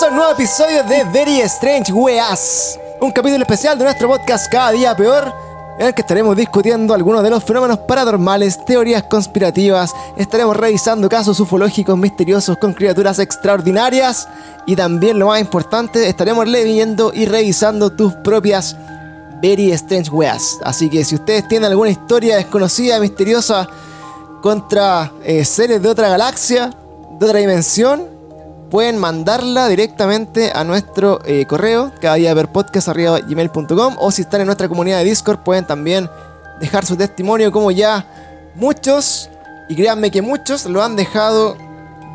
un nuevo episodio de Very Strange Weas, un capítulo especial de nuestro podcast Cada Día Peor, en el que estaremos discutiendo algunos de los fenómenos paranormales, teorías conspirativas, estaremos revisando casos ufológicos misteriosos con criaturas extraordinarias y también lo más importante, estaremos leyendo y revisando tus propias Very Strange Weas. Así que si ustedes tienen alguna historia desconocida, misteriosa contra eh, seres de otra galaxia, de otra dimensión, pueden mandarla directamente a nuestro eh, correo, cada día ver podcast gmail.com o si están en nuestra comunidad de Discord pueden también dejar su testimonio como ya muchos, y créanme que muchos lo han dejado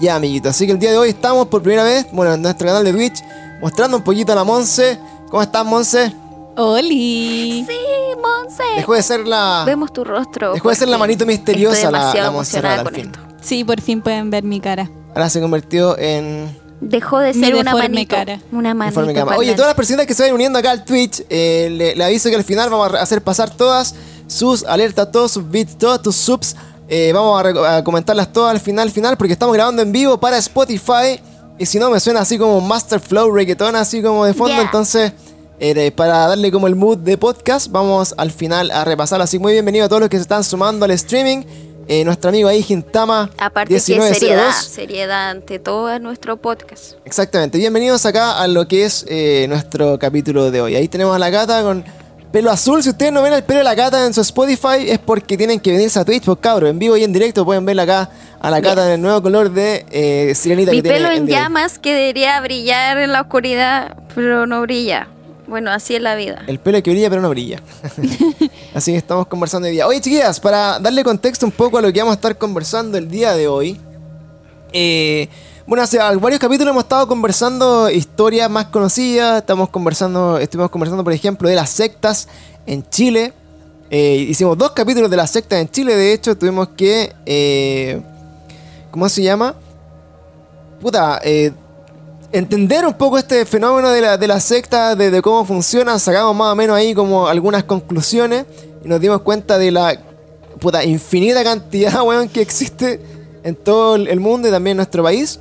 ya amiguitos. Así que el día de hoy estamos por primera vez, bueno, en nuestro canal de Twitch, mostrando un poquito a la Monse. ¿Cómo estás Monse? ¡Oli! Sí, Monse. Dejó de ser la... Vemos tu rostro. Dejó de ser la manito misteriosa estoy la, demasiado la esto. Sí, por fin pueden ver mi cara. Ahora se convirtió en Dejó de ser una manito. cara. Una manito. Oye, parlante. todas las personas que se vayan uniendo acá al Twitch, eh, le, le aviso que al final vamos a hacer pasar todas sus alertas, todos sus bits, todos tus subs. Eh, vamos a, comentarlas todas al final, final, porque estamos grabando en vivo para Spotify. Y si no, me suena así como Master Flow Reggaeton, así como de fondo. Yeah. Entonces, eh, para darle como el mood de podcast, vamos al final a repasar. Así muy bienvenido a todos los que se están sumando al streaming. Eh, nuestro amigo ahí, Gintama. Aparte que 1902. seriedad, seriedad ante todo en nuestro podcast. Exactamente, bienvenidos acá a lo que es eh, nuestro capítulo de hoy. Ahí tenemos a la gata con pelo azul. Si ustedes no ven el pelo de la gata en su Spotify, es porque tienen que venirse a Twitch, pues cabros, en vivo y en directo pueden verla acá a la gata en el nuevo color de eh, sirenita Mi que tiene pelo en directo. llamas que debería brillar en la oscuridad, pero no brilla. Bueno, así es la vida. El pelo que brilla pero no brilla. Así que estamos conversando hoy día. Oye, chiquillas, para darle contexto un poco a lo que vamos a estar conversando el día de hoy. eh, bueno, hace varios capítulos hemos estado conversando historias más conocidas. Estamos conversando, estuvimos conversando, por ejemplo, de las sectas en Chile. Eh, hicimos dos capítulos de las sectas en Chile. De hecho, tuvimos que. eh, ¿Cómo se llama? Puta, eh, entender un poco este fenómeno de la, de la secta, de, de cómo funciona, sacamos más o menos ahí como algunas conclusiones y nos dimos cuenta de la puta infinita cantidad, weón, que existe en todo el mundo y también en nuestro país.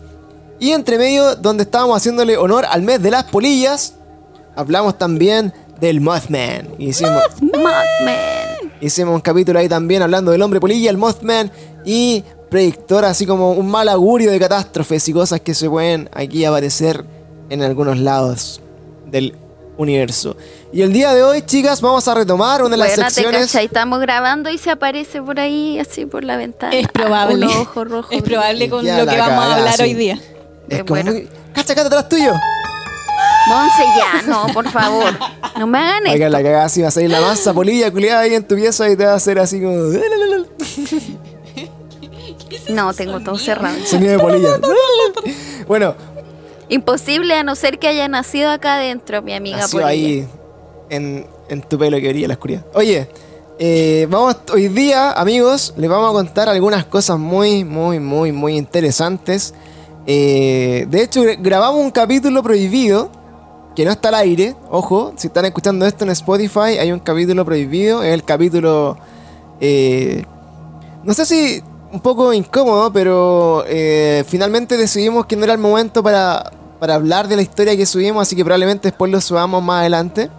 Y entre medio, donde estábamos haciéndole honor al mes de las polillas, hablamos también del Mothman. Hicimos, Mothman. Hicimos un capítulo ahí también hablando del hombre polilla, el Mothman y predictor, así como un mal augurio de catástrofes y cosas que se pueden aquí aparecer en algunos lados del universo. Y el día de hoy, chicas, vamos a retomar una de las Bueno, te secciones. cachai, estamos grabando y se aparece por ahí, así por la ventana. Es probable. Un ojo rojo. Es probable con lo que vamos a hablar sí. hoy día. Es Eh, como bueno. muy- ¡Cacha, cacha, atrás tuyo! Monse, ya, no, por favor. No me hagan Oiga, esto. la cagada así va a salir la masa polilla culiada ahí en tu pieza y te va a hacer así como. No, tengo todo cerrado. Sonido de polilla. bueno, Imposible a no ser que haya nacido acá adentro, mi amiga Nació Polilla. ahí en, en tu pelo que brilla la oscuridad. Oye, eh, vamos hoy día, amigos, les vamos a contar algunas cosas muy, muy, muy, muy interesantes. Eh, de hecho, gra- grabamos un capítulo prohibido que no está al aire. Ojo, si están escuchando esto en Spotify, hay un capítulo prohibido. Es el capítulo. eh, no sé si un poco incómodo, pero eh, finalmente decidimos que no era el momento para, para hablar de la historia que subimos, así que probablemente después lo subamos más adelante.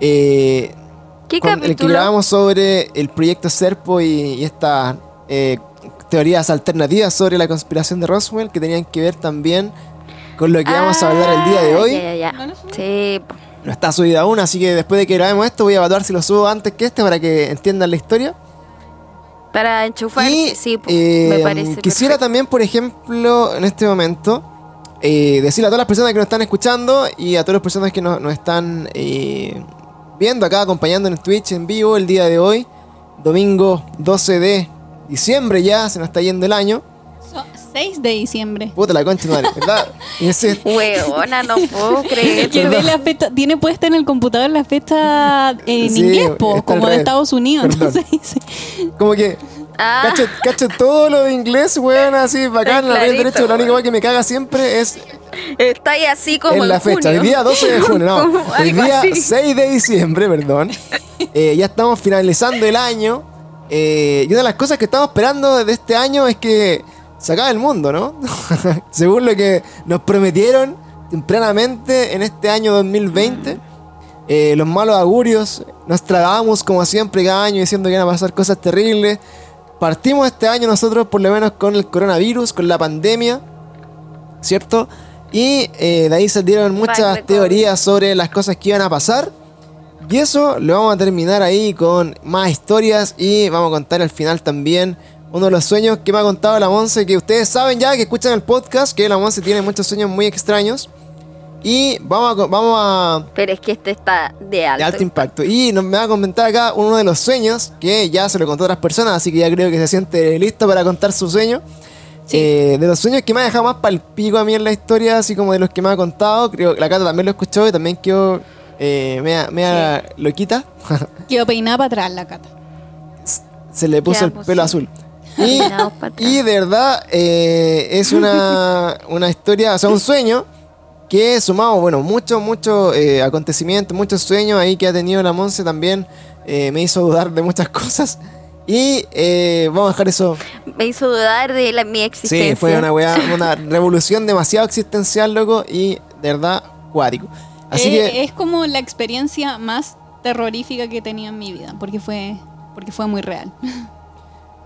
Eh, ¿Qué con el que capítulo? grabamos sobre el proyecto Serpo y, y estas eh, teorías alternativas sobre la conspiración de Roswell que tenían que ver también con lo que vamos a hablar el día de Ah, hoy. Ya, ya, ya. ¿No lo subí? Sí. No está subido aún, así que después de que grabemos esto voy a evaluar si lo subo antes que este para que entiendan la historia. Para enchufar, Y sí, po, eh, me parece. quisiera perfecto. también, por ejemplo, en este momento, eh, decirle a todas las personas que nos están escuchando y a todas las personas que nos, nos están eh, viendo acá, acompañando en Twitch en vivo el día de hoy, domingo 12 de diciembre ya, se nos está yendo el año. So- 6 de diciembre. Puta la concha madre, ¿verdad? Y ese- Hueona, no puedo creer. Que ve la fecha, tiene puesta en el computador la fecha en Sí, inglés, po, como de. Estados Unidos. Entonces dice, como que Ah, cacho, cacho todo lo de inglés, weón, así bacán, la clarito, derecho, la única que me caga siempre es está ahí así como en en la fecha, junio. hoy día 12 de junio, no, hoy día así. 6 de diciembre, perdón. Eh, ya estamos finalizando el año. eh, y una de las cosas que estamos esperando de este año es que se acabe el mundo, ¿no? Según lo que nos prometieron tempranamente en este año 2020. Eh, los malos augurios, nos tragábamos como siempre cada año diciendo que iban a pasar cosas terribles. Partimos este año nosotros por lo menos con el coronavirus, con la pandemia, ¿cierto? Y eh, de ahí salieron muchas teorías sobre las cosas que iban a pasar. Y eso lo vamos a terminar ahí con más historias y vamos a contar al final también uno de los sueños que me ha contado la Monse, que ustedes saben ya, que escuchan el podcast, que la Monse tiene muchos sueños muy extraños. Y vamos a, vamos a, Pero es que este está de alto. de alto impacto. Y nos, me va a comentar acá uno de los sueños que ya se lo contó a otras personas, así que ya creo que se siente listo para contar su sueño. Eh, de los sueños que me ha dejado más palpico a mí en la historia, así como de los que me ha contado, creo que la Cata también lo escuchó y también quedó eh, mea, mea loquita. Quedó peinada para atrás la cata. se le puso Ya, el pelo sí. azul. Y, y de verdad eh, es una, una historia, o sea, un sueño que sumado, bueno, muchos, muchos eh, acontecimientos, muchos sueños ahí que ha tenido la Monse también eh, me hizo dudar de muchas cosas. Y eh, vamos a dejar eso. Me hizo dudar de la, mi existencia. Sí, fue una weá, una revolución demasiado existencial, loco, y de verdad, cuático. Así Eh, que, Es como la experiencia más terrorífica que he tenido en mi vida, porque fue, porque fue muy real.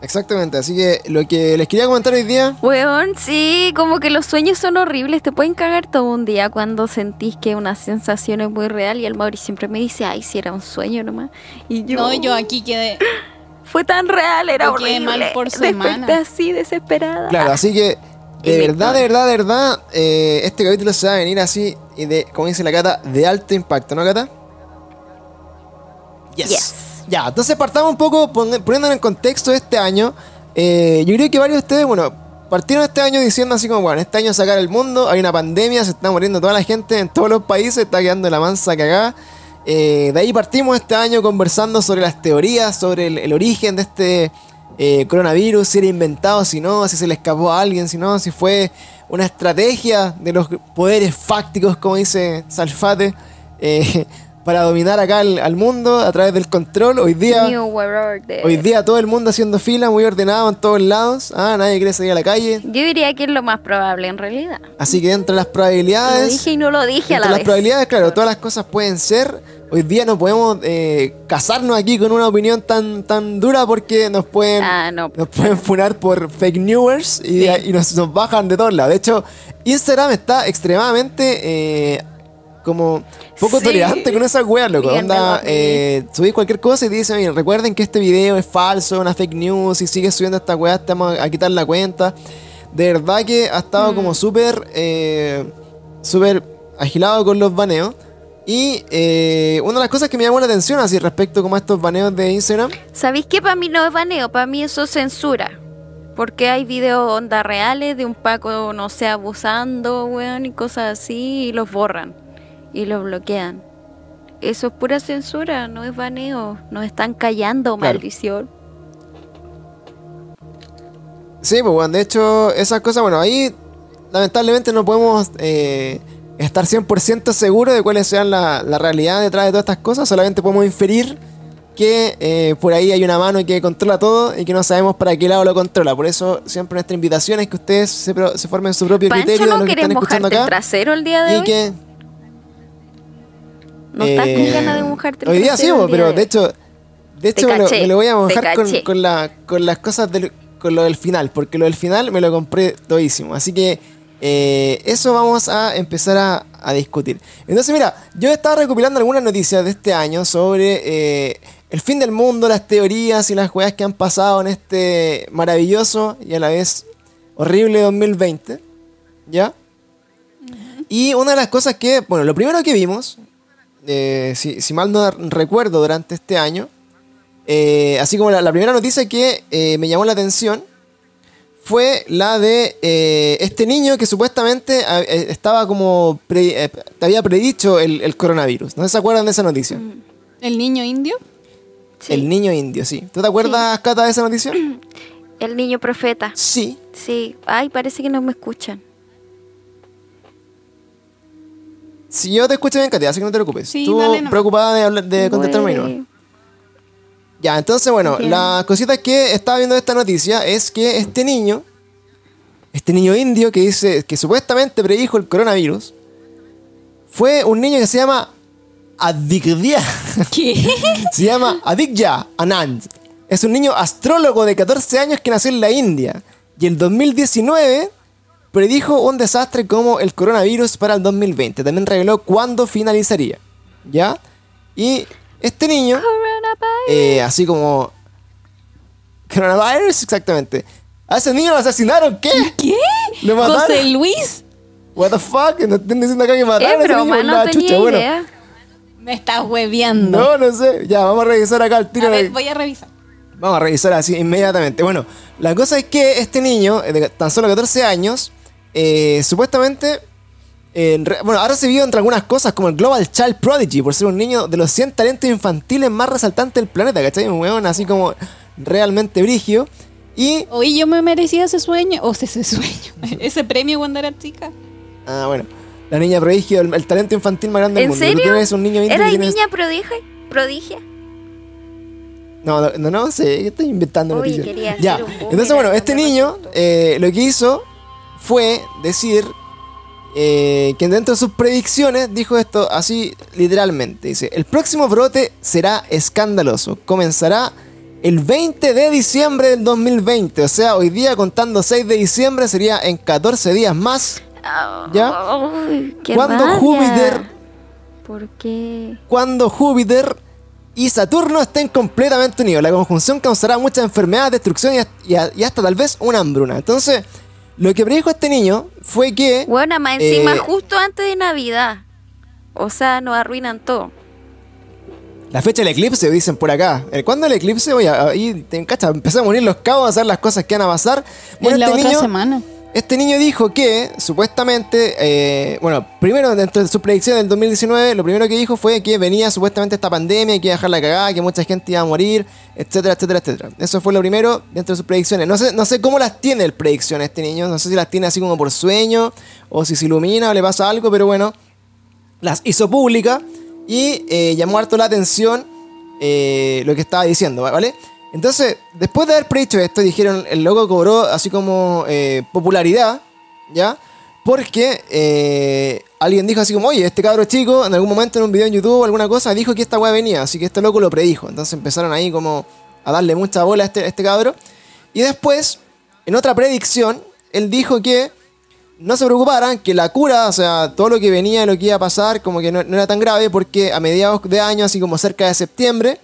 Exactamente, así que lo que les quería comentar hoy día, Weón, sí, como que los sueños son horribles, te pueden cagar todo un día cuando sentís que una sensación es muy real y el Mauri siempre me dice, ay, si era un sueño nomás. Y yo, No, yo aquí quedé. fue tan real, era Yo quedé horrible. mal por semana. así, desesperada. Claro, así que de verdad, de verdad, de verdad, eh, este capítulo se va a venir así, y de, como dice la Cata, de alto impacto, ¿no, Cata? Yes. Yes. Ya, entonces partamos un poco pon- poniéndonos en contexto este año. Eh, yo creo que varios de ustedes, bueno, partieron este año diciendo así como, bueno, este año sacar el mundo, hay una pandemia, se está muriendo toda la gente en todos los países, está quedando la mansa cagada. Eh, de ahí partimos este año conversando sobre las teorías, sobre el, el origen de este eh, coronavirus, si era inventado, si no, si se le escapó a alguien, si no, si fue una estrategia de los poderes fácticos, como dice Salfate, eh, para dominar acá al, al mundo a través del control. Hoy día... Hoy día todo el mundo haciendo fila, muy ordenado en todos lados. Ah, nadie quiere salir a la calle. Yo diría que es lo más probable en realidad. Así que dentro de las Lo probabilidades. dije y no lo dije a Entre la las vez. probabilidades, claro, todas las cosas pueden ser. Hoy día no podemos eh, casarnos aquí con una opinión tan, tan dura porque nos pueden, Ah, no. nos pueden funar por fake newers y, y nos, nos bajan de todos lados. De hecho, Instagram está extremadamente eh, como poco Sí. tolerante con esas weas, loco. Bien, Onda, eh, subís cualquier cosa y te dicen, "Oye, recuerden que este video es falso, una fake news, y sigues subiendo esta weá, te vamos a quitar la cuenta. De verdad que ha estado Mm. como súper eh, súper agilado con los baneos. Y eh, una de las cosas que me llamó la atención así respecto como a estos baneos de Instagram. ¿Sabéis que para mí no es baneo? Para mí eso es censura. Porque hay videos onda reales de un Paco, no sé, abusando, weón, y cosas así, y los borran. Y los bloquean. Eso es pura censura, no es baneo. Nos están callando, Claro. maldición. Sí, pues bueno, de hecho, esas cosas, bueno, ahí lamentablemente no podemos eh, estar 100% seguros de cuáles sean la, la realidad detrás de todas estas cosas, solamente podemos inferir que eh, por ahí hay una mano que controla todo y que no sabemos para qué lado lo controla. Por eso siempre nuestra invitación es que ustedes se, pro- se formen su propio Pancho, criterio de ¿no lo que están escuchando el acá. trasero el día de Y hoy? que ¿No estás con eh, ganas de mojarte Hoy día sí, día pero de hecho, de hecho me, lo, caché, me lo voy a mojar con la, con las cosas del, con lo del final, porque lo del final me lo compré todísimo. Así que eh, eso vamos a empezar a, a discutir. Entonces, mira, yo estaba recopilando algunas noticias de este año sobre eh, el fin del mundo, las teorías y las juegas que han pasado en este maravilloso y a la vez horrible 2020. ¿Ya? Y una de las cosas que, bueno, lo primero que vimos, eh, si, si mal no recuerdo durante este año, eh, así como la, la primera noticia que eh, me llamó la atención fue la de eh, este niño que supuestamente eh, estaba como pre- te había predicho el, el coronavirus. ¿No se acuerdan de esa noticia? ¿El niño indio? Sí. El niño indio, sí. ¿Tú te acuerdas, Cata, de esa noticia? El niño profeta. Sí. Sí. Ay, parece que no me escuchan. Si yo te escucho bien, Katia, así que no te preocupes. Sí, Tú dale nomás. preocupada de, hablar- de contestarme no. Ya, entonces, bueno, Bien. la cosita que estaba viendo de esta noticia es que este niño, este niño indio que dice que supuestamente predijo el coronavirus, fue un niño que se llama Adikya. ¿Qué? Se llama Adikya Anand. Es un niño astrólogo de 14 años que nació en la India. Y en 2019 predijo un desastre como el coronavirus para el 2020. También reveló cuándo finalizaría. ¿Ya? Y este niño, eh, así como... Coronavirus, exactamente. A ese niño lo asesinaron, ¿qué? ¿Qué? ¿Lo mataron? José Luis. What the fuck? ¿No están diciendo acá que mataron a Es ese niño broma, por no la tenía chucha? Bueno, idea. Me estás hueveando. no, no sé. Ya, vamos a revisar acá el tiro. a de- ver, voy a revisar. Vamos a revisar así inmediatamente. Bueno, la cosa es que este niño, eh, de tan solo 14 años, eh, supuestamente. eh, en bueno, ha recibido entre algunas cosas como el Global Child Prodigy por ser un niño de los 100 talentos infantiles más resaltantes del planeta, ¿cachai? Un weón así como realmente brigio. Y. Oye, yo me merecía ese sueño. O sea, ese sueño. ese premio cuando era chica. Ah, bueno. La niña prodigio, el, el talento infantil más grande del ¿En mundo. Tú serio? tienes un niño ¿Era tienes- niña prodigia? ¿Prodigia? No, no, no, no sé, estoy inventando Uy, noticias. quería Ya, hacer un boom entonces bueno, este niño eh, lo que hizo fue decir eh, que dentro de sus predicciones dijo esto así literalmente. Dice, el próximo brote será escandaloso. Comenzará el 20 de diciembre del 2020. O sea, hoy día contando 6 de diciembre sería en 14 días más. ¿Ya? Ay, qué Cuando. Júpiter- ¿Por qué? cuando Júpiter y Saturno estén completamente unidos. La conjunción causará muchas enfermedades, destrucción y hasta tal vez una hambruna. Entonces, lo que predijo este niño fue que... Bueno, más encima Eh, justo antes de Navidad. O sea, nos arruinan todo. La fecha del eclipse, dicen por acá. Eh, ¿Cuándo el eclipse? Oye, ahí te cacha, empezamos a unir los cabos a hacer las cosas que van a pasar. es la este otra niño, semana. Este niño dijo que, supuestamente, eh, bueno, primero dentro de su predicción del 2019, lo primero que dijo fue que venía supuestamente esta pandemia, que iba a dejar la cagada, que mucha gente iba a morir, etcétera, etcétera, etcétera. Eso fue lo primero dentro de sus predicciones. No sé, no sé cómo las tiene el predicción este niño, no sé si las tiene así como por sueño, o si se ilumina o le pasa algo, pero bueno, las hizo pública y eh, llamó harto la atención eh, lo que estaba diciendo, ¿vale? Entonces, después de haber predicho esto, dijeron, el loco cobró así como eh, popularidad, ¿ya? Porque eh, alguien dijo así como, oye, este cabro chico, en algún momento en un video en YouTube o alguna cosa, dijo que esta weá venía, así que este loco lo predijo. Entonces empezaron ahí como a darle mucha bola a este, a este cabro. Y después, en otra predicción, él dijo que no se preocuparan, que la cura, o sea, todo lo que venía, lo que iba a pasar, como que no, no era tan grave, porque a mediados de año, así como cerca de septiembre,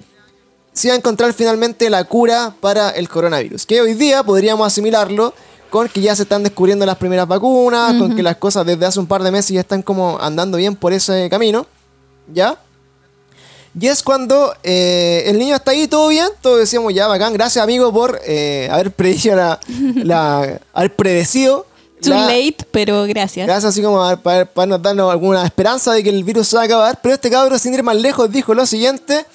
se iba a encontrar finalmente la cura para el coronavirus. Que hoy día podríamos asimilarlo con que ya se están descubriendo las primeras vacunas, con que las cosas desde hace un par de meses ya están como andando bien por ese camino, ¿ya? Y es cuando eh, el niño está ahí, todo bien, todos decíamos, ya, bacán, gracias amigo por eh, haber predicho la, la- haber predecido. Too la- late, pero gracias. Gracias así como para darnos alguna esperanza de que el virus se va a acabar. Pero este cabro, sin ir más lejos, dijo lo siguiente.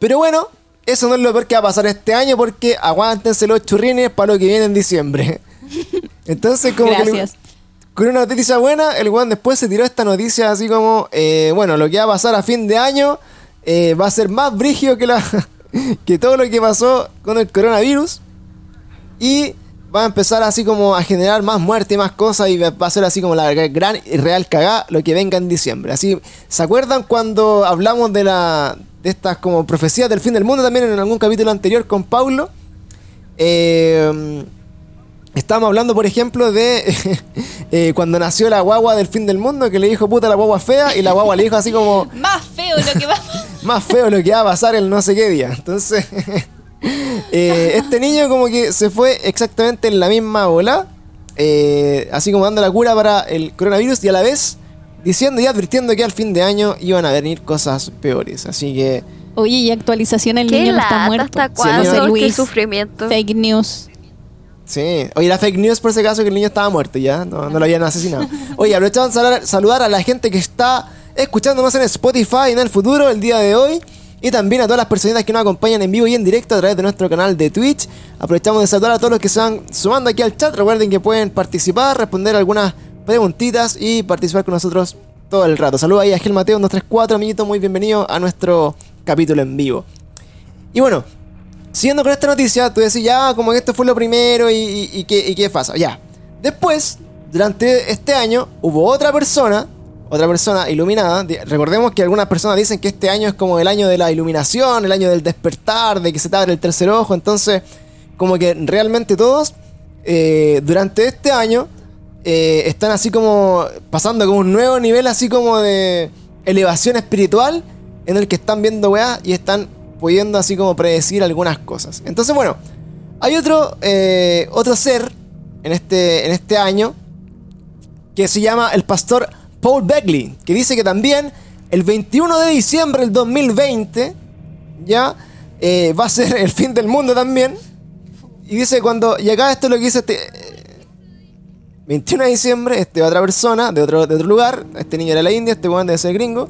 Pero bueno, eso no es lo peor que va a pasar este año porque aguántense los churrines para lo que viene en diciembre. Entonces, como que... Gracias. le- con una noticia buena, el weón después se tiró esta noticia así como, eh, bueno, lo que va a pasar a fin de año eh, va a ser más brígido que, la, que todo lo que pasó con el coronavirus. Y va a empezar así como a generar más muerte y más cosas y va a ser así como la gran y real cagá lo que venga en diciembre. Así, ¿se acuerdan cuando hablamos de la de estas como profecías del fin del mundo también en algún capítulo anterior con Paulo? Eh, Estábamos hablando, por ejemplo, de eh, cuando nació la guagua del fin del mundo, que le dijo puta la guagua fea, y la guagua le dijo así como Más feo lo que va más feo lo que va a pasar el no sé qué día. Entonces, eh, este niño como que se fue exactamente en la misma bola, eh, así como dando la cura para el coronavirus y a la vez diciendo y advirtiendo que al fin de año iban a venir cosas peores. Así que Oye, y actualización, el Qué niño no está muerto. ¿hasta Sí, cuándo? el José Qué Luis. sufrimiento. Fake news. Sí, oye, la fake news por ese caso que el niño estaba muerto ya, no, no lo habían asesinado. Oye, saludar, saludar a la gente que está escuchándonos en Spotify en el futuro el día de hoy. Y también a todas las personas que nos acompañan en vivo y en directo a través de nuestro canal de Twitch. Aprovechamos de saludar a todos los que se van sumando aquí al chat. Recuerden que pueden participar, responder algunas preguntitas y participar con nosotros todo el rato. Saludos ahí a Gil Mateo 234, amiguito, muy bienvenido a nuestro capítulo en vivo. Y bueno, siguiendo con esta noticia, tú decís, ya, como que esto fue lo primero y, y- y qué, y qué pasa. Ya. Después, durante este año, hubo otra persona, otra persona iluminada. Recordemos que algunas personas dicen que este año es como el año de la iluminación, el año del despertar, de que se te abre el tercer ojo. Entonces, como que realmente todos eh, durante este año eh, están así como pasando como un nuevo nivel así como de elevación espiritual en el que están viendo weá y están pudiendo así como predecir algunas cosas. Entonces, bueno, hay otro, eh, otro ser en este, en este año que se llama el pastor Paul Beckley, que dice que también el 21 de diciembre del 2020 ya eh, va a ser el fin del mundo también. Y dice cuando, y acá esto es lo que dice este... eh, 21 de diciembre, este otra persona de otro, de otro lugar, este niño era de la India, este weón debe ser gringo,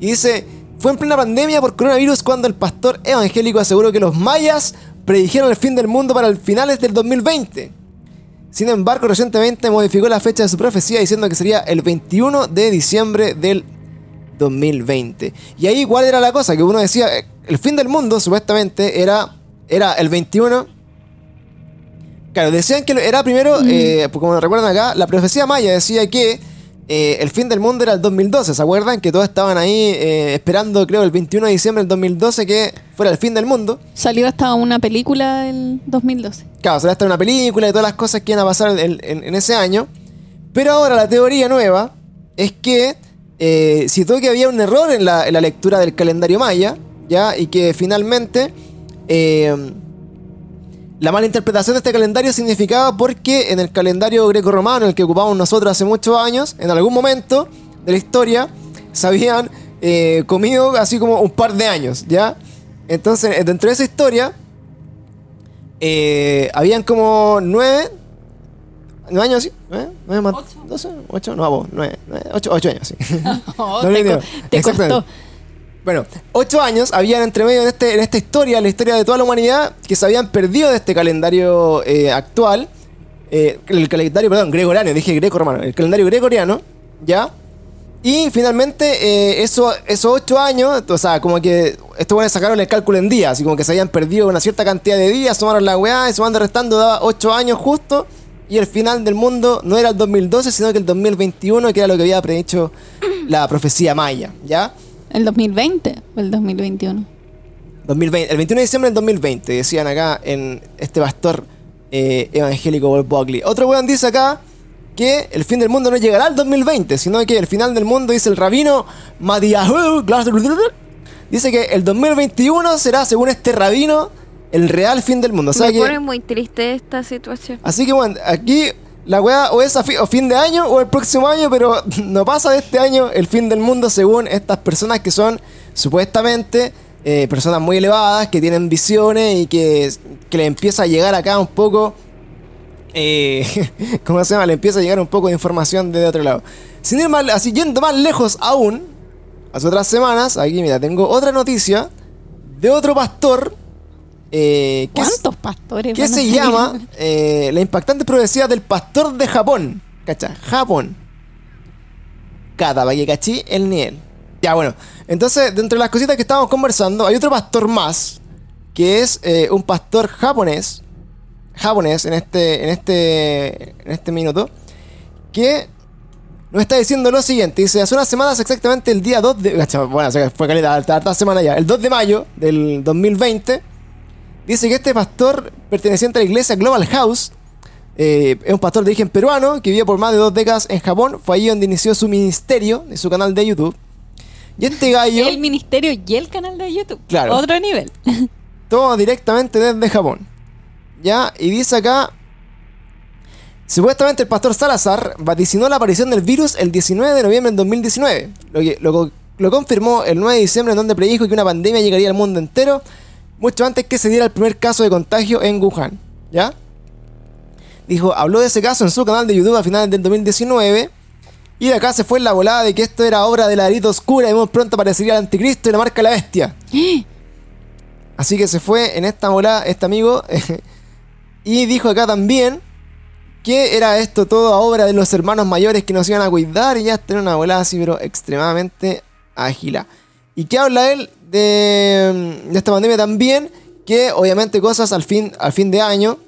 y dice, fue en plena pandemia por coronavirus cuando el pastor evangélico aseguró que los mayas predijeron el fin del mundo para el finales del 2020. Sin embargo, recientemente modificó la fecha de su profecía diciendo que sería el 21 de diciembre del 2020. Y ahí, ¿cuál era la cosa? Que uno decía, eh, el fin del mundo supuestamente era, era el 21. Claro, decían que era primero, eh, como recuerdan acá, la profecía maya decía que eh, el fin del mundo era el 2012. ¿Se acuerdan? Que todos estaban ahí eh, esperando, creo, el 21 de diciembre del 2012 que fuera el fin del mundo. Salió hasta una película del 2012. Claro, se hasta una película y todas las cosas que iban a pasar en, en- en ese año. Pero ahora la teoría nueva es que eh, citó que había un error en la, en la lectura del calendario maya, ¿ya? Y que finalmente eh, la mala interpretación de este calendario significaba porque en el calendario greco-romano, el que ocupamos nosotros hace muchos años, en algún momento de la historia, se habían eh, comido así como un par de años, ¿ya? Entonces, eh, dentro de esa historia, eh, habían como nueve, nueve años, ¿sí? ¿Nueve? ¿Nueve más? ¿Doce? ¿Ocho? No, vos, nueve, nueve, ocho, ocho años, sí. No, te, no, co- te costó. Bueno, ocho años habían entre medio en, este, en esta historia, la historia de toda la humanidad, que se habían perdido de este calendario eh, actual. eh, el calendario, perdón, gregoriano, dije greco-romano, el calendario gregoriano, ¿ya? Y finalmente, eh, eso- esos ocho años, o sea, como que estos buenos sacaron el cálculo en días, así como que se habían perdido una cierta cantidad de días, sumaron la weá y sumando restando daba ocho años justo. Y el final del mundo no era el 2012, sino que el 2021, que era lo que había predicho la profecía maya, ¿ya? ¿El 2020 o el 2021? 2020, el 21 de diciembre del 2020, decían acá en este pastor eh, evangélico Bob Buckley. Otro weón dice acá que el fin del mundo no llegará al 2020, sino que el final del mundo, dice el rabino Madiahu, dice que el 2021 será, según este rabino, el real fin del mundo. O sea Me que- pone muy triste esta situación. Así que bueno, aquí la weá o es a o fin de año o el próximo año, pero no pasa de este año el fin del mundo según estas personas que son supuestamente eh, personas muy elevadas, que tienen visiones y que, que le empieza a llegar acá un poco... Eh, ¿Cómo se llama? Le empieza a llegar un poco de información de otro lado. Sin ir más, así yendo más lejos aún, hace otras semanas, aquí mira, tengo otra noticia de otro pastor eh, ¿Cuántos pastores? ¿Qué se llama? Eh, la impactante profecía del pastor de Japón. ¿Cacha? Japón. Cada cachí el nivel. Ya, bueno. Entonces, dentro de las cositas que estábamos conversando, hay otro pastor más. Que es eh, un pastor japonés. Japonés en este. En este. En este minuto. Que nos está diciendo lo siguiente. Dice, hace unas semanas, exactamente el día 2 de... Bueno, fue calidad, harta semana ya. El 2 de mayo del 2020. Dice que este pastor perteneciente a la iglesia Global House eh, es un pastor de origen peruano que vivió por más de dos décadas en Japón. Fue allí donde inició su ministerio en su canal de YouTube. Y este gallo, El ministerio y el canal de YouTube. Claro. Otro nivel. todo directamente desde Japón. ¿Ya? Y dice acá. Supuestamente el pastor Salazar vaticinó la aparición del virus el 19 de noviembre del 2019. Lo, que, lo, lo confirmó el 9 de diciembre en donde predijo que una pandemia llegaría al mundo entero mucho antes que se diera el primer caso de contagio en Wuhan. ¿Ya? Dijo, habló de ese caso en su canal de YouTube a finales del 2019. Y de acá se fue en la volada de que esto era obra de la delito oscura y muy pronto aparecería el anticristo y la marca de la bestia. Así que se fue en esta volada este amigo. y dijo acá también que era esto todo a obra de los hermanos mayores que nos iban a cuidar y ya tener una volada así, pero extremadamente ágila. ¿Y qué habla él de, de esta pandemia también? Que obviamente cosas al fin, al fin de año.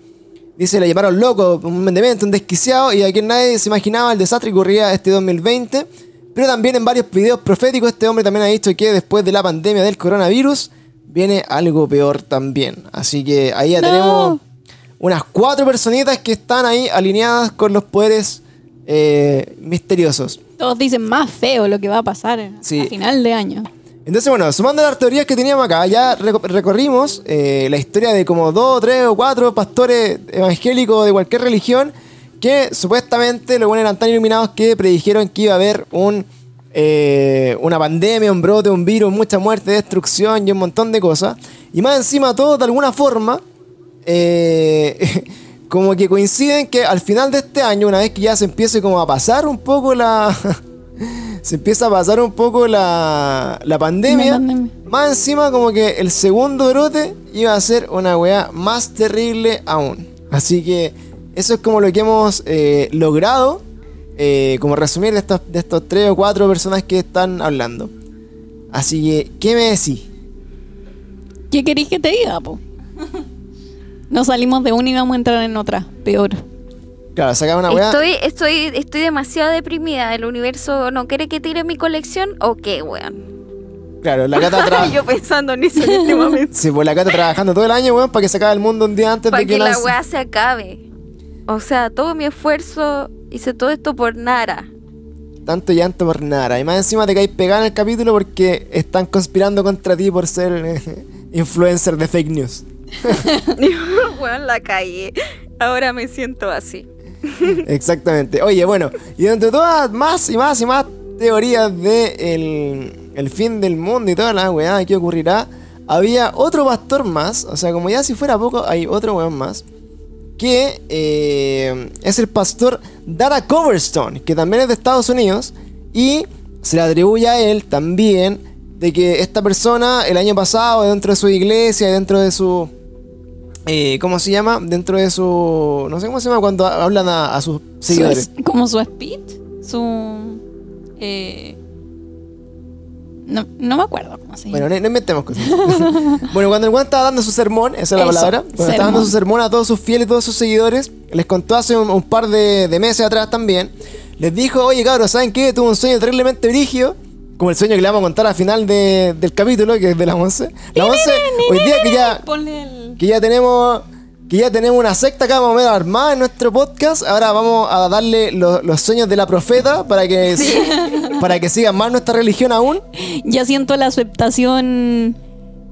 Dice, le llamaron loco, un demente, un desquiciado, y aquí nadie se imaginaba el desastre que ocurría este 2020. Pero también en varios videos proféticos este hombre también ha dicho que después de la pandemia del coronavirus viene algo peor también. Así que ahí ya No. tenemos unas cuatro personitas que están ahí alineadas con los poderes eh, misteriosos. Todos dicen más feo lo que va a pasar Sí. a final de año. Entonces, bueno, sumando las teorías que teníamos acá, ya reco- recorrimos eh, la historia de como dos, tres o cuatro pastores evangélicos de cualquier religión que supuestamente los buenos eran tan iluminados que predijeron que iba a haber un, eh, una pandemia, un brote, un virus, mucha muerte, destrucción y un montón de cosas. Y más encima, todo de alguna forma, eh, como que coinciden que al final de este año, una vez que ya se empiece como a pasar un poco la... se empieza a pasar un poco la, la pandemia. La pandemia. Más encima como que el segundo brote iba a ser una weá más terrible aún. Así que eso es como lo que hemos eh, logrado. eh, como resumir de estos, de estos tres o cuatro personas que están hablando. Así que, ¿qué me decís? ¿Qué queréis que te diga, po? No salimos de una y vamos a entrar en otra, peor. Claro, sacaba una weá. Estoy, estoy, estoy demasiado deprimida. ¿El universo no quiere que tire mi colección o qué, weón? Claro, la tra- Yo pensando en eso en este momento. Sí, pues la cata trabajando todo el año, weón, para que se acabe el mundo un día antes de que, que la weá se acabe. O sea, todo mi esfuerzo, hice todo esto por nada. Tanto llanto por nada. Y más encima te caes pegada en el capítulo porque están conspirando contra ti por ser eh, influencer de fake news. weón, la caí. Ahora me siento así. Exactamente. Oye, bueno, y dentro de todas más y más y más teorías de el fin del mundo y toda la weá que ocurrirá, había otro pastor más, o sea, como ya si fuera poco, hay otro weón más, que eh, es el pastor Dara Coverstone, que también es de Estados Unidos, y se le atribuye a él también de que esta persona el año pasado dentro de su iglesia, dentro de su... eh, ¿Cómo se llama? Dentro de su... No sé cómo se llama cuando hablan a, a sus seguidores. Su- como su speed, su... eh, no, no me acuerdo cómo se llama. Bueno, no, no inventemos cosas. bueno, cuando el Juan estaba dando su sermón, esa es la Eso, palabra, cuando estaba dando su sermón a todos sus fieles todos sus seguidores, les contó hace un, un par de, de meses atrás también, les dijo, oye cabros, ¿saben qué? Tuve un sueño terriblemente brígido, como el sueño que le vamos a contar al final de- del capítulo, que es de las 11. Las 11, hoy día que ya, que ya tenemos... Que ya tenemos una secta acá más o menos armada en nuestro podcast. Ahora vamos a darle lo- los sueños de la profeta para que, para que sigan más nuestra religión aún. Ya siento la aceptación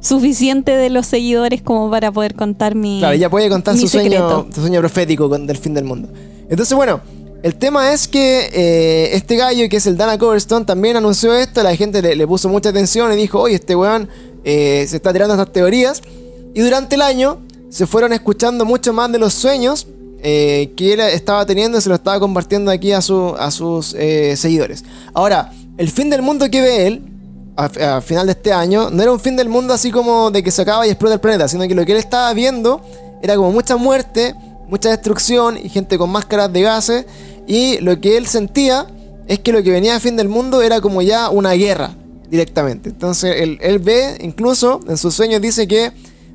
suficiente de los seguidores como para poder contar mi Claro, ella puede contar su sueño, su sueño profético con, del fin del mundo. Entonces, bueno, el tema es que eh, este gallo, que es el Dana Coverstone, también anunció esto. La gente le, puso mucha atención y dijo, oye, este weón eh, se está tirando estas teorías. Y durante el año se fueron escuchando mucho más de los sueños eh, que él estaba teniendo y se lo estaba compartiendo aquí a, su- a sus seguidores. Ahora, el fin del mundo que ve él, a, a final de este año, no era un fin del mundo así como de que se acaba y explota el planeta, sino que lo que él estaba viendo era como mucha muerte, mucha destrucción y gente con máscaras de gases. Y lo que él sentía es que lo que venía a fin del mundo era como ya una guerra directamente. Entonces él, ve, incluso en sus sueños dice que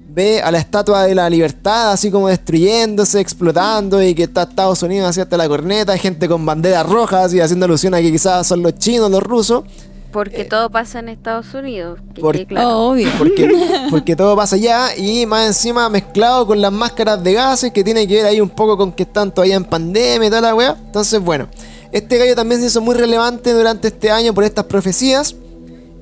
ve a la estatua de la libertad así como destruyéndose, explotando y que está Estados Unidos así hasta la corneta, gente con banderas rojas y haciendo alusión a que quizás son los chinos, los rusos. Porque todo pasa en Estados Unidos. que por- quede claro. Oh, obvio. Porque, porque todo pasa allá y más encima mezclado con las máscaras de gases que tiene que ver ahí un poco con que están todavía en pandemia y toda la weá. Entonces, bueno, este gallo también se hizo muy relevante durante este año por estas profecías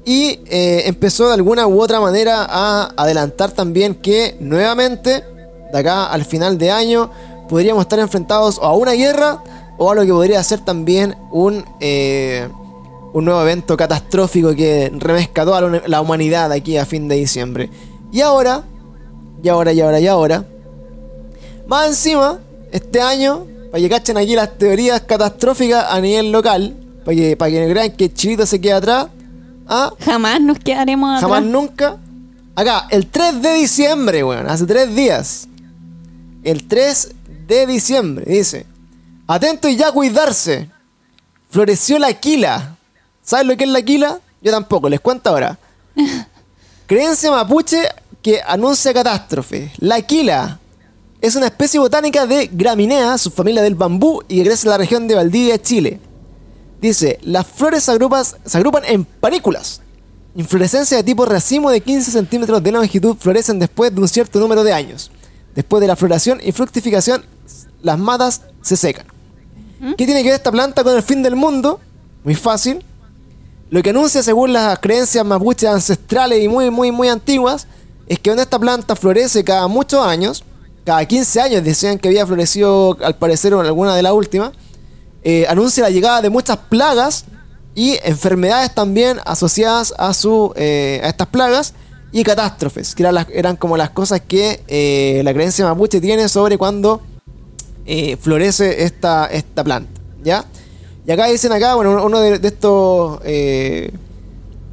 y eh, empezó de alguna u otra manera a adelantar también que nuevamente, de acá al final de año, podríamos estar enfrentados o a una guerra o a lo que podría ser también un... eh, un nuevo evento catastrófico que remezca toda la, humanidad aquí a fin de diciembre. Y ahora, y ahora, y ahora, y ahora, más encima, este año, para que cachen aquí las teorías catastróficas a nivel local, para que, para que crean que Chilito se queda atrás, ah, Jamás nos quedaremos jamás atrás. nunca. Acá, el 3 de diciembre, weón, hace tres días. El 3 de diciembre, dice. Atento y ya cuidarse. Floreció la quila. ¿Sabes lo que es la quila? Yo tampoco, les cuento ahora. Creencia mapuche que anuncia catástrofe. La quila es una especie botánica de graminea, subfamilia del bambú, y que crece en la región de Valdivia, Chile. Dice, las flores se, agrupas- se agrupan en panículas. Inflorescencia de tipo racimo de 15 centímetros de longitud florecen después de un cierto número de años. Después de la floración y fructificación, las matas se secan. ¿Qué tiene que ver esta planta con el fin del mundo? Muy fácil. Lo que anuncia según las creencias mapuches ancestrales y muy, muy, muy antiguas, es que donde esta planta florece cada muchos años, cada 15 años decían que había florecido al parecer en alguna de las últimas, eh, anuncia la llegada de muchas plagas y enfermedades también asociadas a, su, eh, a estas plagas y catástrofes, que eran, como las cosas que eh, la creencia mapuche tiene sobre cuando florece esta, esta planta, ¿ya? Y acá dicen acá, bueno, uno de, de estos, eh,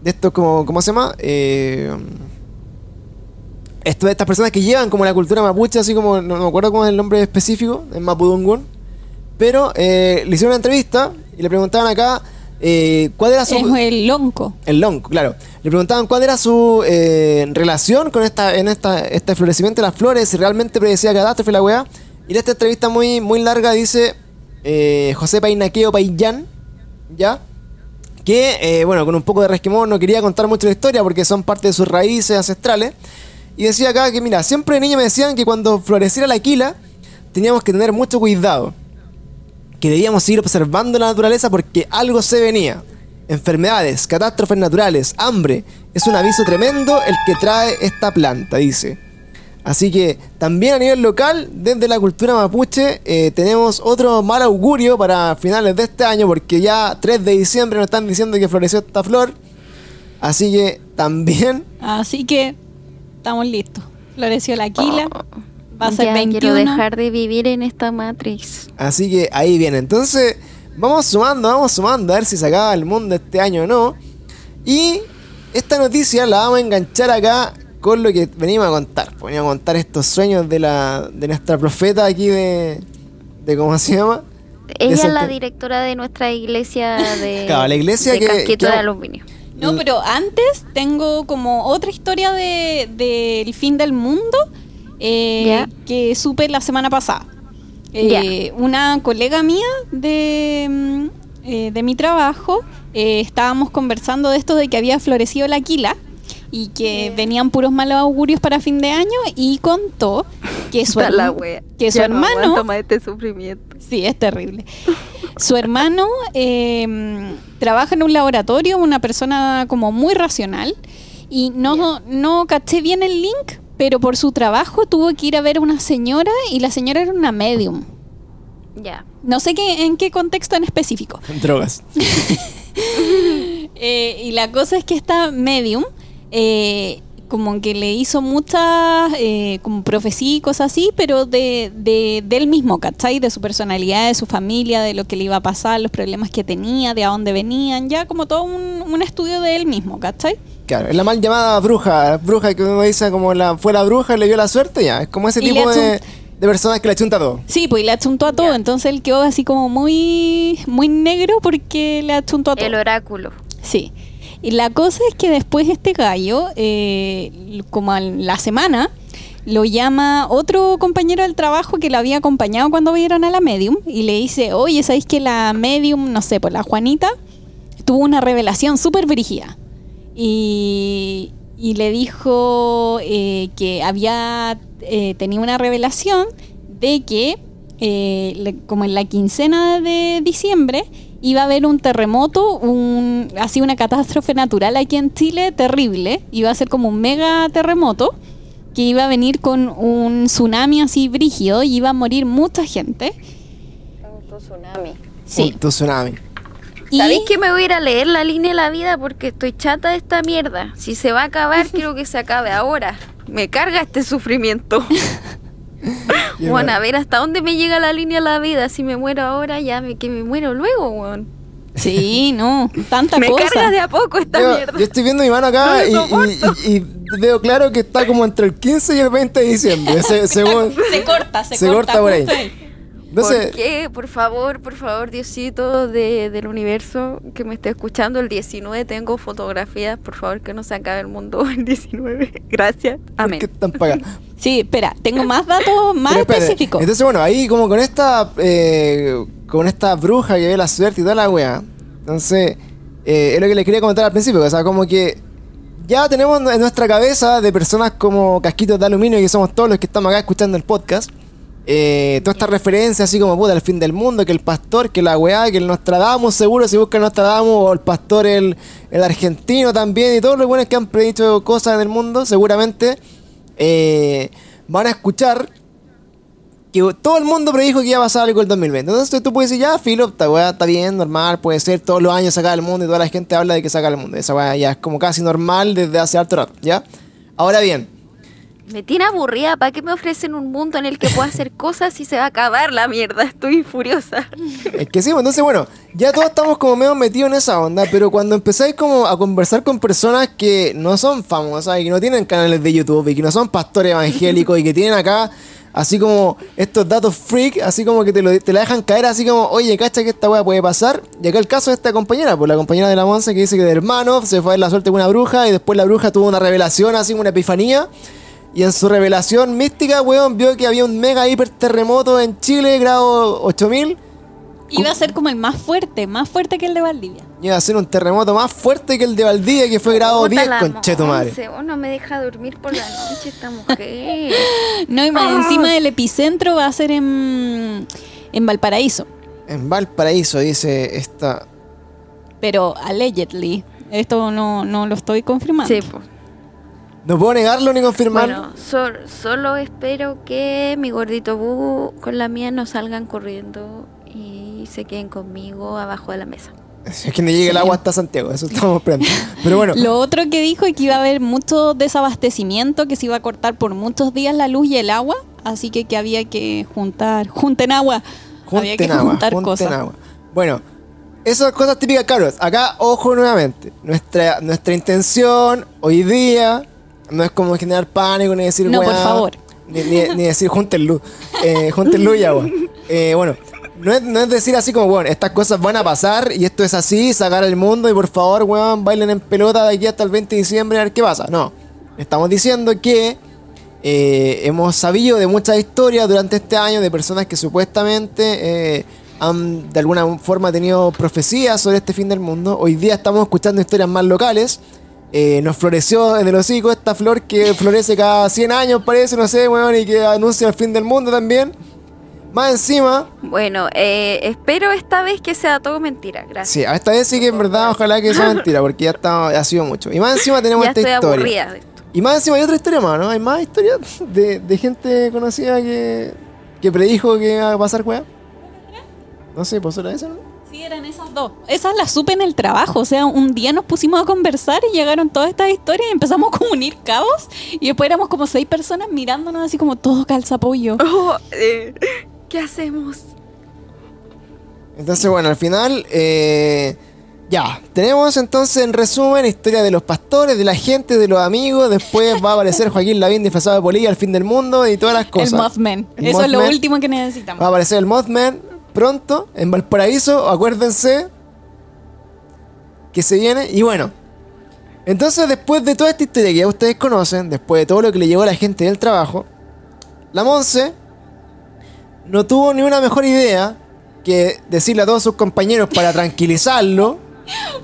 de estos, como, ¿cómo se llama? Eh, esto, estas personas que llevan como la cultura mapuche, así como, no, no me acuerdo cómo es el nombre específico, en Mapudungun, pero eh, le hicieron una entrevista y le preguntaban acá eh, cuál era su... Es el lonco. El lonco, claro. Le preguntaban cuál era su eh, relación con esta, en esta, este florecimiento de las flores, si realmente predecía catástrofe la weá. Y en esta entrevista muy, muy larga dice eh, José Painaqueo Paillán, ¿ya? Que, eh, bueno, con un poco de resquemón no quería contar mucho la historia porque son parte de sus raíces ancestrales. Y decía acá que, mira, siempre de niño me decían que cuando floreciera la quila teníamos que tener mucho cuidado que debíamos seguir observando la naturaleza porque algo se venía. Enfermedades, catástrofes naturales, hambre. Es un aviso tremendo el que trae esta planta, dice. Así que también a nivel local, desde la cultura mapuche, eh, tenemos otro mal augurio para finales de este año porque ya 3 de diciembre nos están diciendo que floreció esta flor. Así que también Así que estamos listos. Floreció la quila. Va a ser ya 21. quiero dejar de vivir en esta Matrix. Así que ahí viene. Entonces, vamos sumando, vamos sumando a ver si se acaba el mundo este año o no. Y esta noticia la vamos a enganchar acá con lo que venimos a contar. Pues Venimos a contar estos sueños de la de nuestra profeta aquí de. de ¿Cómo se llama? Ella es la directora de nuestra iglesia de, Claro, la iglesia de que- casquito que- de aluminio. No, pero antes tengo como otra historia de- del fin del mundo eh, que supe la semana pasada. Eh, Una colega mía de, mm, eh, de mi trabajo eh, estábamos conversando de esto de que había florecido la quila y que venían puros malos augurios para fin de año y contó que su, Está la que su Ya no hermano más este sufrimiento. Sí, es terrible. Su hermano eh, trabaja en un laboratorio, una persona como muy racional, y no, no caché bien el link, pero por su trabajo tuvo que ir a ver a una señora y la señora era una medium. Ya. No sé qué, en qué contexto en específico. Drogas. Eh, y la cosa es que esta medium, eh, como que le hizo muchas eh, como profecía y cosas así, pero de, de, de él mismo, ¿cachai? De su personalidad, de su familia, de lo que le iba a pasar, los problemas que tenía, de a dónde venían, ya como todo un, un estudio de él mismo, ¿cachai? Claro, es la mal llamada bruja. Bruja que uno dice como la, fue la bruja y le dio la suerte, ya. Es como ese Y tipo de, de personas que le achunta todo. Sí, pues y le achuntó a todo, entonces él quedó así como muy, muy negro porque le achuntó a todo. El oráculo. Sí. Y la cosa es que después este gallo, eh, como a la semana, lo llama otro compañero del trabajo que lo había acompañado cuando vieron a la medium y le dice, oye, ¿sabéis que la medium, no sé, pues la Juanita, tuvo una revelación súper brígida? Y, y le dijo eh, que había eh, tenido una revelación de que eh, como en la quincena de diciembre iba a haber un terremoto, un, así una catástrofe natural aquí en Chile terrible, iba a ser como un mega terremoto que iba a venir con un tsunami así brígido y iba a morir mucha gente. tsunami. Sí. Un tsunami. Y- ¿Sabéis que me voy a ir a leer la línea de la vida porque estoy chata de esta mierda? Si se va a acabar, quiero que se acabe ahora. Me carga este sufrimiento. Bueno, a ver hasta dónde me llega la línea de la vida. Si me muero ahora, ya me, que me muero luego, weón. Sí, no, tanta Me cosa. carga de a poco esta Yo, mierda. yo estoy viendo mi mano No acá y, soporto. y- y veo claro que está como entre el 15 y el 20 de diciembre. Se- Se corta, se, Se corta, corta por ahí. ¿Por qué? Por favor, por favor, Diosito de, del universo que me esté escuchando, el 19 tengo fotografías, por favor que no se acabe el mundo el 19. Gracias. ¿por Amén. qué están pagados? Sí, espera, tengo más datos más específicos. Entonces, bueno, ahí como con esta eh, con esta bruja que ve la suerte y toda la wea, Entonces, eh, es lo que les quería comentar al principio. O sea, como que ya tenemos en nuestra cabeza de personas como casquitos de aluminio, que somos todos los que estamos acá escuchando el podcast. Eh, toda esta referencia así como puta el fin del mundo, que el pastor, que la weá, que el Nostradamus, seguro si buscan Nostradamus, o el pastor el, el argentino también, y todos los buenos que han predicho cosas del mundo, seguramente eh, van a escuchar que todo el mundo predijo que iba a pasar algo el 2020. Entonces tú puedes decir, ya, filo, esta weá está bien, normal, puede ser, todos los años saca el mundo y toda la gente habla de que saca el mundo. Esa weá ya es como casi normal desde hace harto rato, ¿ya? Ahora bien, Me tiene aburrida. ¿Para qué me ofrecen un mundo en el que pueda hacer cosas y se va a acabar la mierda? Estoy furiosa. Es que sí, pues, entonces bueno, ya todos estamos como medio metidos en esa onda, pero cuando empezáis como a conversar con personas que no son famosas y que no tienen canales de YouTube y que no son pastores evangélicos y que tienen acá así como estos datos freak, así como que te, lo, te la dejan caer así como, oye, cacha que esta weá puede pasar. Y acá el caso de esta compañera, pues la compañera de la Monse que dice que de hermano se fue a ver la suerte con una bruja y después la bruja tuvo una revelación, así una epifanía. Y en su revelación mística, weón, vio que había un mega hiper terremoto en Chile, grado 8000. Iba a ser como el más fuerte, más fuerte que el de Valdivia. Iba a ser un terremoto más fuerte que el de Valdivia, que fue grado Puta 10, la concheto madre. Monse, vos no me deja dormir por la noche esta mujer. No, y más encima del epicentro va a ser en, en Valparaíso. En Valparaíso, dice esta. Pero allegedly. Esto no, no lo estoy confirmando. Sí, pues. No puedo negarlo ni confirmarlo. Bueno, sol- solo espero que mi gordito bu con la mía no salgan corriendo y se queden conmigo abajo de la mesa. Es que no llegue el agua hasta Santiago, eso estamos esperando. Pero bueno, Lo otro que dijo es que iba a haber mucho desabastecimiento, que se iba a cortar por muchos días la luz y el agua, así que que había que juntar, junten agua, había que junten agua, juntar junten cosas. agua. Bueno, esas cosas típicas, cabros. Acá, ojo nuevamente. Nuestra, nuestra intención hoy día no es como generar pánico ni decir No, por favor. Ni, ni- ni decir junten luz. Eh, junten luz y agua. Eh, bueno, no es, no es decir así como, bueno, estas cosas van a pasar y esto es así, sacar al mundo y por favor, weón, bailen en pelota de aquí hasta el 20 de diciembre a ver qué pasa. No. Estamos diciendo que eh, hemos sabido de muchas historias durante este año de personas que supuestamente eh, han de alguna forma tenido profecías sobre este fin del mundo. Hoy día estamos escuchando historias más locales. Eh, nos floreció en el hocico esta flor que florece cada 100 años, parece, no sé, weón, y que anuncia el fin del mundo también. Más encima, Bueno, eh, espero esta vez que sea todo mentira. Gracias. sí, a esta vez sí que en verdad ojalá que sea mentira, porque ya está, ha sido mucho. Y más encima tenemos ya esta estoy historia. aburrida de esto. Y más encima hay otra historia más, ¿no? Hay más historias de, de gente conocida que, que predijo que iba a pasar weá. No sé, pues era eso, ¿no? Sí, eran esas dos. Esas las supe en el trabajo. O sea, un día nos pusimos a conversar y llegaron todas estas historias y empezamos a unir cabos. Y después éramos como seis personas mirándonos así como todo calza pollo. Oh, eh, ¿Qué hacemos? Entonces, bueno, al final, eh, ya, tenemos entonces en resumen historia de los pastores, de la gente, de los amigos. Después va a aparecer Joaquín Lavín disfrazado de polilla al fin del mundo y todas las cosas. El Mothman. El Eso es lo último que Va a necesitamos. aparecer el Mothman pronto en Valparaíso, acuérdense que se viene. Y bueno, entonces después de toda esta historia que ya ustedes conocen, después de todo lo que le llegó a la gente del trabajo, la Monse no tuvo ni una mejor idea que decirle a todos sus compañeros para tranquilizarlo.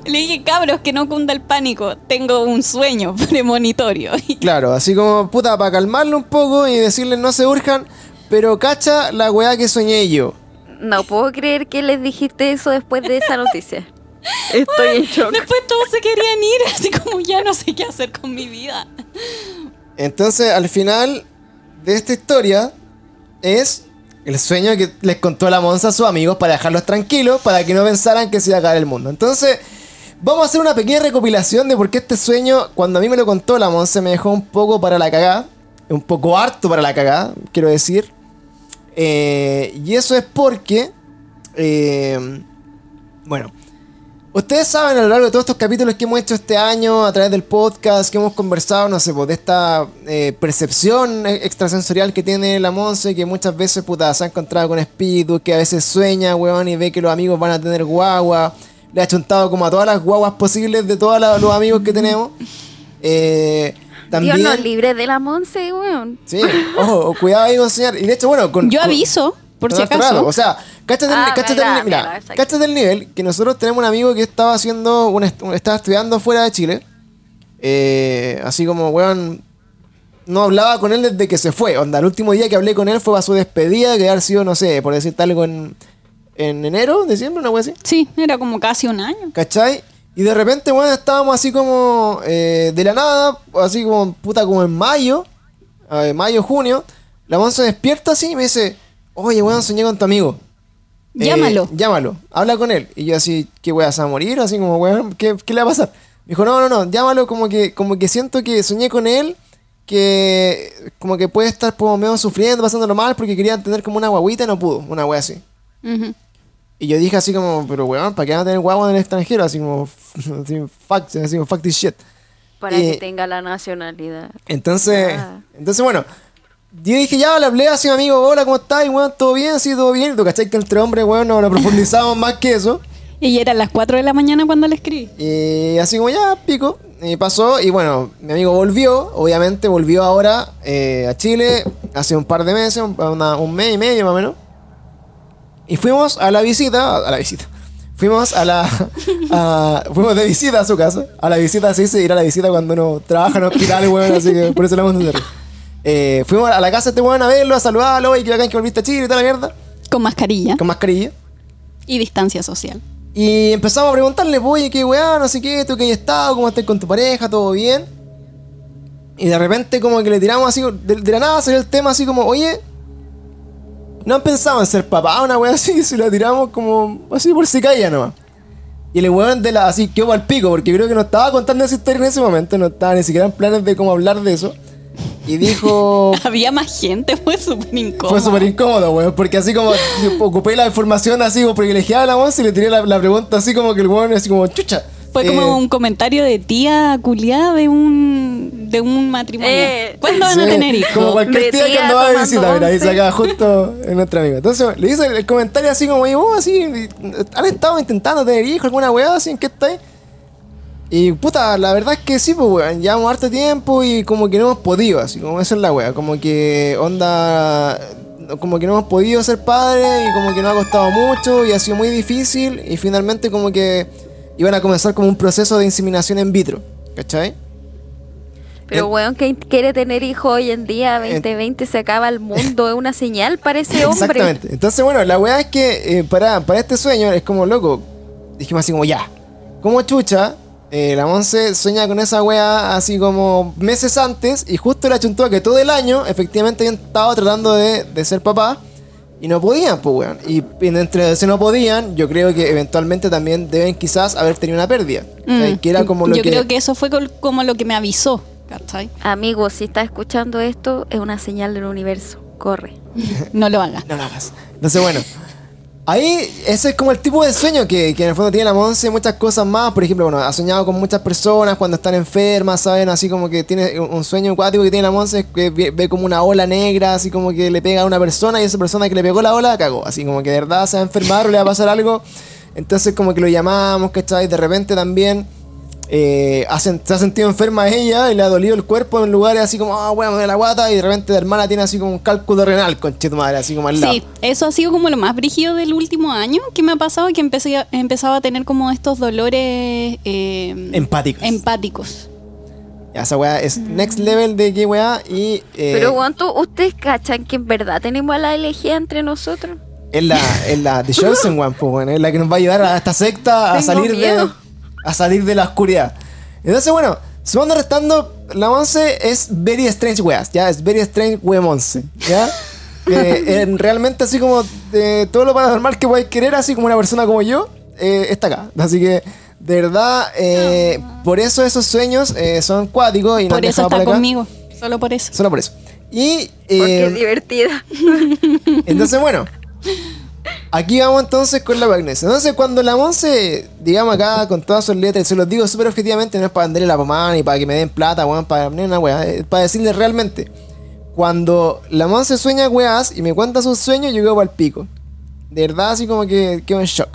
Le dije, cabros, que no cunda el pánico. Tengo un sueño premonitorio. Claro, así como puta, para calmarlo un poco y decirle no se urjan, pero cacha la weá que soñé yo. No puedo creer que les dijiste eso después de esa noticia. Estoy en shock. Después todos se querían ir, así como ya no sé qué hacer con mi vida. Entonces, al final de esta historia es el sueño que les contó la Monza a sus amigos para dejarlos tranquilos, para que no pensaran que se iba a caer el mundo. Entonces, vamos a hacer una pequeña recopilación de por qué este sueño, cuando a mí me lo contó la Monza, me dejó un poco para la cagada, un poco harto para la cagada, quiero decir. Eh, y eso es porque, eh, bueno, Ustedes saben a lo largo de todos estos capítulos que hemos hecho este año a través del podcast, que hemos conversado, no sé, pues, de esta eh, percepción e- extrasensorial que tiene la Monse, que muchas veces puta, se ha encontrado con espíritus, que a veces sueña, weón, y ve que los amigos van a tener guagua. Le ha chuntado como a todas las guaguas posibles de todos los amigos que tenemos. Eh, también, Dios nos libre de la Monse, weón. Sí, ojo, cuidado ahí con soñar. Y de hecho, bueno, con. Yo con- aviso, por con si acaso. rato. O sea, Cáchate, el- Ah, cáchate el, mira, cáchate el nivel que nosotros tenemos un amigo que estaba haciendo, un est- estaba estudiando fuera de Chile. Eh, así como, weón, no hablaba con él desde que se fue. Onda, el último día que hablé con él fue para su despedida, que haber sido, no sé, por decirte algo en, en enero, diciembre, una wea así. Sí, era como casi un año. ¿Cachai? Y de repente, bueno, estábamos así como eh, de la nada, así como puta, como en mayo, eh, mayo, junio. La Monza despierta así y me dice, oye, weón, soñé con tu amigo. Eh, Llámalo. llámalo, habla con él. Y yo así, ¿qué weón, se va a morir? Así como, weón, ¿qué, qué le va a pasar? Me dijo, no, no, no, llámalo como que, como que siento que soñé con él, que como que puede estar como medio sufriendo, pasándolo mal, porque quería tener como una guaguita y no pudo, una wea así. Y yo dije así como, pero weón, ¿para qué van a tener guagua en el extranjero? Así como, así, fuck, así como, fuck this shit. Para Eh, que tenga la nacionalidad. Entonces, Ah. entonces bueno, yo dije, ya, le hablé así amigo, hola, ¿cómo estás? Y weón, ¿todo bien? Sí, todo bien. Y tú cachai que entre hombres, weón, no, no profundizamos más que eso. Y eran las 4 de la mañana cuando le escribí. Y así como, ya, pico. Y pasó, y bueno, mi amigo volvió, obviamente volvió ahora eh, a Chile hace un par de meses, un, una- un mes y medio más o menos. Y fuimos a la visita, a la visita. Fuimos a la. a- fuimos de visita a su casa. A la visita se dice ir a la visita cuando uno trabaja en hospital, weón, así que por eso le vamos a hacer. Eh, fuimos a la casa de este weón a verlo, a saludarlo, y que bacán que volviste a Chile y toda la mierda. Con mascarilla Con mascarilla. y distancia social. Y empezamos a preguntarle, oye, qué weá, no sé qué, tú que has estado, cómo estás con tu pareja, todo bien. Y de repente como que le tiramos así, de, de la nada salió el tema así como, oye, no han pensado en ser papá, una weá así, y se la tiramos como así por si caía nomás. Y el weón de la, así quedó al pico, porque creo que no estaba contando esa historia en ese momento, no estaba ni siquiera en planes de cómo hablar de eso. Y dijo, Había más gente, fue súper incómodo. fue súper incómodo, weón, porque así como ocupé la información así como privilegiada de la voz y le tiré la, la pregunta así como que el weón así como chucha. Fue como Eh, un comentario de tía culiada de un, de un matrimonio. Eh, ¿Cuándo van a tener hijos? Como cualquier De tía que tía ando a tomando visita, mira, ahí acaba justo en nuestro amigo. Entonces le hice el comentario así como, oh, así, ¿han estado intentando tener hijos, alguna weá así, en qué estáis? Y puta, la verdad es que sí, pues weón, llevamos harto tiempo y como que no hemos podido, así como esa es la weá, como que onda, como que no hemos podido ser padres y como que nos ha costado mucho y ha sido muy difícil y finalmente como que iban a comenzar como un proceso de inseminación in vitro, ¿cachai? Pero En- weón, que quiere tener hijos hoy en día, 2020 se acaba el mundo, es una señal para ese hombre. Exactamente. Entonces, bueno, la weá es que eh, para, para este sueño es como loco. Dijimos así como ya. Como chucha, eh, la Monse sueña con esa weá así como meses antes y justo la chuntó que todo el año efectivamente habían estado tratando de, de ser papá y no podían, pues weón. Y, y entre ese no podían, yo creo que eventualmente también deben quizás haber tenido una pérdida. Mm. Que era como lo Yo que... creo que eso fue como lo que me avisó. ¿cachai? Amigo, si estás escuchando esto, es una señal del universo. Corre. No lo hagas. No lo hagas. Entonces, bueno. Ahí, ese es como el tipo de sueño que, que en el fondo tiene la Monse, muchas cosas más. Por ejemplo, bueno, ha soñado con muchas personas cuando están enfermas, ¿saben? Así como que tiene un sueño acuático que tiene la Monse, que ve, ve como una ola negra, así como que le pega a una persona y esa persona que le pegó la ola cagó. Así como que de verdad se va a enfermar o le va a pasar algo. Entonces, como que lo llamamos, ¿cachai? De repente también eh, ha se ha sentido enferma ella y le ha dolido el cuerpo en lugares así como, ah, bueno, me la guata. Y de repente la hermana tiene así como un cálculo renal, con madre, así como al lado. Sí, eso ha sido como lo más brígido del último año que me ha pasado, que empecé a, he empezado a tener como estos dolores eh, Empáticos. empáticos. Ya, esa weá es next level de qué weá y eh, Pero ¿cuánto ustedes cachan que en verdad tenemos a la elegía entre nosotros? es la, es la The Chosen One, pues, bueno, es la que nos va a ayudar a esta secta a Tengo salir de. A salir de la oscuridad. Entonces, bueno, sumando restando, la Monse es very strange weas, ya, es very strange we Monse, ya. Eh, en- realmente así como todo lo paranormal que podáis querer, así como una persona como yo, eh, está acá. Así que, de verdad, eh, por eso esos sueños eh, son cuáticos y nos Por eso por está acá. conmigo, solo por eso. Solo por eso. Y Porque es divertida. entonces, bueno, aquí vamos entonces con la Agnes. Entonces, cuando la Monse, digamos acá con todas sus letras, se los digo súper objetivamente, no es para venderle la pomada ni para que me den plata, weón, para ni una weá, es para decirle realmente. Cuando la Monse sueña weás y me cuenta sus sueños, yo quedo para el pico. De verdad, así como que quedo en shock.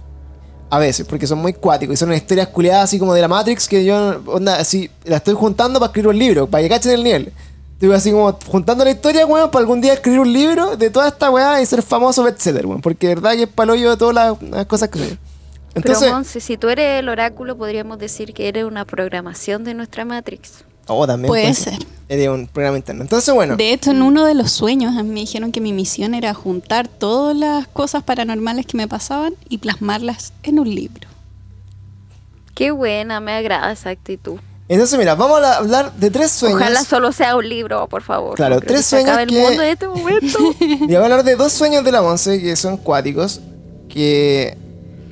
A veces, porque son muy cuáticos y son historias culiadas así como de la Matrix que yo, onda, así, la estoy juntando para escribir un libro, para que cachen el nivel. Estuve así como juntando la historia, weón, para algún día escribir un libro de toda esta weá y ser famoso bestseller, weón. Porque de verdad que es paloyo de todas las, las cosas que se Entonces, Pero Monse, si tú eres el oráculo, podríamos decir que eres una programación de nuestra Matrix. oh, también Puede ser. Sería un programa interno. Entonces, bueno. De hecho, en uno de los sueños a mí me dijeron que mi misión era juntar todas las cosas paranormales que me pasaban y plasmarlas en un libro. Qué buena, me agrada esa actitud. Entonces, mira, vamos a hablar de tres sueños. Ojalá solo sea un libro, por favor. Claro, tres que se acabe sueños el que- mundo en este momento. Y voy a hablar de dos sueños de la Monse que son cuáticos. Que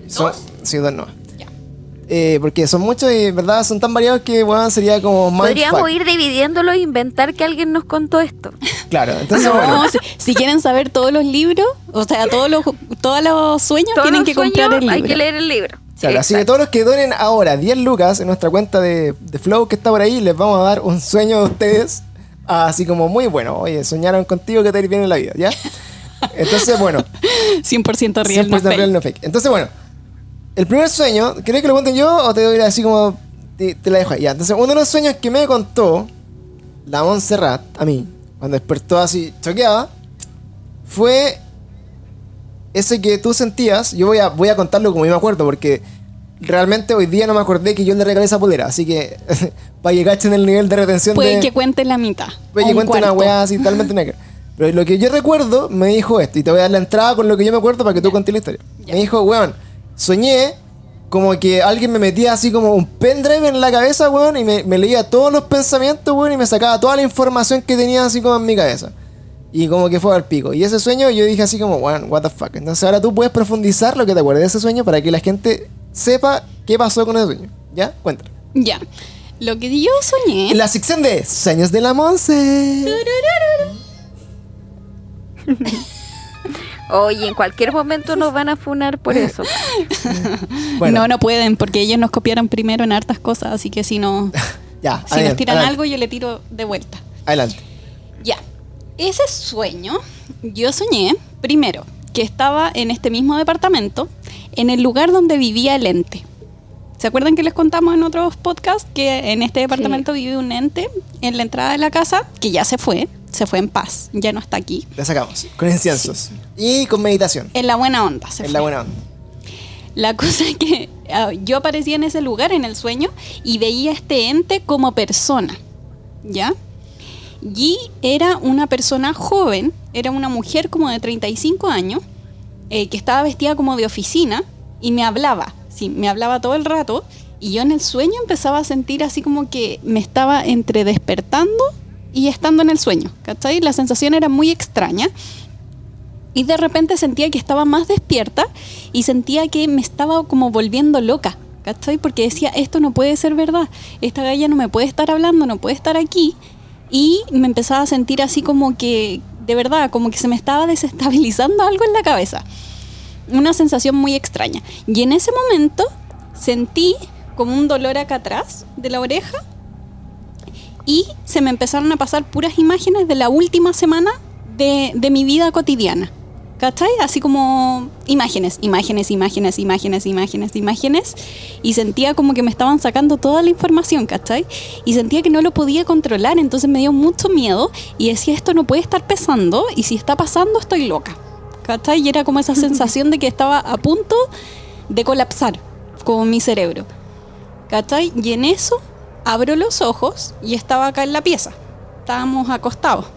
son. Sí, dos no. Ya. Eh, porque son muchos y verdad son tan variados que bueno, sería como Podríamos mindfuck. ir dividiéndolo e inventar que alguien nos contó esto. Claro, entonces No, bueno. si, si quieren saber todos los libros, o sea, todos los, todos los sueños, Todos tienen los que comprar sueños el Hay libro. que leer el libro. Claro, así que todos los que donen ahora 10 lucas en nuestra cuenta de, de Flow que está por ahí, les vamos a dar un sueño de ustedes. Así como muy bueno. Oye, soñaron contigo que te ir bien en la vida, ¿ya? Entonces, bueno, 100% real, 100% no fake. real, no fake. Entonces, bueno, el primer sueño, ¿querés que lo cuente yo o te doy así como te, te la dejo ahí? Ya, entonces, uno de los sueños que me contó la Montserrat a mí, cuando despertó así choqueada, fue ese que tú sentías. Yo voy a, voy a contarlo como yo me acuerdo, porque realmente hoy día no me acordé que yo le regalé esa polera, así que para que cachen el nivel de retención Puede de. que cuente la mitad. Puede que un cuente una weá así totalmente negra. Pero lo que yo recuerdo me dijo esto, y te voy a dar la entrada con lo que yo me acuerdo para que tú contes la historia. Me dijo, weón, soñé como que alguien me metía así como un pendrive en la cabeza, weón, y me, me leía todos los pensamientos, weón, y me sacaba toda la información que tenía así como en mi cabeza. Y como que fue al pico. Y ese sueño yo dije así como, weón, what the fuck. Entonces ahora tú puedes profundizar lo que te acuerdas de ese sueño para que la gente sepa qué pasó con ese sueño. ¿Ya? Cuéntalo. Ya. Lo que yo soñé. En la sección de Sueños de la Monse. Oye, en cualquier momento nos van a funar por eso. Bueno. No, no pueden, porque ellos nos copiaron primero en hartas cosas, así que si no. Ya, si nos tiran adelante. algo, yo le tiro de vuelta. Adelante. Ya. Ese sueño, yo soñé, primero, que estaba en este mismo departamento, en el lugar donde vivía el ente. ¿Se acuerdan que les contamos en otros podcasts que en este departamento vive un ente en la entrada de la casa que ya se fue, se fue en paz, ya no está aquí? La sacamos. Con inciensos. Y con meditación. En la buena onda, se en fue. la buena onda. La cosa es que ah, yo aparecía en ese lugar en el sueño y veía a este ente como persona, ¿ya? Y era una persona joven, era una mujer como de 35 años, eh, que estaba vestida como de oficina y me hablaba, sí, me hablaba todo el rato y yo en el sueño empezaba a sentir así como que me estaba entre despertando y estando en el sueño, ¿cachai? La sensación era muy extraña y de repente sentía que estaba más despierta y sentía que me estaba como volviendo loca, ¿cachai? Porque decía, esto no puede ser verdad, esta galla no me puede estar hablando, no puede estar aquí. Y me empezaba a sentir así como que, de verdad, como que se me estaba desestabilizando algo en la cabeza. Una sensación muy extraña. Y en ese momento sentí como un dolor acá atrás de la oreja y se me empezaron a pasar puras imágenes de la última semana de, de mi vida cotidiana. ¿Cachai? Así como imágenes, imágenes, imágenes, imágenes, imágenes, imágenes. Y sentía como que me estaban sacando toda la información, ¿cachai? Y sentía que no lo podía controlar, entonces me dio mucho miedo y decía, esto no puede estar pasando y si está pasando estoy loca. ¿Cachai? Y era como esa sensación de que estaba a punto de colapsar, como mi cerebro. ¿Cachai? Y en eso abro los ojos y estaba acá en la pieza. Estábamos acostados.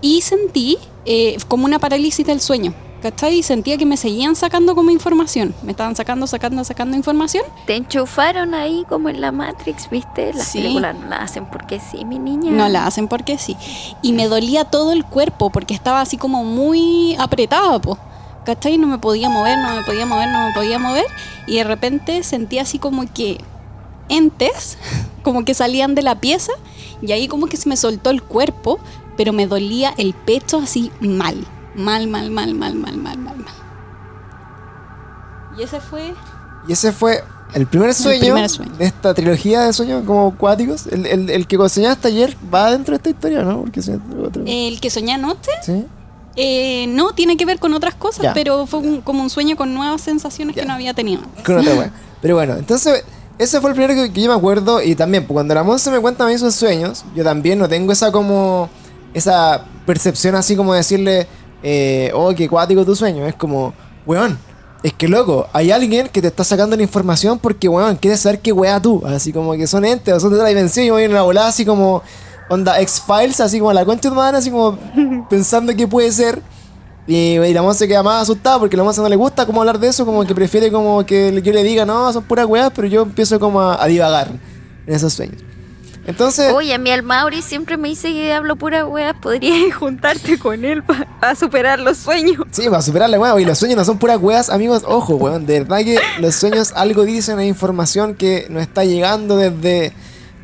Y sentí eh, como una parálisis del sueño. ¿Cachai? Y sentía que me seguían sacando como información. Me estaban sacando, sacando, sacando información. Te enchufaron ahí como en la Matrix, ¿viste? Las Sí. películas no la hacen porque sí, mi niña. No la hacen porque sí. Y me dolía todo el cuerpo porque estaba así como muy apretado, po. ¿Cachai? No me podía mover, no me podía mover, no me podía mover. Y de repente sentía así como que entes, como que salían de la pieza. Y ahí como que se me soltó el cuerpo, pero me dolía el pecho así mal. Mal, mal, mal, mal, mal, mal, mal, mal. Y ese fue... Y ese fue el primer sueño, primer sueño. de esta trilogía de sueños como cuáticos. El, el, el que soñaste ayer va dentro de esta historia, ¿no? Porque otro. El que soñé anoche. ¿Sí? Eh, no, tiene que ver con otras cosas, Ya. pero fue un- como un sueño con nuevas sensaciones Ya. que no había tenido. Con otra wea. Pero bueno, entonces ese fue el primero que, que yo me acuerdo. Y también, pues, cuando la Monse me cuenta a mí sus sueños, yo también no tengo esa como. Esa percepción así como decirle, eh, oh, qué cuático tu sueño. Es como, weón, es que loco, hay alguien que te está sacando la información porque, weón, quiere saber qué weá tú. Así como que son entes o son de otra dimensión y voy en una volada así como, onda X-Files, así como la tu madre, así como pensando qué puede ser. Y, y la Monse queda más asustada porque a la Monse no le gusta como hablar de eso, como que prefiere como que yo le diga, no, son puras weas, pero yo empiezo como a, a divagar en esos sueños. Entonces, Oye, a mí el Mauri siempre me dice que hablo pura wea. Podrías juntarte con él para superar los sueños. sí, para superar la wea, y los sueños no son puras weas, amigos, ojo, weón, de verdad que los sueños algo dicen, hay información que nos está llegando desde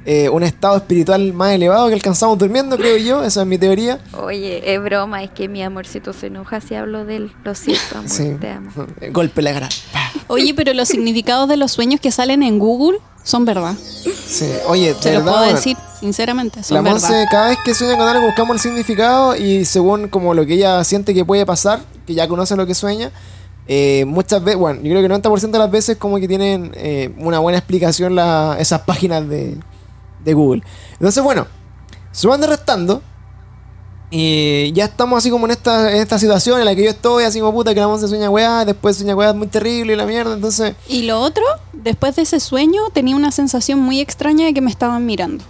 eh, un estado espiritual más elevado que alcanzamos durmiendo, creo yo, esa es mi teoría. Oye, es broma, es que mi amorcito se enoja si hablo de él. Lo siento, amor, Sí, te amo. golpe la cara. Oye, pero los significados de los sueños que salen en Google son verdad. Sí, oye, de lo puedo decir, sinceramente, son La Monse, verdad. cada vez que sueña con algo, buscamos el significado y según como lo que ella siente que puede pasar, que ya conoce lo que sueña, eh, muchas veces, bueno, yo creo que el 90% de las veces como que tienen eh, una buena explicación la- esas páginas de, de Google. Entonces, bueno, sumando y restando, y ya estamos así como en esta, en esta situación en la que yo estoy, así como puta, que la Monse sueña weá, después sueña weá muy terrible y la mierda, entonces... Y lo otro, después de ese sueño, tenía una sensación muy extraña de que me estaban mirando.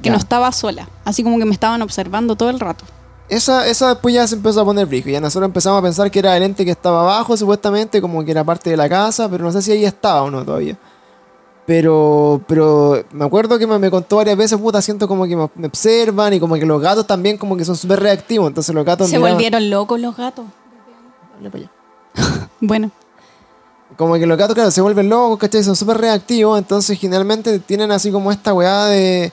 Que Ya. no estaba sola, así como que me estaban observando todo el rato. Esa, esa después ya se empezó a poner brillo. Ya nosotros empezamos a pensar que era el ente que estaba abajo, supuestamente, como que era parte de la casa, pero no sé si ahí estaba o no todavía. Pero, pero me acuerdo que me, me contó varias veces, puta, siento como que me, observan y como que los gatos también como que son súper reactivos. Entonces los gatos Se miraban- volvieron locos los gatos. Allá. Bueno, Como que los gatos, claro, se vuelven locos, ¿cachai? Son súper reactivos, entonces generalmente tienen así como esta weá de,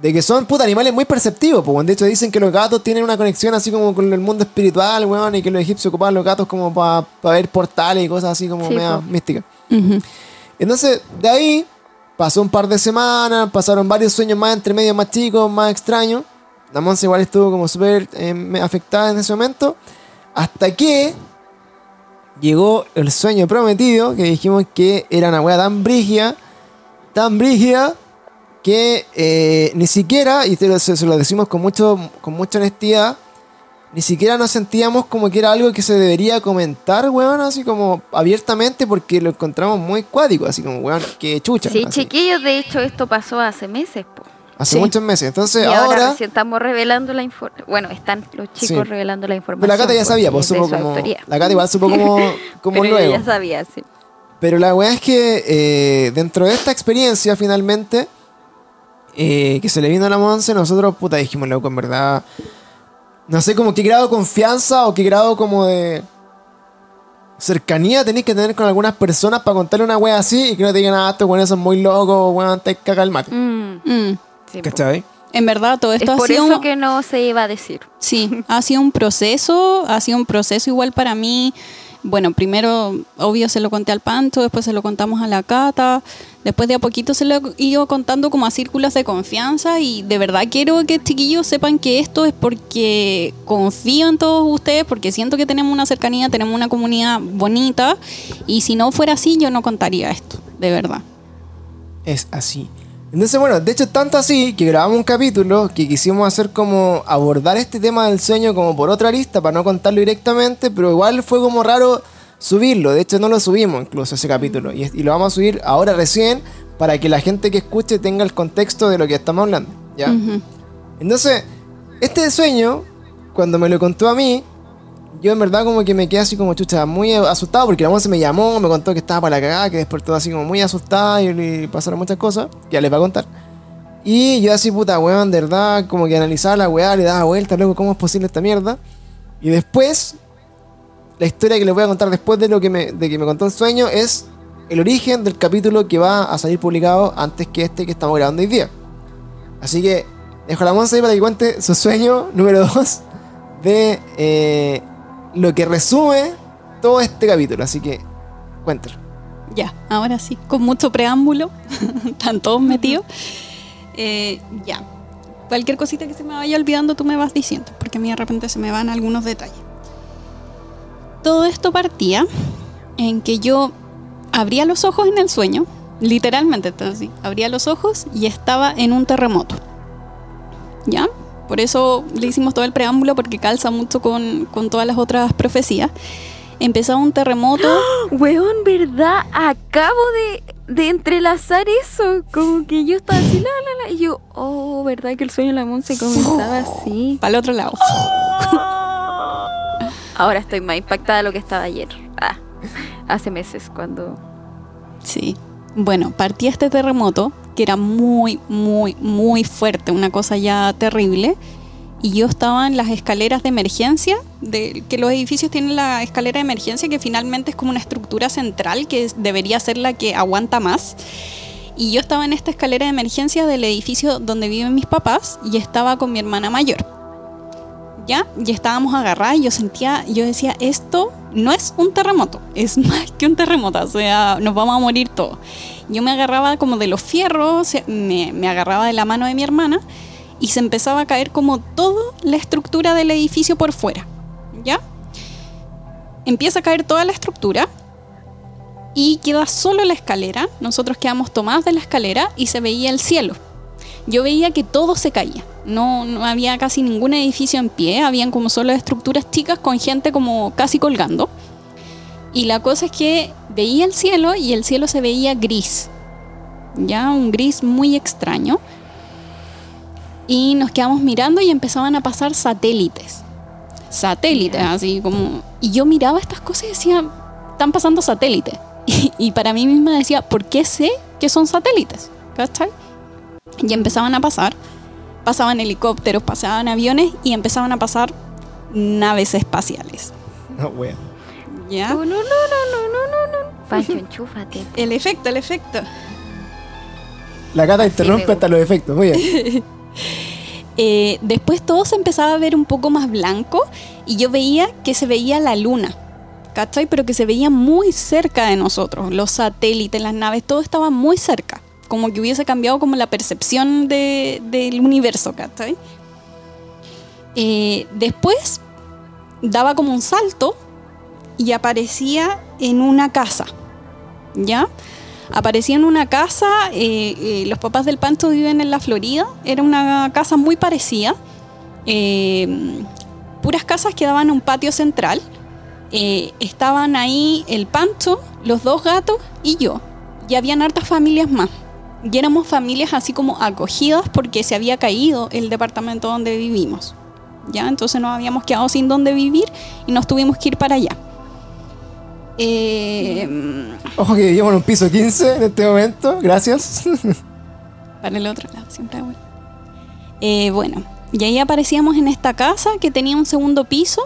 de que son puta animales muy perceptivos, pues. De hecho dicen que los gatos tienen una conexión así como con el mundo espiritual, weón, y que los egipcios ocupaban los gatos como para ver portales y cosas así como Sí, media místicas. ujú. Entonces, de ahí pasó un par de semanas, pasaron varios sueños más entre medio más chicos, más extraños. La Monse igual estuvo como súper eh, afectada en ese momento. Hasta que llegó el sueño prometido, que dijimos que era una wea tan brígida, tan brígida, que eh, ni siquiera, y te se, se lo decimos con, mucho, con mucha honestidad, ni siquiera nos sentíamos como que era algo que se debería comentar, weón, así como abiertamente, porque lo encontramos muy cuático, así como, weón, que chucha. Sí, así. chiquillos, de hecho esto pasó hace meses, po. Hace Sí. muchos meses. Entonces, y ahora, ahora, estamos revelando la información. Bueno, están los chicos Sí. revelando la información. pero la Cata ya sabía, pues es de supo su como. autoría. La Cata igual supo como, como Pero luego. ella ya sabía, sí. Pero la weá es que eh, dentro de esta experiencia, finalmente, eh, que se le vino a la Monse, nosotros, puta, dijimos, loco, en verdad. No sé como qué grado de confianza o qué grado como de cercanía tenéis que tener con algunas personas para contarle una wea así y que no te digan, ah, estos weones son muy locos, weón, te caga el mate. Mm, Mm. sí. ¿Cachai? En verdad, todo Es esto ha por sido eso un- que no se iba a decir. Sí, ha sido un proceso, ha sido un proceso igual para mí. Bueno, primero, obvio, se lo conté al Pancho, después se lo contamos a la Cata, después de a poquito se lo he ido contando como a círculos de confianza y de verdad quiero que chiquillos sepan que esto es porque confío en todos ustedes, porque siento que tenemos una cercanía, tenemos una comunidad bonita y si no fuera así yo no contaría esto, de verdad. es así. Entonces, bueno, de hecho, tanto así que grabamos un capítulo que quisimos hacer como abordar este tema del sueño como por otra lista para no contarlo directamente, pero igual fue como raro subirlo. De hecho, no lo subimos incluso ese capítulo y, y lo vamos a subir ahora recién para que la gente que escuche tenga el contexto de lo que estamos hablando. ¿ya? Entonces, este sueño, cuando me lo contó a mí, yo en verdad como que me quedé así como chucha, muy asustado porque la voz se me llamó, me contó que estaba para la cagada, que despertó así como muy asustada y pasaron muchas cosas, que ya les va a contar. Y yo así, puta, weón, de verdad, como que analizaba la weá, le daba vueltas, luego, ¿cómo es posible esta mierda? Y después, la historia que les voy a contar después de lo que me, de que me contó el sueño es el origen del capítulo que va a salir publicado antes que este que estamos grabando hoy día. Así que dejo la Monza ahí para que cuente su sueño número 2 de eh, lo que resume todo este capítulo. Así que cuéntalo. Ya, ahora sí, con mucho preámbulo, están todos metidos. Eh, ya, cualquier cosita que se me vaya olvidando tú me vas diciendo, porque a mí de repente se me van algunos detalles. Todo esto partía en que yo abría los ojos en el sueño, Literalmente, estaba así. Abría los ojos y estaba en un terremoto. ¿Ya? Por eso le hicimos todo el preámbulo porque calza mucho con, con todas las otras profecías. Empezaba un terremoto. Weón, ¿verdad? Acabo de, de entrelazar eso. Como que yo estaba así, la, la, la. Y yo, oh, ¿verdad que el sueño de la Monse comenzaba así? Para el otro lado. Ahora estoy más impactada de lo que estaba ayer. Ah, hace meses cuando... Sí. Bueno, partía este terremoto, que era muy, muy, muy fuerte, una cosa ya terrible. Y yo estaba en las escaleras de emergencia, que los edificios tienen la escalera de emergencia, que finalmente es como una estructura central, que debería ser la que aguanta más. Y yo estaba en esta escalera de emergencia del edificio donde viven mis papás y estaba con mi hermana mayor. ¿Ya? Y estábamos agarradas y yo sentía, yo decía, esto no es un terremoto, es más que un terremoto, o sea, nos vamos a morir todos. Yo me agarraba como de los fierros, me, me agarraba de la mano de mi hermana y se empezaba a caer como toda la estructura del edificio por fuera. ¿Ya? Empieza a caer toda la estructura y queda solo la escalera. Nosotros quedamos tomadas de la escalera y se veía el cielo. Yo veía que todo se caía. No, no había casi ningún edificio en pie. Habían como solo estructuras chicas con gente como casi colgando. Y la cosa es que veía el cielo y el cielo se veía gris. Ya, un gris muy extraño. Y nos quedamos mirando y empezaban a pasar satélites. Satélites, así como... Y yo miraba estas cosas y decía, están pasando satélites. Y, y para mí misma decía, ¿por qué sé que son satélites? ¿Cachai? Y empezaban a pasar. Pasaban helicópteros, pasaban aviones y empezaban a pasar naves espaciales. No, wea. ¿Ya? No, no, no, no, no, no, no. Pancho, enchúfate. El efecto, el efecto. La gata interrumpe me hasta los efectos. Muy bien. Eh, después todo se empezaba a ver un poco más blanco y yo veía que se veía la luna, ¿cachai? Pero que se veía muy cerca de nosotros, los satélites, las naves, todo estaba muy cerca, como que hubiese cambiado como la percepción de- del universo, ¿cachai? Eh, después daba como un salto y aparecía en una casa, ¿ya? Aparecía en una casa, eh, eh, los papás del Pancho viven en la Florida, era una casa muy parecida, eh, puras casas que daban un patio central, estaban ahí el Pancho, los dos gatos y yo, y habían hartas familias más. Y éramos familias así como acogidas porque se había caído el departamento donde vivimos. ¿Ya? Entonces nos habíamos quedado sin dónde vivir y nos tuvimos que ir para allá. Eh, Ojo que vivimos en un piso 15 en este momento. Gracias. para el otro lado, siempre el- Eh, bueno, y ahí aparecíamos en esta casa que tenía un segundo piso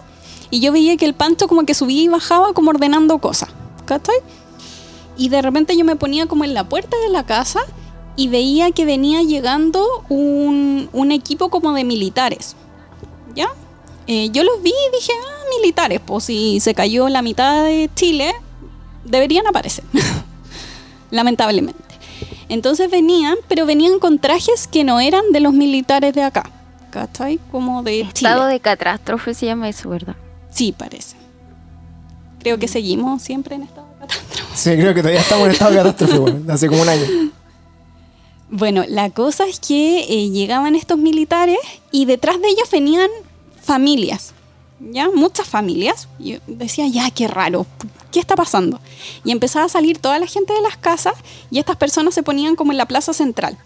y yo veía que el pancho como que subía y bajaba como ordenando cosas, ¿cachai? Y de repente yo me ponía como en la puerta de la casa y veía que venía llegando un, un equipo como de militares, ¿ya? Eh, yo los vi y dije, ah, militares, pues si se cayó la mitad de Chile, deberían aparecer, lamentablemente. Entonces venían, pero venían con trajes que no eran de los militares de acá, ¿cachai? Como de Chile. Estado de catástrofe se llama eso, ¿verdad? Sí, parece. Creo que seguimos siempre en estado de catástrofe. Sí, creo que todavía estamos en estado de catástrofe. Hace como un año. Bueno, la cosa es que eh, llegaban estos militares y detrás de ellos venían familias, ¿ya? Muchas familias. Y yo decía, ya, qué raro, ¿qué está pasando? Y empezaba a salir toda la gente de las casas y estas personas se ponían como en la plaza central.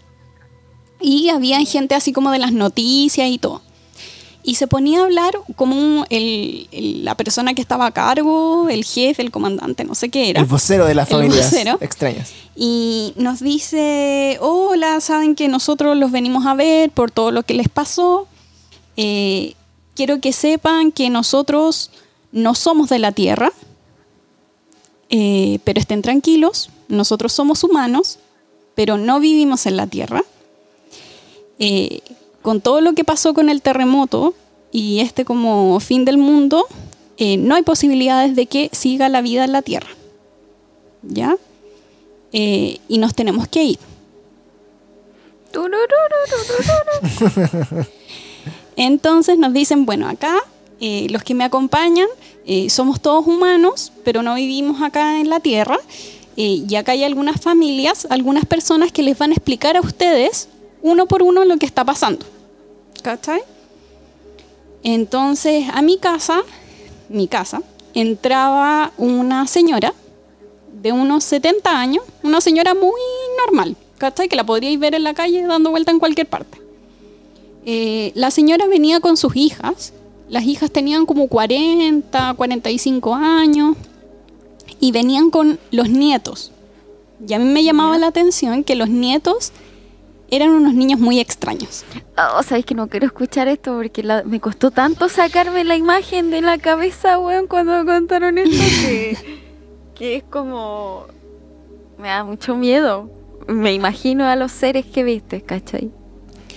Y había gente así como de las noticias y todo. Y se ponía a hablar como un- el- el- la persona que estaba a cargo, el jefe, el comandante, no sé qué era. El vocero de las familias vocero. extrañas. Y nos dice, hola, saben que nosotros los venimos a ver por todo lo que les pasó. Eh, quiero que sepan que nosotros no somos de la Tierra, eh, pero estén tranquilos, nosotros somos humanos, pero no vivimos en la Tierra. Eh, con todo lo que pasó con el terremoto y este como fin del mundo, no hay posibilidades de que siga la vida en la Tierra. ¿Ya? Eh, y nos tenemos que ir. Entonces nos dicen, bueno, acá eh, los que me acompañan eh, somos todos humanos, pero no vivimos acá en la Tierra. Eh, y acá hay algunas familias, algunas personas que les van a explicar a ustedes uno por uno lo que está pasando. ¿Cachai? Entonces, a mi casa, mi casa, entraba una señora de unos 70 años, una señora muy normal, ¿cachai? Que la podríais ver en la calle dando vuelta en cualquier parte. Eh, la señora venía con sus hijas, las hijas tenían como 40, 45 años y venían con los nietos. Y a mí me llamaba la atención que los nietos eran unos niños muy extraños. Oh, sabes que no quiero escuchar esto porque la- me costó tanto sacarme la imagen de la cabeza, weón, cuando contaron esto que, que es como. Me da mucho miedo. Me imagino a los seres que viste, ¿cachai?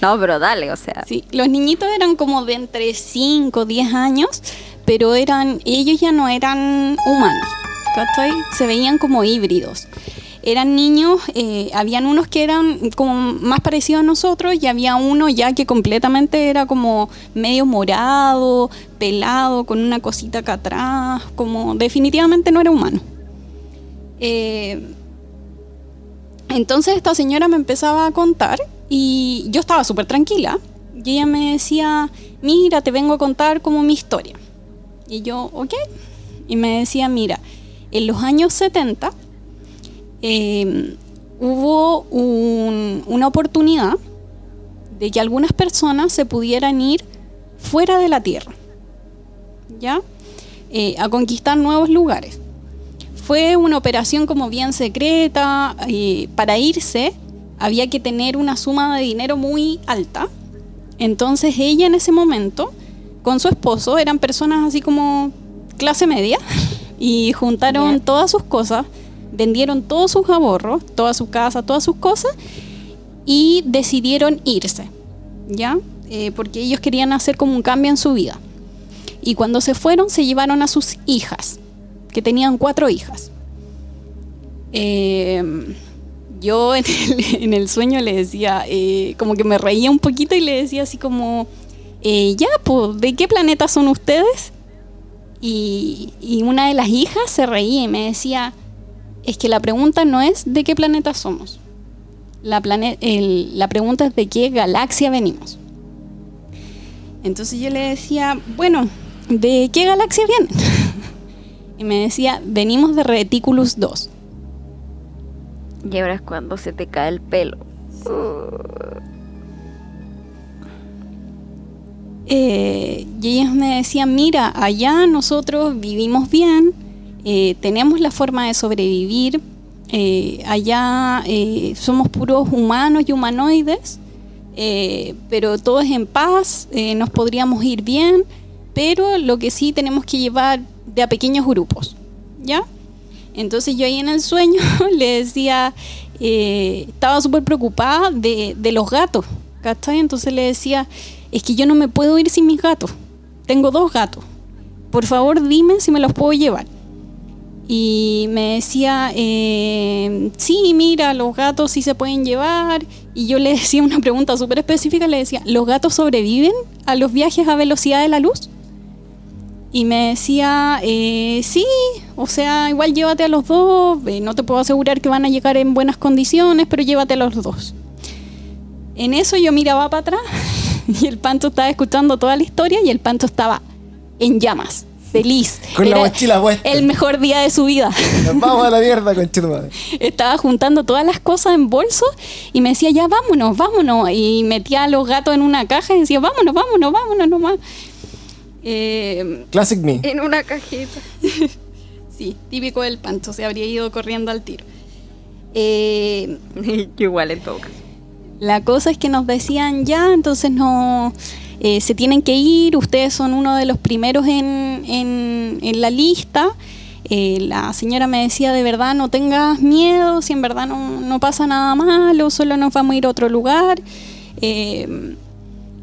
No, pero dale, o sea. Sí, los niñitos eran como de entre 5, 10 años, pero eran ellos ya no eran humanos, ¿cachai? Se veían como híbridos. Eran niños, eh, habían unos que eran como más parecidos a nosotros y había uno ya que completamente era como medio morado, pelado, con una cosita acá atrás, como definitivamente no era humano. Eh, entonces esta señora me empezaba a contar y yo estaba súper tranquila. Y ella me decía, mira, te vengo a contar como mi historia. Y yo, ok. Y me decía, mira, en los años 70 eh, hubo un- una oportunidad de que algunas personas se pudieran ir fuera de la Tierra, ¿ya? Eh, a conquistar nuevos lugares. Fue una operación como bien secreta. eh, para irse había que tener una suma de dinero muy alta. Entonces ella en ese momento, con su esposo, eran personas así como clase media, y juntaron todas sus cosas, vendieron todos sus ahorros, toda su casa, todas sus cosas, y decidieron irse, ¿ya? Eh, porque ellos querían hacer como un cambio en su vida. Y cuando se fueron, se llevaron a sus hijas, que tenían cuatro hijas. Eh, yo en el, sueño le decía, eh, como que me reía un poquito y le decía así como, eh, ya, pues, ¿de qué planeta son ustedes? Y, una de las hijas se reía y me decía, es que la pregunta no es de qué planeta somos. La, la pregunta es de qué galaxia venimos. Entonces yo le decía, bueno, ¿de qué galaxia vienen? y me decía, venimos de Reticulus 2. Y ahora es cuando se te cae el pelo. Eh, y ellos me decían, mira, allá nosotros vivimos bien, eh, tenemos la forma de sobrevivir, eh, allá eh, somos puros humanos y humanoides, eh, pero todo es en paz, eh, nos podríamos ir bien, pero lo que sí tenemos que llevar de a pequeños grupos, ¿ya? Entonces yo ahí en el sueño le decía, eh, estaba súper preocupada de, de los gatos, ¿cachai? Entonces le decía, es que yo no me puedo ir sin mis gatos, tengo dos gatos, por favor dime si me los puedo llevar. Y me decía, eh, sí, mira, los gatos sí se pueden llevar. Y yo le decía una pregunta súper específica, le decía, ¿los gatos sobreviven a los viajes a velocidad de la luz? Y me decía, eh, sí, o sea, igual llévate a los dos, eh, no te puedo asegurar que van a llegar en buenas condiciones, pero llévate a los dos. En eso yo miraba para atrás y el panto estaba escuchando toda la historia y el panto estaba en llamas, feliz. Con la Era mochila puesta. El mejor día de su vida. Nos vamos a la mierda, conchito madre. Estaba juntando todas las cosas en bolsos y me decía, ya vámonos, vámonos. Y metía a los gatos en una caja y decía, vámonos, vámonos, vámonos nomás. Eh, Classic me. En una cajita. sí, típico del pancho, se habría ido corriendo al tiro. Eh, igual en todo caso. La cosa es que nos decían ya, entonces no eh, se tienen que ir, ustedes son uno de los primeros en, en- en la lista. Eh, la señora me decía, de verdad, no tengas miedo, si en verdad no, no pasa nada malo, solo nos vamos a ir a otro lugar. Eh,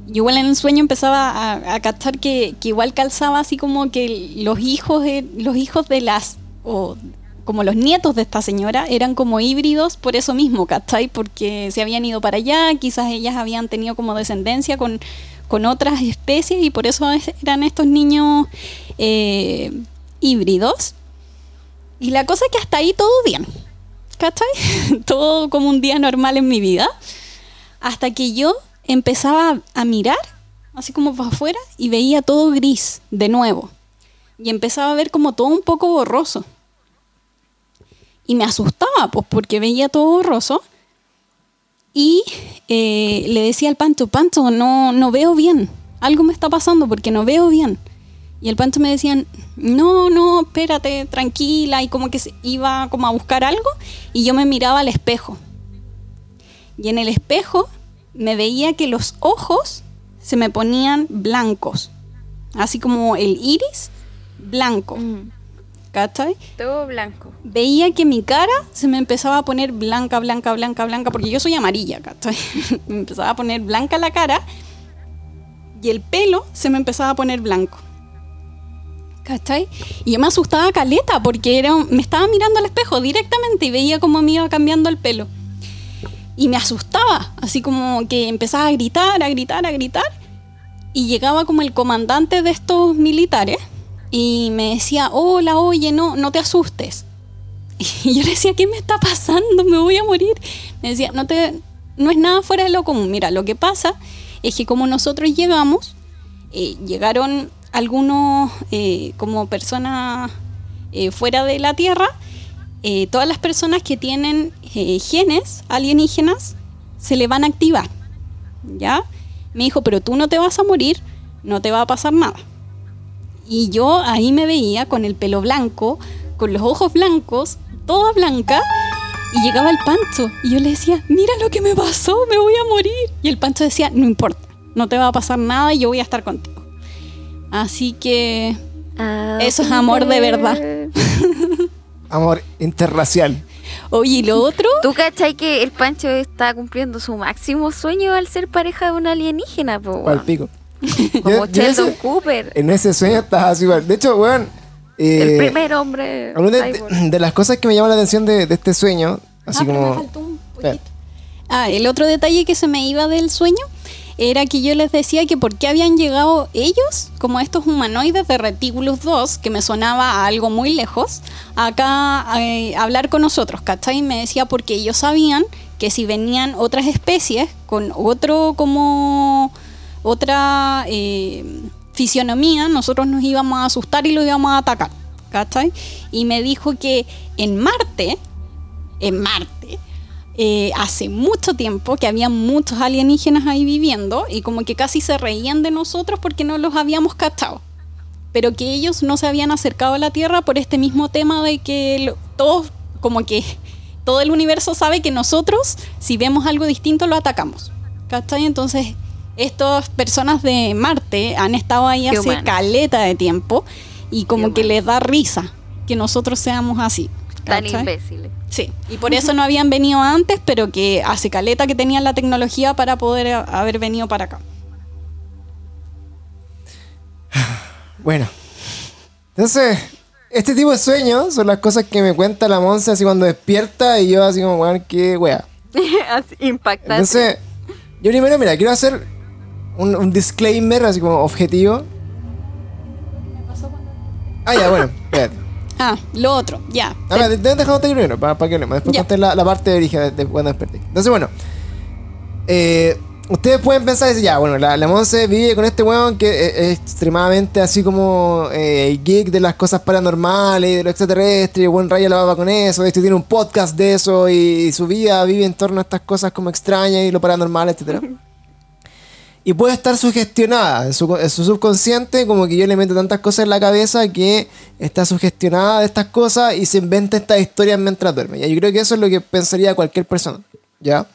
yo igual en el sueño empezaba a, a que, igual calzaba así como que los hijos de, los hijos de las o como los nietos de esta señora eran como híbridos por eso mismo, ¿cachai? Porque se habían ido para allá, quizás ellas habían tenido como descendencia con, con otras especies y por eso es- eran estos niños eh, híbridos. Y la cosa es que hasta ahí todo bien. ¿cachai? Todo como un día normal en mi vida. Hasta que yo empezaba a mirar, así como para afuera, y veía todo gris de nuevo. Y empezaba a ver como todo un poco borroso. Y me asustaba, pues, porque veía todo borroso. Y eh, le decía al Pancho, Pancho, no, no veo bien. Algo me está pasando porque no veo bien. Y el Pancho me decía, no, no, espérate, tranquila. Y como que iba como a buscar algo. Y yo me miraba al espejo. Y en el espejo me veía que los ojos se me ponían blancos. Así como el iris blanco. Mm. ¿Cachai? Todo blanco. veía que mi cara se me empezaba a poner blanca, blanca, blanca, blanca, porque yo soy amarilla, ¿cachai? me empezaba a poner blanca la cara y el pelo se me empezaba a poner blanco. ¿Cachai? Y yo me asustaba caleta porque era, me estaba mirando al espejo directamente y veía cómo me iba cambiando el pelo. Y me asustaba, así como que empezaba a gritar, a gritar, a gritar. Y llegaba como el comandante de estos militares y me decía, hola, oye, no, no te asustes. Y yo le decía, ¿qué me está pasando? Me voy a morir. Me decía, no, te, no es nada fuera de lo común. Mira, lo que pasa es que como nosotros llegamos, eh, llegaron algunos eh, como personas eh, fuera de la Tierra, eh, todas las personas que tienen eh, genes alienígenas se le van a activar. ¿Ya? Me dijo, pero tú no te vas a morir, no te va a pasar nada. Y yo ahí me veía con el pelo blanco, con los ojos blancos, toda blanca, y llegaba el Pancho. Y yo le decía, mira lo que me pasó, me voy a morir. Y el Pancho decía, no importa, no te va a pasar nada y yo voy a estar contigo. Así que Eso es amor de verdad. Amor interracial. Oye, ¿y lo otro? ¿Tú cachai que el Pancho está cumpliendo su máximo sueño al ser pareja de un alienígena, po, Al pico. Como Sheldon ese- Cooper, En ese sueño estás así, igual. De hecho, weón. eh, el primer hombre de, las cosas que me llaman la atención de, de este sueño, así Ah, pero me faltó un. Ah, el otro detalle que se me iba del sueño era que yo les decía que por qué habían llegado ellos, como estos humanoides de Retículos 2, que me sonaba a algo muy lejos, acá eh, a hablar con nosotros, ¿cachai? Y me decía porque ellos sabían que si venían otras especies con otro como otra eh, fisionomía, nosotros nos íbamos a asustar y lo íbamos a atacar, ¿cachai? Y me dijo que en Marte, en Marte, eh, hace mucho tiempo que había muchos alienígenas ahí viviendo y como que casi se reían de nosotros porque no los habíamos cachado. Pero que ellos no se habían acercado a la Tierra por este mismo tema de que lo- todos, como que todo el universo sabe que nosotros, si vemos algo distinto, lo atacamos. ¿Cachai? Entonces, estas personas de Marte han estado ahí hace Humanos. caleta de tiempo y como que Humanos. les da risa que nosotros seamos así. Tan ¿cachai? imbéciles. Sí, y por eso no habían venido antes, pero que hace caleta que tenían la tecnología para poder haber venido para acá. Bueno. Entonces, este tipo de sueños son las cosas que me cuenta la Monza así cuando despierta y yo así como, weón, qué wea. Impactante. Entonces, yo primero, mira, quiero hacer un, un disclaimer así como objetivo. Ah, ya, bueno, espérate. Ah, lo otro, ya. A ver, de- dejamos hasta ahí primero, para, que hablemos. Después conté la, la parte de origen de, de cuando desperté. Entonces, bueno. eh, ustedes pueden pensar, decir, ya, bueno, la, la Monse vive con este weón que es, es extremadamente así como eh, geek de las cosas paranormales y de lo extraterrestre, y buen rayo la baba con eso, de hecho tiene un podcast de eso y, su vida vive en torno a estas cosas como extrañas y lo paranormal, etcétera. Y puede estar sugestionada en su, en su subconsciente, como que yo le meto tantas cosas en la cabeza que está sugestionada de estas cosas y se inventa estas historias mientras duerme. ¿ya? Yo creo que eso es lo que pensaría cualquier persona. ¿ya?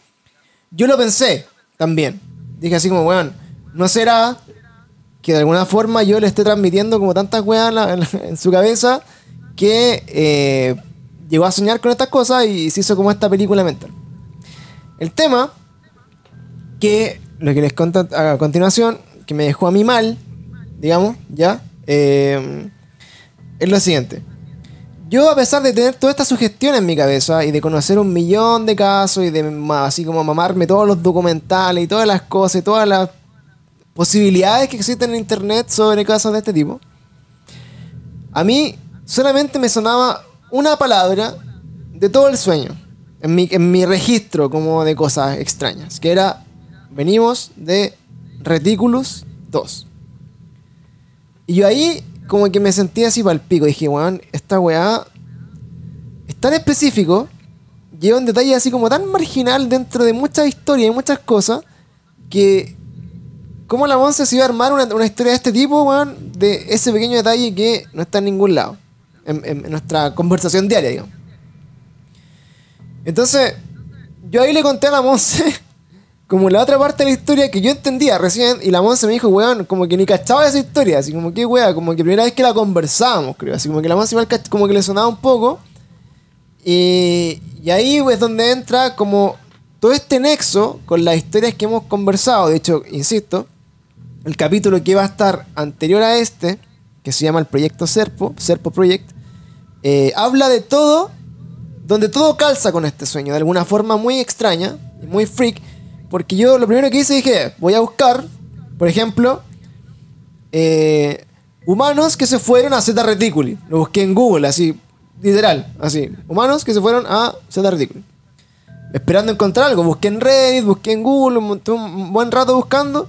Yo lo pensé también. Dije así como, weón, ¿no será que de alguna forma yo le esté transmitiendo como tantas weas en, la- su cabeza que eh, llegó a soñar con estas cosas y se hizo como esta película mental? El tema que lo que les conto a continuación, que me dejó a mí mal, digamos, ya, eh, es lo siguiente. Yo, a pesar de tener toda esta sugestión en mi cabeza y de conocer un millón de casos y de así como mamarme todos los documentales y todas las cosas y todas las posibilidades que existen en internet sobre casos de este tipo, a mí solamente me sonaba una palabra de todo el sueño. en mi, en mi registro como de cosas extrañas, que era, venimos de Reticulus 2. Y yo ahí como que me sentí así para el pico, dije, weón, esta weá es tan específico, lleva un detalle así como tan marginal dentro de muchas historias y muchas cosas, que ¿Cómo la Monse se iba a armar una, una historia de este tipo, weón? De ese pequeño detalle que no está en ningún lado. En, en nuestra conversación diaria, digamos. Entonces, yo ahí le conté a la Monse como la otra parte de la historia que yo entendía recién. Y la Monse me dijo, weón, como que ni cachaba esa historia. Así como que, weón, como que primera vez que la conversábamos, creo. Así como que la Monse igual como que le sonaba un poco. Y, y ahí es donde entra como todo este nexo con las historias que hemos conversado. De hecho, insisto, el capítulo que va a estar anterior a este, que se llama el proyecto Serpo, Serpo Project, eh, habla de todo, donde todo calza con este sueño, de alguna forma muy extraña, muy freak, porque yo lo primero que hice dije, voy a buscar, por ejemplo, eh, humanos que se fueron a Zeta Reticuli. Lo busqué en Google, así, literal, así, humanos que se fueron a Zeta Reticuli. Esperando encontrar algo, busqué en Reddit, busqué en Google, un, un buen rato buscando.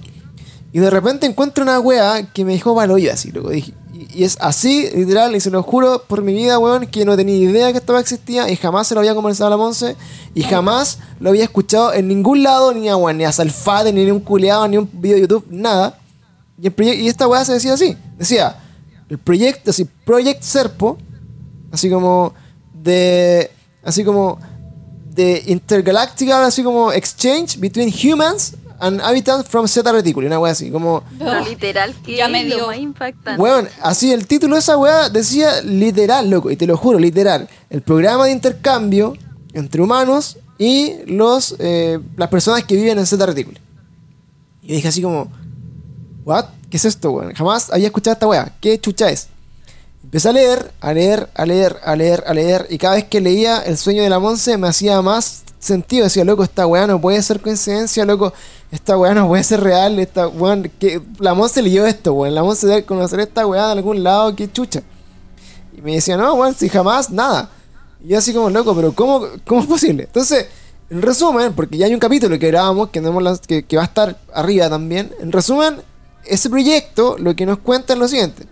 Y de repente encuentro una wea que me dejó mal oído así, loco. Dije, y, es así, literal, y se lo juro por mi vida, weón, que no tenía idea que esto existía y jamás se lo había conversado a la Monse y jamás lo había escuchado en ningún lado, ni a, weón, ni a Salfate, ni a un culeado, ni un video de YouTube, nada. Y, el y esta weá se decía así: decía, el proyecto, así, Project Serpo, así como de. Así como de intergalactical, así como exchange between humans and habitants from Zeta Reticuli, una wea así, como. Lo literal que Ya me dio. más impactante. Weón, así el título de esa weá decía literal, loco, y te lo juro, literal. El programa de intercambio entre humanos y los eh, las personas que viven en Zeta Reticuli. Y yo dije así como, ¿what? ¿Qué es esto, weón? Jamás había escuchado esta weá. ¿Qué chucha es? Empecé a leer, a leer, a leer, a leer, a leer. Y cada vez que leía El sueño de la Monse me hacía más sentido. Decía, loco, esta weá no puede ser coincidencia, loco. Esta weá no puede ser real. Esta weón, que la Monse leyó esto, weón. La Monse debe conocer esta weá de algún lado, qué chucha. Y me decía, no, weón, si jamás, nada. Y yo así como, loco, pero ¿cómo, cómo es posible? Entonces, en resumen, porque ya hay un capítulo que grabamos, que, no que, que va a estar arriba también. En resumen, ese proyecto lo que nos cuenta es lo siguiente.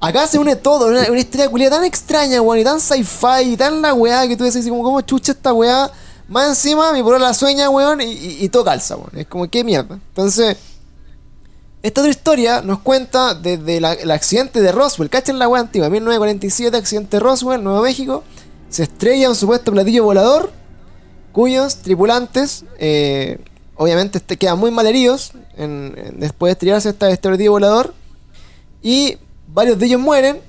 Acá se une todo, una, una historia culiada tan extraña, weón, y tan sci-fi, y tan la weá que tú decís, como, ¿cómo chucha esta weá? Más encima, mi la sueña, weón, y, y- y todo calza, weón. Es como, ¿qué mierda? Entonces, esta otra historia nos cuenta desde el accidente de Roswell. ¿Cachan la weá antigua? 1947, accidente de Roswell, Nuevo México. Se estrella un supuesto platillo volador cuyos tripulantes, eh, obviamente, este, quedan muy mal heridos después de estrellarse este platillo volador. Y varios de ellos mueren.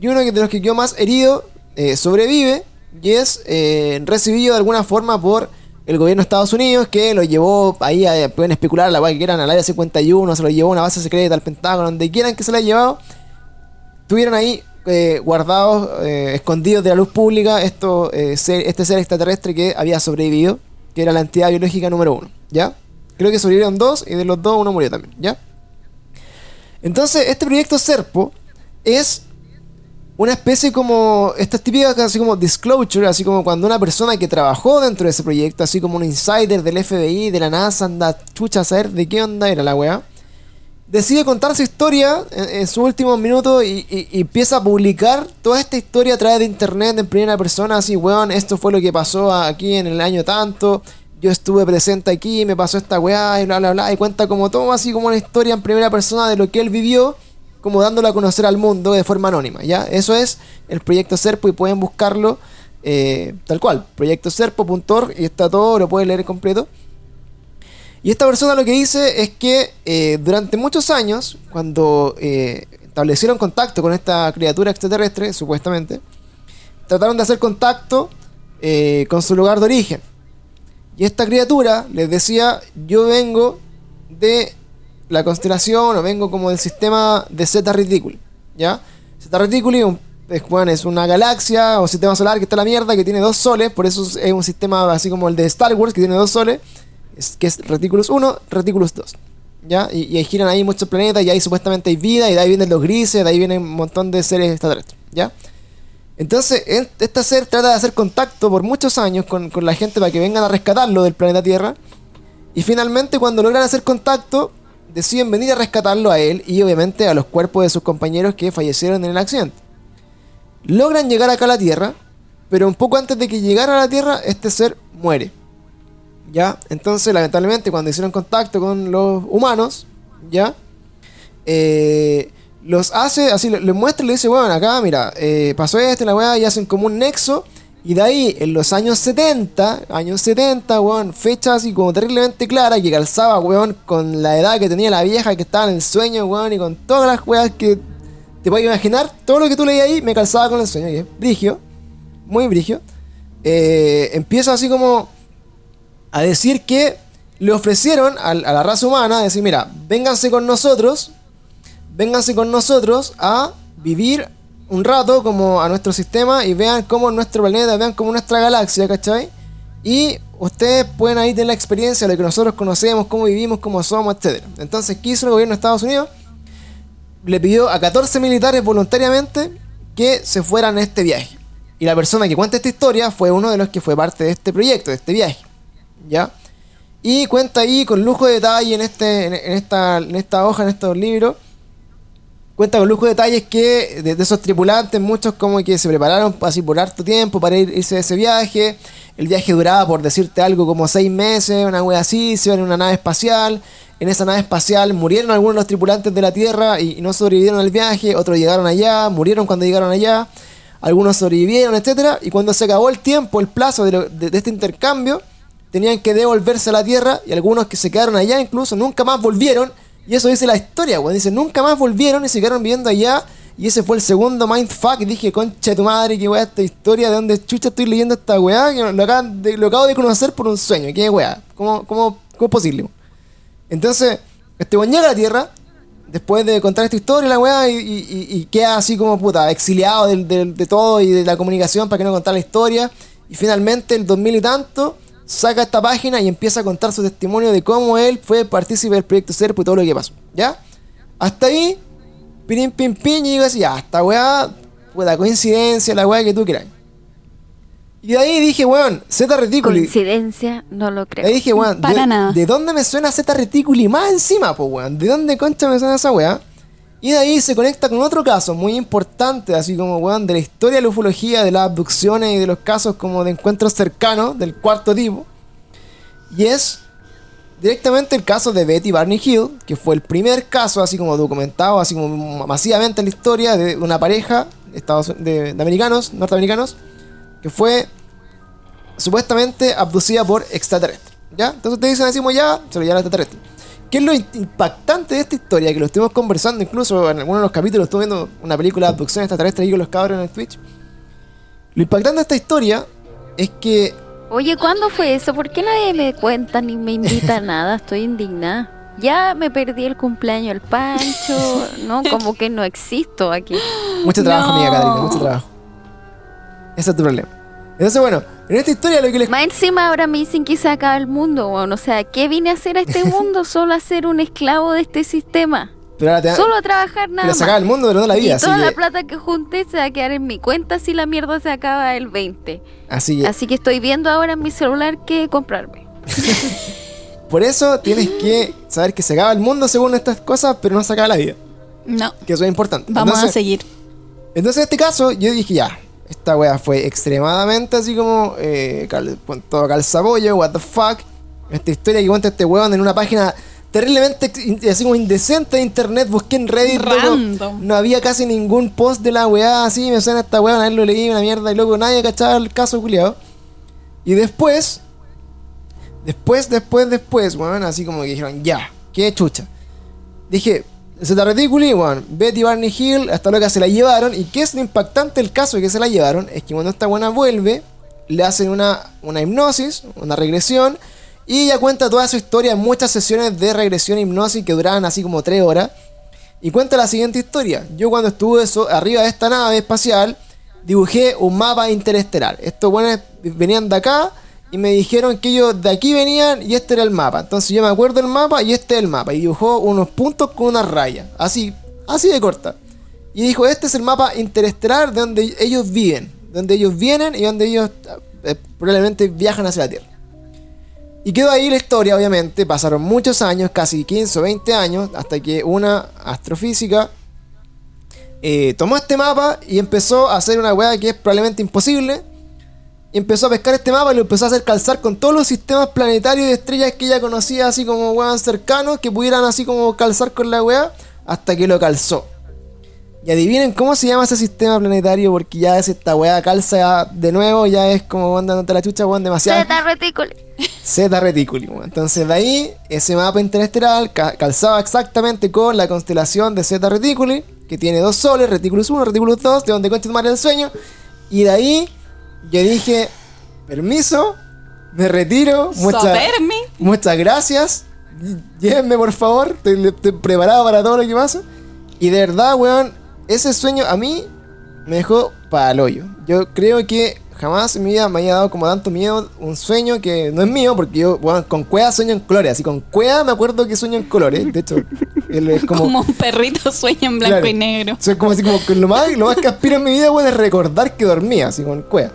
Y uno de los que quedó más herido eh, sobrevive y es eh, recibido de alguna forma por el gobierno de Estados Unidos que lo llevó ahí, a, pueden especular la que quieran, al área 51, se lo llevó a una base secreta al Pentágono, donde quieran que se la haya llevado. Tuvieron ahí eh, guardados, eh, escondidos de la luz pública, esto, eh, ser- este ser extraterrestre que había sobrevivido, que era la entidad biológica número uno, ¿ya? Creo que sobrevivieron dos y de los dos uno murió también, ¿ya? Entonces, este proyecto Serpo es una especie como, estas típicas así como disclosure, así como cuando una persona que trabajó dentro de ese proyecto, así como un insider del FBI, de la NASA, anda chucha a saber de qué onda era la weá, decide contar su historia en, sus últimos minutos y, y- y empieza a publicar toda esta historia a través de internet en primera persona, así, weón, esto fue lo que pasó aquí en el año tanto, yo estuve presente aquí, me pasó esta weá y bla bla bla, y cuenta como todo así como una historia en primera persona de lo que él vivió, como dándolo a conocer al mundo de forma anónima, ¿ya? Eso es el proyecto Serpo y pueden buscarlo eh, tal cual, proyectoserpo.org y está todo, lo pueden leer completo. Y esta persona lo que dice es que eh, durante muchos años, cuando eh, establecieron contacto con esta criatura extraterrestre, supuestamente, trataron de hacer contacto con su lugar de origen. Y esta criatura les decía, yo vengo de la constelación o vengo como del sistema de Zeta Reticuli. ¿Ya? Zeta Reticuli es, bueno, es una galaxia o sistema solar que está la mierda, que tiene dos soles, por eso es un sistema así como el de Star Wars, que tiene dos soles, es, que es Reticulus 1, Reticulus 2. ¿Ya? Y, y ahí giran ahí muchos planetas y ahí supuestamente hay vida y de ahí vienen los grises, de ahí vienen un montón de seres extraterrestres. ¿Ya? Entonces, en- este ser trata de hacer contacto por muchos años con, con la gente para que vengan a rescatarlo del planeta Tierra. Y finalmente, cuando logran hacer contacto, deciden venir a rescatarlo a él y obviamente a los cuerpos de sus compañeros que fallecieron en el accidente. Logran llegar acá a la Tierra, pero un poco antes de que llegara a la Tierra, este ser muere. ¿Ya? Entonces, lamentablemente, cuando hicieron contacto con los humanos, ¿ya? Eh, los hace, así le- les muestra y le dice, bueno, acá, mira, eh, pasó esto, la weá, y hacen como un nexo. Y de ahí, en los años 70, años 70, weón, fecha así como terriblemente clara, que calzaba, weón, con la edad que tenía la vieja que estaba en el sueño, weón, y con todas las weas que te puedes imaginar, todo lo que tú leías ahí me calzaba con el sueño, y es brigio, muy brigio. Eh, empieza así como a decir que le ofrecieron al- a, la raza humana, decir, mira, vénganse con nosotros, vénganse con nosotros a vivir un rato como a nuestro sistema y vean cómo nuestro planeta, vean cómo nuestra galaxia, ¿cachai? Y ustedes pueden ahí tener la experiencia de lo que nosotros conocemos, cómo vivimos, cómo somos, etc. Entonces, ¿qué hizo el gobierno de Estados Unidos? Le pidió a 14 militares voluntariamente que se fueran a este viaje. Y la persona que cuenta esta historia fue uno de los que fue parte de este proyecto, de este viaje. ¿Ya? Y cuenta ahí con lujo de detalle en, este, en esta, en esta hoja, en estos libros. Cuenta con lujo de detalles que de, esos tripulantes, muchos como que se prepararon así por harto tiempo para ir, irse de ese viaje. El viaje duraba, por decirte algo, como seis meses, una wea así, se iban en una nave espacial. En esa nave espacial murieron algunos de los tripulantes de la Tierra y, no sobrevivieron al viaje, otros llegaron allá, murieron cuando llegaron allá, algunos sobrevivieron, etcétera Y cuando se acabó el tiempo, el plazo de, lo- de este intercambio, tenían que devolverse a la Tierra y algunos que se quedaron allá incluso nunca más volvieron. Y eso dice la historia, weón. Dice, nunca más volvieron y se quedaron viviendo allá. Y ese fue el segundo mindfuck. Dije, concha de tu madre, qué weá esta historia. ¿De dónde chucha estoy leyendo esta weá? Lo, acaban de- lo acabo de conocer por un sueño. ¿Qué weá? ¿Cómo, cómo, cómo es posible? Entonces, este weón llega a la Tierra. Después de contar esta historia, la weá, y, queda así como puta, exiliado de, todo y de la comunicación para que no contar la historia. Y finalmente, el 2000 y tanto, saca esta página y empieza a contar su testimonio de cómo él fue partícipe del proyecto Serpo y todo lo que pasó. ¿Ya? Hasta ahí, pin, pin, pin, y digo así, ya, esta weá, puta coincidencia, la weá que tú quieras. Y de ahí dije, weón, Z Reticuli. Coincidencia, no lo creo. Ahí dije, weón, Para de, nada. ¿de dónde me suena Z Reticuli más encima, pues, weón? ¿De dónde concha me suena esa weá? Y de ahí se conecta con otro caso muy importante, así como, weón, de la historia de la ufología, de las abducciones y de los casos como de encuentros cercanos del cuarto tipo. Y es directamente el caso de Betty Barney Hill, que fue el primer caso, así como documentado, así como masivamente en la historia de una pareja de, Estados, de, americanos, norteamericanos, que fue supuestamente abducida por extraterrestres. ¿Ya? Entonces te dicen, decimos ya, se lo llevan extraterrestre. ¿Qué es lo impactante de esta historia? Que lo estuvimos conversando incluso en algunos de los capítulos, estuve viendo una película de abducción extraterrestre ahí con los cabros en el Twitch. Lo impactante de esta historia es que Oye, ¿cuándo fue eso? ¿Por qué nadie me cuenta ni me invita a nada? Estoy indignada. Ya me perdí el cumpleaños del Pancho, ¿no? Como que no existo aquí. Mucho trabajo, No. amiga mucho trabajo. Ese es tu problema. Entonces, bueno, en esta historia lo que les... Más encima ahora me dicen que se acaba el mundo, bueno, o sea, ¿qué vine a hacer a este mundo? Solo a ser un esclavo de este sistema. Pero ahora te Solo a trabajar nada pero más. sacar el mundo, pero no la vida. y Así toda la plata que junté se va a quedar en mi cuenta si la mierda se acaba el 20. así que Así que estoy viendo ahora en mi celular qué comprarme. por eso tienes que saber que se acaba el mundo según estas cosas, pero no se acaba la vida. No, Que eso es importante. vamos Entonces, a seguir. Entonces, en este caso, yo dije ya. Esta wea fue extremadamente así como. Eh, cal- todo calzabollo, what the fuck. Esta historia que cuenta este weón en una página terriblemente así como indecente de internet. Busqué en Reddit, loco. No había casi ningún post de la weá así. Me suena esta weá, vez lo leí, una mierda y loco, nadie cachaba el caso culiado. Y después. Después, después, después, weón, así como que dijeron, ya, qué chucha. Dije, Z Reticuli, weón, Betty Barney Hill, hasta lo que se la llevaron. ¿Y qué es lo impactante del caso de que se la llevaron? Es que cuando esta buena vuelve, le hacen una, una hipnosis, una regresión, y ella cuenta toda su historia en muchas sesiones de regresión e hipnosis que duraban así como 3 horas. Y cuenta la siguiente historia. Yo cuando estuve arriba de esta nave espacial, dibujé un mapa interestelar. Estos buenos venían de acá y me dijeron que ellos de aquí venían y este era el mapa. Entonces yo me acuerdo del mapa y este es el mapa. Y dibujó unos puntos con una raya. Así, así de corta. Y dijo, este es el mapa interestelar de donde ellos viven, donde ellos vienen y donde ellos eh, probablemente viajan hacia la Tierra. Y quedó ahí la historia, obviamente. Pasaron muchos años, casi 15 o 20 años, hasta que una astrofísica eh, tomó este mapa y empezó a hacer una weá que es probablemente imposible. Y empezó a pescar este mapa y lo empezó a hacer calzar con todos los sistemas planetarios de estrellas que ella conocía, así como weón cercanos, que pudieran así como calzar con la weá, hasta que lo calzó. Y adivinen cómo se llama ese sistema planetario, porque ya es esta weá calza de nuevo, ya es como onda dándote la chucha, weón, demasiado. Zeta reticuli. Z Reticuli. weón. Entonces de ahí, ese mapa interestelar ca- calzaba exactamente con la constelación de Z Reticuli, que tiene dos soles, Reticulus 1, Reticulus 2, de donde concha tu madre el sueño. Y de ahí, yo dije, permiso, me retiro, muchas, muchas gracias, llévenme por favor, estoy, estoy preparado para todo lo que pasa. Y de verdad, weón, ese sueño a mí me dejó para el hoyo. Yo creo que jamás en mi vida me haya dado como tanto miedo un sueño que no es mío, porque yo, weón, con cueva sueño en colores. Así con cueva me acuerdo que sueño en colores. De hecho, él es como. Como, un perrito sueña en blanco Claro. y negro. Soy como así como que lo más, lo más que aspiro en mi vida, weón, es recordar que dormía, así con cueva.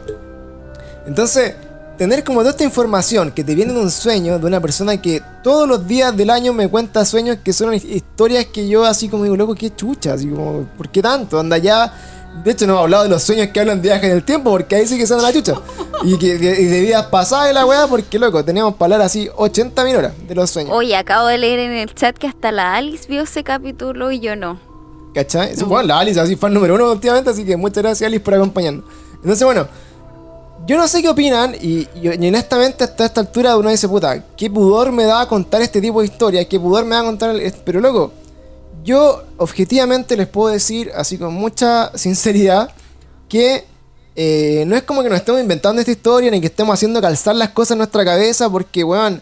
Entonces, tener como toda esta información que te viene de un sueño de una persona que todos los días del año me cuenta sueños que son his- historias que yo así como digo, loco, qué chucha, así como, ¿por qué tanto? Anda ya. De hecho, no hemos hablado de los sueños que hablan de viajes en el tiempo, porque ahí sí que son la chucha. Y, que, de- y de vidas pasadas y la weá, porque loco, teníamos para hablar así 80 mil horas de los sueños. Oye, acabo de leer en el chat que hasta la Alice vio ese capítulo y yo no. ¿Cachai? Sí, Bueno, la Alice así fan número uno últimamente, así que muchas gracias Alice por acompañarnos. Entonces, bueno, yo no sé qué opinan y, honestamente hasta esta altura uno dice, puta, qué pudor me da contar este tipo de historias, qué pudor me da contar... el- Pero loco, yo objetivamente les puedo decir, así con mucha sinceridad, que eh, no es como que nos estemos inventando esta historia ni que estemos haciendo calzar las cosas en nuestra cabeza, porque, weón,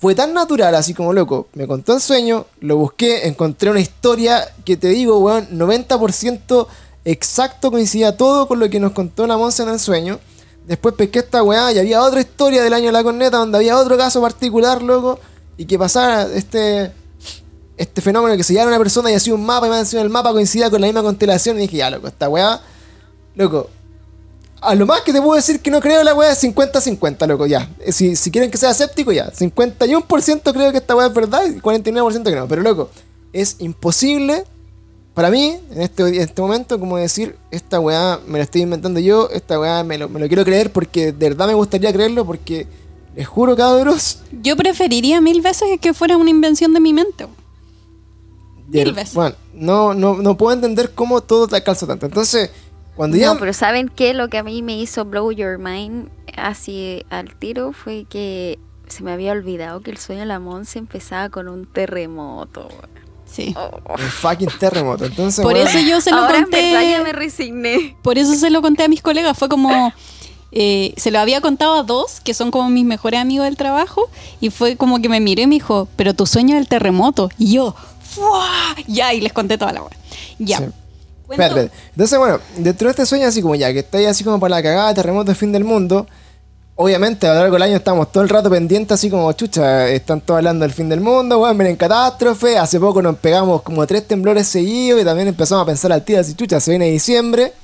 fue tan natural, así como loco. Me contó el sueño, lo busqué, encontré una historia que te digo, weón, 90% exacto coincidía todo con lo que nos contó la Monza en el sueño. Después pesqué esta weá y había otra historia del año de la corneta donde había otro caso particular, loco, y que pasara este este fenómeno que se llama una persona y hacía un mapa y más encima el mapa coincidía con la misma constelación y dije, ya, loco, esta weá, loco, a lo más que te puedo decir que no creo la weá es 50-50, loco, ya. Eh, Si, si quieren que sea escéptico, ya. 51% creo que esta weá es verdad y 49% que no. Pero, loco, es imposible para mí, en este, en este momento, como decir, esta weá me la estoy inventando yo, esta weá me lo, me lo quiero creer porque de verdad me gustaría creerlo porque les juro, cabros, Yo preferiría mil veces que fuera una invención de mi mente. Mil veces. bueno, no, no, no puedo entender cómo todo te calza tanto. Entonces, cuando ya... No, pero ¿saben qué? Lo que a mí me hizo blow your mind así al tiro fue que se me había olvidado que el sueño de la Monse empezaba con un terremoto. Sí. Oh. Un fucking terremoto. Entonces, Por weón, eso yo se lo Ahora conté. me resigné. Por eso se lo conté a mis colegas. Fue como. eh, se lo había contado a dos, que son como mis mejores amigos del trabajo. Y fue como que me miré y me dijo, pero tu sueño es el terremoto. Y yo, ¡fua! Ya, y les conté toda la hora. Ya. Sí. Cuento- Espérate, espérate. Entonces, bueno, dentro de este sueño, así como ya, que está ahí así como para la cagada, terremoto, fin del mundo. Obviamente, a lo largo del año estamos todo el rato pendientes, así como, chucha, están todos hablando del fin del mundo, weón, vienen catástrofe. Hace poco nos pegamos como tres temblores seguidos y también empezamos a pensar al tiro, así, chucha, se viene diciembre,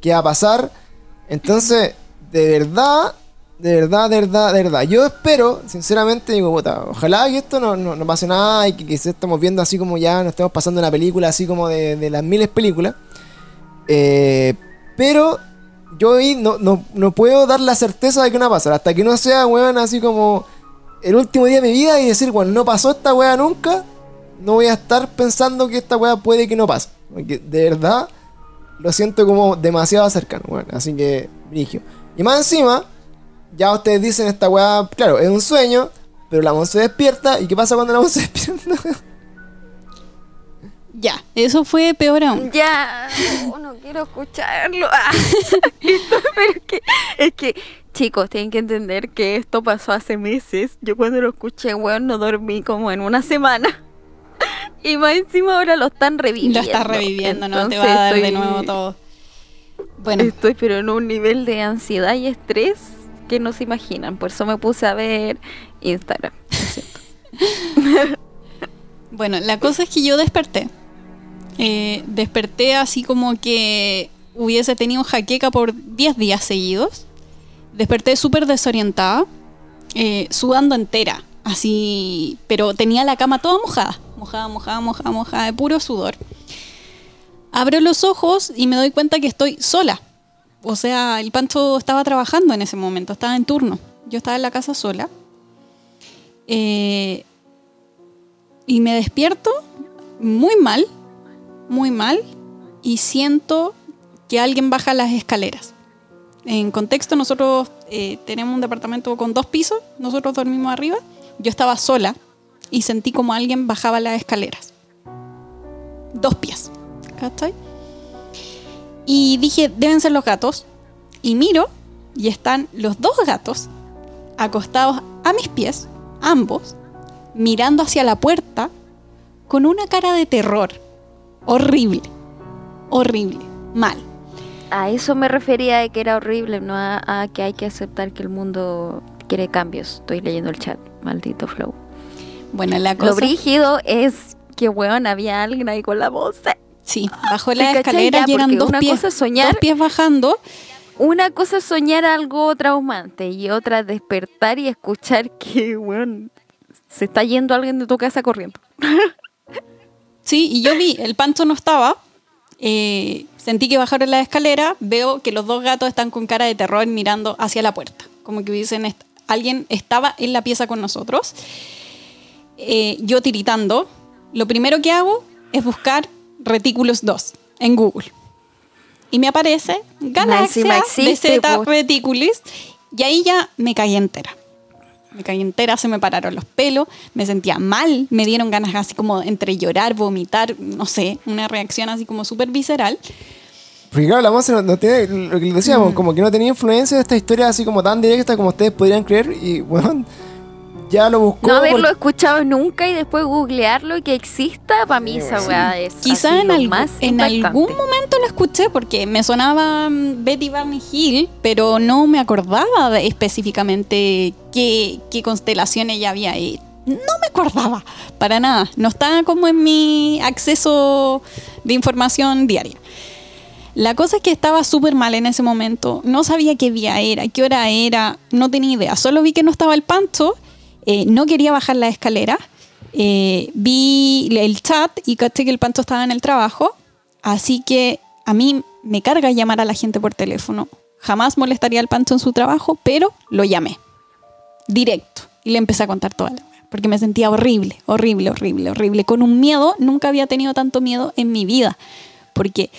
¿qué va a pasar? Entonces, de verdad, de verdad, de verdad, de verdad. Yo espero, sinceramente, digo, puta, ojalá que esto no, no, no pase nada y que, se estamos viendo así como ya nos estemos pasando una película así como de, de las miles películas. Eh, pero yo ahí no, no, no puedo dar la certeza de que no va a pasar. Hasta que no sea, weón, así como el último día de mi vida y decir, bueno, no pasó esta weá nunca, no voy a estar pensando que esta weá puede que no pase. Porque de verdad lo siento como demasiado cercano, weón. Así que, brigio. Y más encima, ya ustedes dicen esta weá, claro, es un sueño, pero la voz se despierta. ¿Y qué pasa cuando la voz se despierta? Ya, eso fue peor aún. Ya, no, no quiero escucharlo. Ah, esto, pero es que, es que, chicos, tienen que entender que esto pasó hace meses. Yo cuando lo escuché, weón, no dormí como en una semana. Y más encima ahora lo están reviviendo. Lo estás reviviendo, no te va Entonces a dar de estoy- nuevo todo. Bueno, Estoy pero en un nivel de ansiedad y estrés que no se imaginan. Por eso me puse a ver Instagram. bueno, la cosa es que yo desperté Eh, desperté así como que hubiese tenido jaqueca por 10 días seguidos. Desperté súper desorientada, eh, sudando entera, así, pero tenía la cama toda mojada, mojada, mojada, mojada, mojada, de puro sudor. Abro los ojos y me doy cuenta que estoy sola. O sea, el Pancho estaba trabajando en ese momento, estaba en turno. Yo estaba en la casa sola. Eh, y me despierto muy mal, muy mal, y siento que alguien baja las escaleras. En contexto, nosotros eh, tenemos un departamento con dos pisos, nosotros dormimos arriba, yo estaba sola y sentí como alguien bajaba las escaleras. Dos pies, ¿cachai? Y dije, deben ser los gatos. Y miro y están los dos gatos acostados a mis pies, ambos, mirando hacia la puerta con una cara de terror. Horrible. Horrible. Mal. A eso me refería de que era horrible, no a, a que hay que aceptar que el mundo quiere cambios. Estoy leyendo el chat, maldito flow. Bueno, la cosa... Lo brígido es que, weón, había alguien ahí con la voz. Sí, bajó la ¿Te cachai? escalera porque dos una pies, cosa soñar- dos pies bajando. Una cosa es soñar algo traumante y otra es despertar y escuchar que, weón, se está yendo alguien de tu casa corriendo. Sí, y yo vi, el pancho no estaba. eh, sentí que bajaron la escalera. Veo que los dos gatos están con cara de terror mirando hacia la puerta. Como que dicen, est- alguien estaba en la pieza con nosotros. Eh, yo tiritando. Lo primero que hago es buscar Reticulus 2 en Google. Y me aparece Galaxia existe, BZ po. Reticulus. Y ahí ya me caí entera. Me caí entera, se me pararon los pelos, me sentía mal, me dieron ganas así como entre llorar, vomitar, no sé, una reacción así como súper visceral. Porque claro, la Monse no, no tiene, lo que Mm. decíamos, como que no tenía influencia de esta historia así como tan directa como ustedes podrían creer. Y bueno, ya lo buscó. No haberlo por- escuchado nunca y después googlearlo y que exista, para mí esa weá es Quizá así en, algún- más en impactante. algún momento lo escuché porque me sonaba mm, Betty Barney Hill, pero no me acordaba específicamente qué, qué constelación ella había ahí. No me acordaba para nada. No estaba como en mi acceso de información diaria. La cosa es que estaba súper mal en ese momento. No sabía qué día era, qué hora era, no tenía idea. Solo vi que no estaba el pancho, eh, no quería bajar la escalera. eh, vi el chat y caché que el pancho estaba en el trabajo. Así que a mí me carga llamar a la gente por teléfono. Jamás molestaría al pancho en su trabajo, pero lo llamé. Directo. Y le empecé a contar wea, Porque me sentía horrible, horrible, horrible, horrible. Con un miedo, nunca había tenido tanto miedo en mi vida. Porque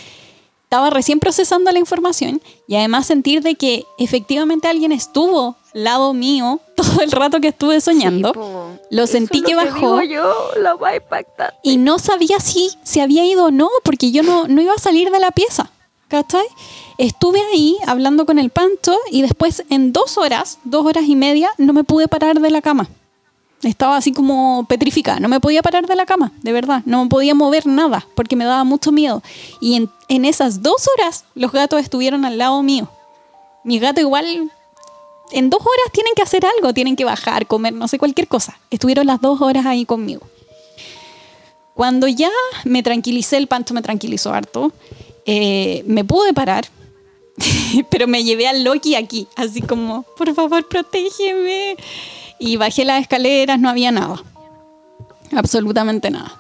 estaba recién procesando la información y además sentir de que efectivamente alguien estuvo lado mío todo el rato que estuve soñando. Sí. Lo sentí es que bajó. digo yo, lo más impactante. Y no sabía si se había ido o no, porque yo no, no iba a salir de la pieza. ¿Cachai? Estuve ahí hablando con el pancho y después en dos horas, dos horas y media, no me pude parar de la cama. Estaba así como petrificada, no me podía parar de la cama, de verdad, no podía mover nada porque me daba mucho miedo. Y en, en esas dos horas los gatos estuvieron al lado mío. Mis gatos igual en dos horas tienen que hacer algo, tienen que bajar, comer, no sé, cualquier cosa. Estuvieron las dos horas ahí conmigo. Cuando ya me tranquilicé, el pancho me tranquilizó harto, eh, me pude parar, pero me llevé al Loki aquí, así como, por favor, protégeme. Y bajé las escaleras, no había nada, absolutamente nada.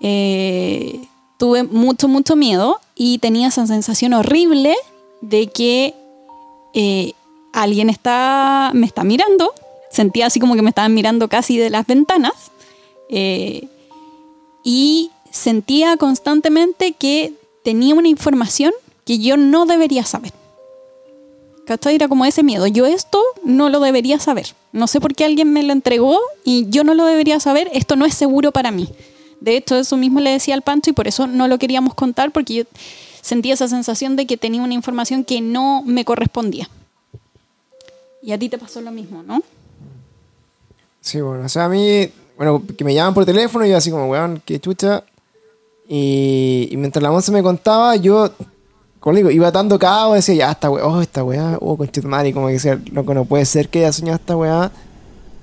Eh, tuve mucho, mucho miedo y tenía esa sensación horrible de que eh, alguien está, me está mirando. Sentía así como que me estaban mirando casi de las ventanas. Eh, y sentía constantemente que tenía una información que yo no debería saber. ¿Cachai? Era como ese miedo. Yo esto no lo debería saber. No sé por qué alguien me lo entregó y yo no lo debería saber. Esto no es seguro para mí. De hecho, eso mismo le decía al Pancho y por eso no lo queríamos contar porque yo sentía esa sensación de que tenía una información que no me correspondía. Y a ti te pasó lo mismo, ¿no? Sí, bueno, o sea, a mí, bueno, que me llaman por teléfono y yo así como, weón, qué chucha. Y, y mientras la Monse me contaba, yo, como digo, iba dando cabo, decía, ya, esta weá, oh, esta weá, oh, y como que decía, loco, no puede ser que haya soñado esta weá.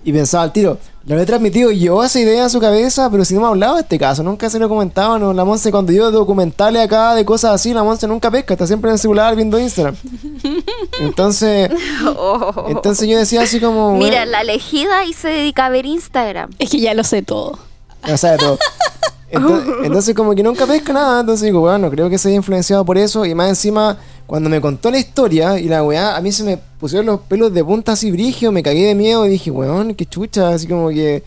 Y pensaba al tiro, lo había transmitido yo esa idea a su cabeza, pero si no me ha hablado de este caso, nunca se lo comentaba. No, la Monse, cuando yo documentales acá de cosas así, la Monse nunca pesca, está siempre en el celular viendo Instagram. Entonces, Oh. entonces yo decía así como. Mira, bueno, la elegida y se dedica a ver Instagram. Es que ya lo sé todo. O sea, todo. Entonces, entonces como que nunca pesca nada, entonces digo, bueno, creo que se haya influenciado por eso y más encima, cuando me contó la historia y la weá, a mí se me pusieron los pelos de punta así brigio, me cagué de miedo y dije, weón, qué chucha, así como que,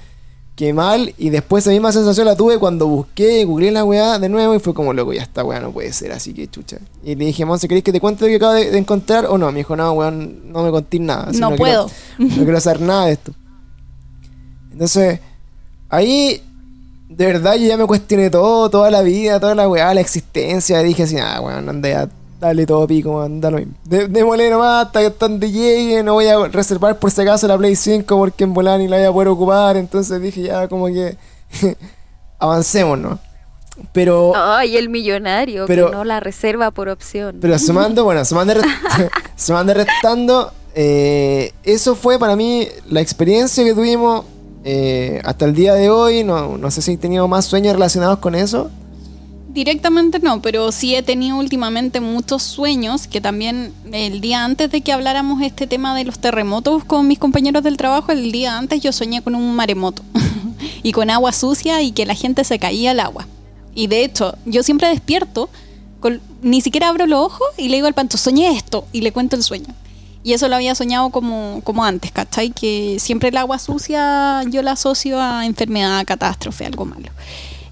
que mal y después esa misma sensación la tuve cuando busqué, googleé la weá de nuevo y fue como, loco, ya está, weá, no puede ser, así que chucha. Y le dije, Monse, ¿querés que te cuente lo que acabo de, de encontrar o no? Me dijo, no, weón, no me contés nada. así No puedo. no quiero saber nada de esto. Entonces, ahí de verdad yo ya me cuestioné todo, toda la vida, toda la weá, la existencia. Y dije así, ah, weón, anda ya, dale todo pico, lo mismo. De- Démosle nomás hasta que están de llegue, no voy a reservar por si acaso la Play 5 porque en volar ni la voy a poder ocupar. Entonces dije, ya como que avancemos, ¿no? Pero... Ay, el millonario Pero- que no la reserva por opción. Pero sumando, bueno, sumando, sumando restando, eh, eso fue para mí la experiencia que tuvimos eh, hasta el día de hoy. No, no sé si he tenido más sueños relacionados con eso. Directamente no, pero sí he tenido últimamente muchos sueños, que también el día antes de que habláramos este tema de los terremotos con mis compañeros del trabajo, el día antes yo soñé con un maremoto y con agua sucia y que la gente se caía al agua. Y de hecho, yo siempre despierto, con- ni siquiera abro los ojos y le digo al panto, soñé esto y le cuento el sueño. Y eso lo había soñado como, como antes, ¿cachai? Que siempre el agua sucia yo la asocio a enfermedad, a catástrofe, algo malo.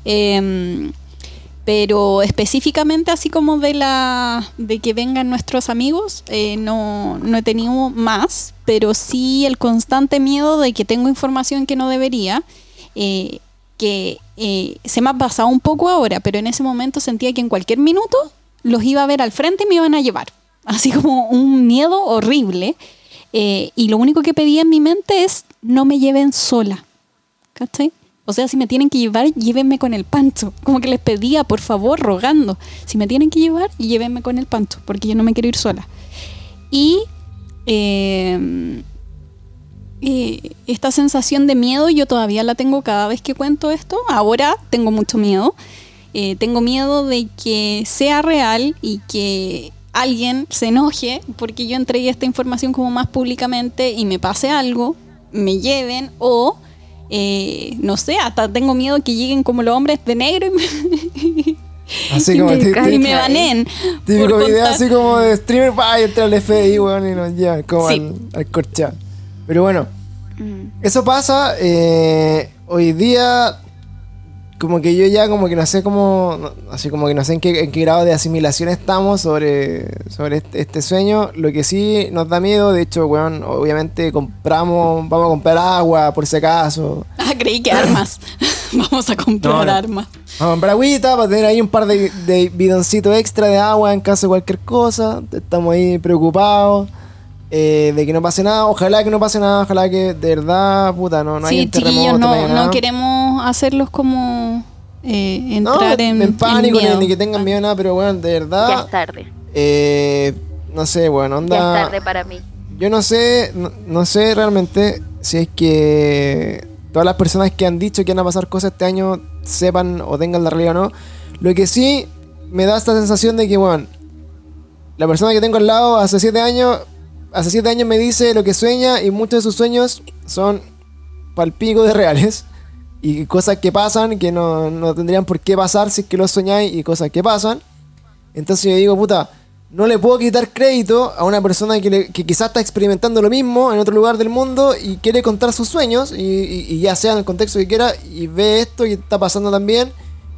Em, pero específicamente así como de la de que vengan nuestros amigos eh, no, no he tenido más pero sí el constante miedo de que tengo información que no debería eh, que eh, se me ha pasado un poco ahora pero en ese momento sentía que en cualquier minuto los iba a ver al frente y me iban a llevar así como un miedo horrible Eh, y lo único que pedía en mi mente es no me lleven sola ¿cachai? O sea, si me tienen que llevar, llévenme con el pancho. Como que les pedía, por favor, rogando. Si me tienen que llevar, llévenme con el pancho, porque yo no me quiero ir sola. Y eh, eh, esta sensación de miedo yo todavía la tengo cada vez que cuento esto. Ahora tengo mucho miedo. Tengo miedo de que sea real y que alguien se enoje porque yo entregué esta información como más públicamente y me pase algo, me lleven o, eh, no sé, hasta tengo miedo que lleguen como los hombres de negro y me, Así como y me baneen. típico video así como de streamer, pa, y entra el FBI, weón, y nos llevan como Sí. al, al corchado. Pero bueno, Mm. Eso pasa, eh, hoy día como que yo ya como que no sé cómo, no- así como que no sé en qué, en qué grado de asimilación estamos sobre, sobre este, este sueño. Lo que sí nos da miedo, de hecho, weón, obviamente compramos, vamos a comprar agua por si acaso. Ah, creí que armas. Vamos a comprar No, no. armas. Vamos a comprar agüita para tener ahí un par de, de bidoncitos extra de agua en caso de cualquier cosa. Estamos ahí preocupados. Eh, de que no pase nada, ojalá que no pase nada, ojalá que de verdad, puta, no, no sí, chiquillos, terremoto, no, no queremos hacerlos como eh, No, entrar en, en pánico en ni, miedo. ni que tengan miedo nada, pero bueno, de Ya verdad. es tarde. eh, no sé, bueno, Ya es onda. tarde para mí. Yo no sé, no, no sé realmente si es que todas las personas que han dicho que van a pasar cosas este año sepan o tengan la realidad o no. Lo que sí me da esta sensación de que, bueno, la persona que tengo al lado hace siete años, hace siete años me dice lo que sueña y muchos de sus sueños son palpico de reales. Y cosas que pasan que no, no tendrían por qué pasar si es que lo soñáis y cosas que pasan. Entonces yo digo, puta, no le puedo quitar crédito a una persona que, le- que quizás está experimentando lo mismo en otro lugar del mundo y quiere contar sus sueños, y- y ya sea en el contexto que quiera, y ve esto y está pasando también.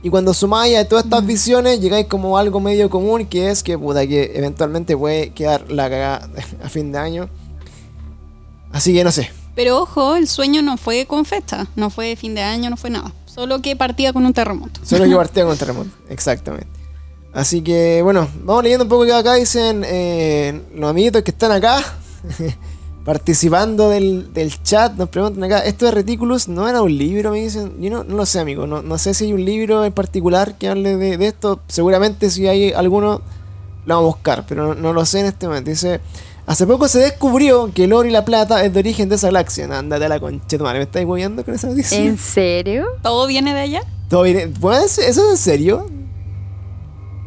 Y cuando sumáis a todas estas visiones, llegáis como a algo medio común, que es que, puta, que eventualmente puede quedar la cagada a fin de año. Así que no sé. Pero ojo, el sueño no fue con fecha, no fue de fin de año, no fue nada. Solo que partía con un terremoto. Solo que partía con el terremoto. Exactamente. Así que, bueno, vamos leyendo un poco que acá dicen eh, los amiguitos que están acá, participando del, del chat. Nos preguntan acá, ¿esto de Reticulus no era un libro? Me dicen. Yo no, no lo sé, amigo. No, no sé si hay un libro en particular que hable de, de esto. Seguramente si hay alguno, lo vamos a buscar, pero no, no lo sé en este momento. Dice, Hace poco se descubrió que el oro y la plata es de origen de esa galaxia. Ándate a la concha, tu madre, ¿me estáis moviendo con esa noticia? ¿En serio? ¿Todo viene de allá? Todo viene- ¿Pues, ¿Eso es en serio?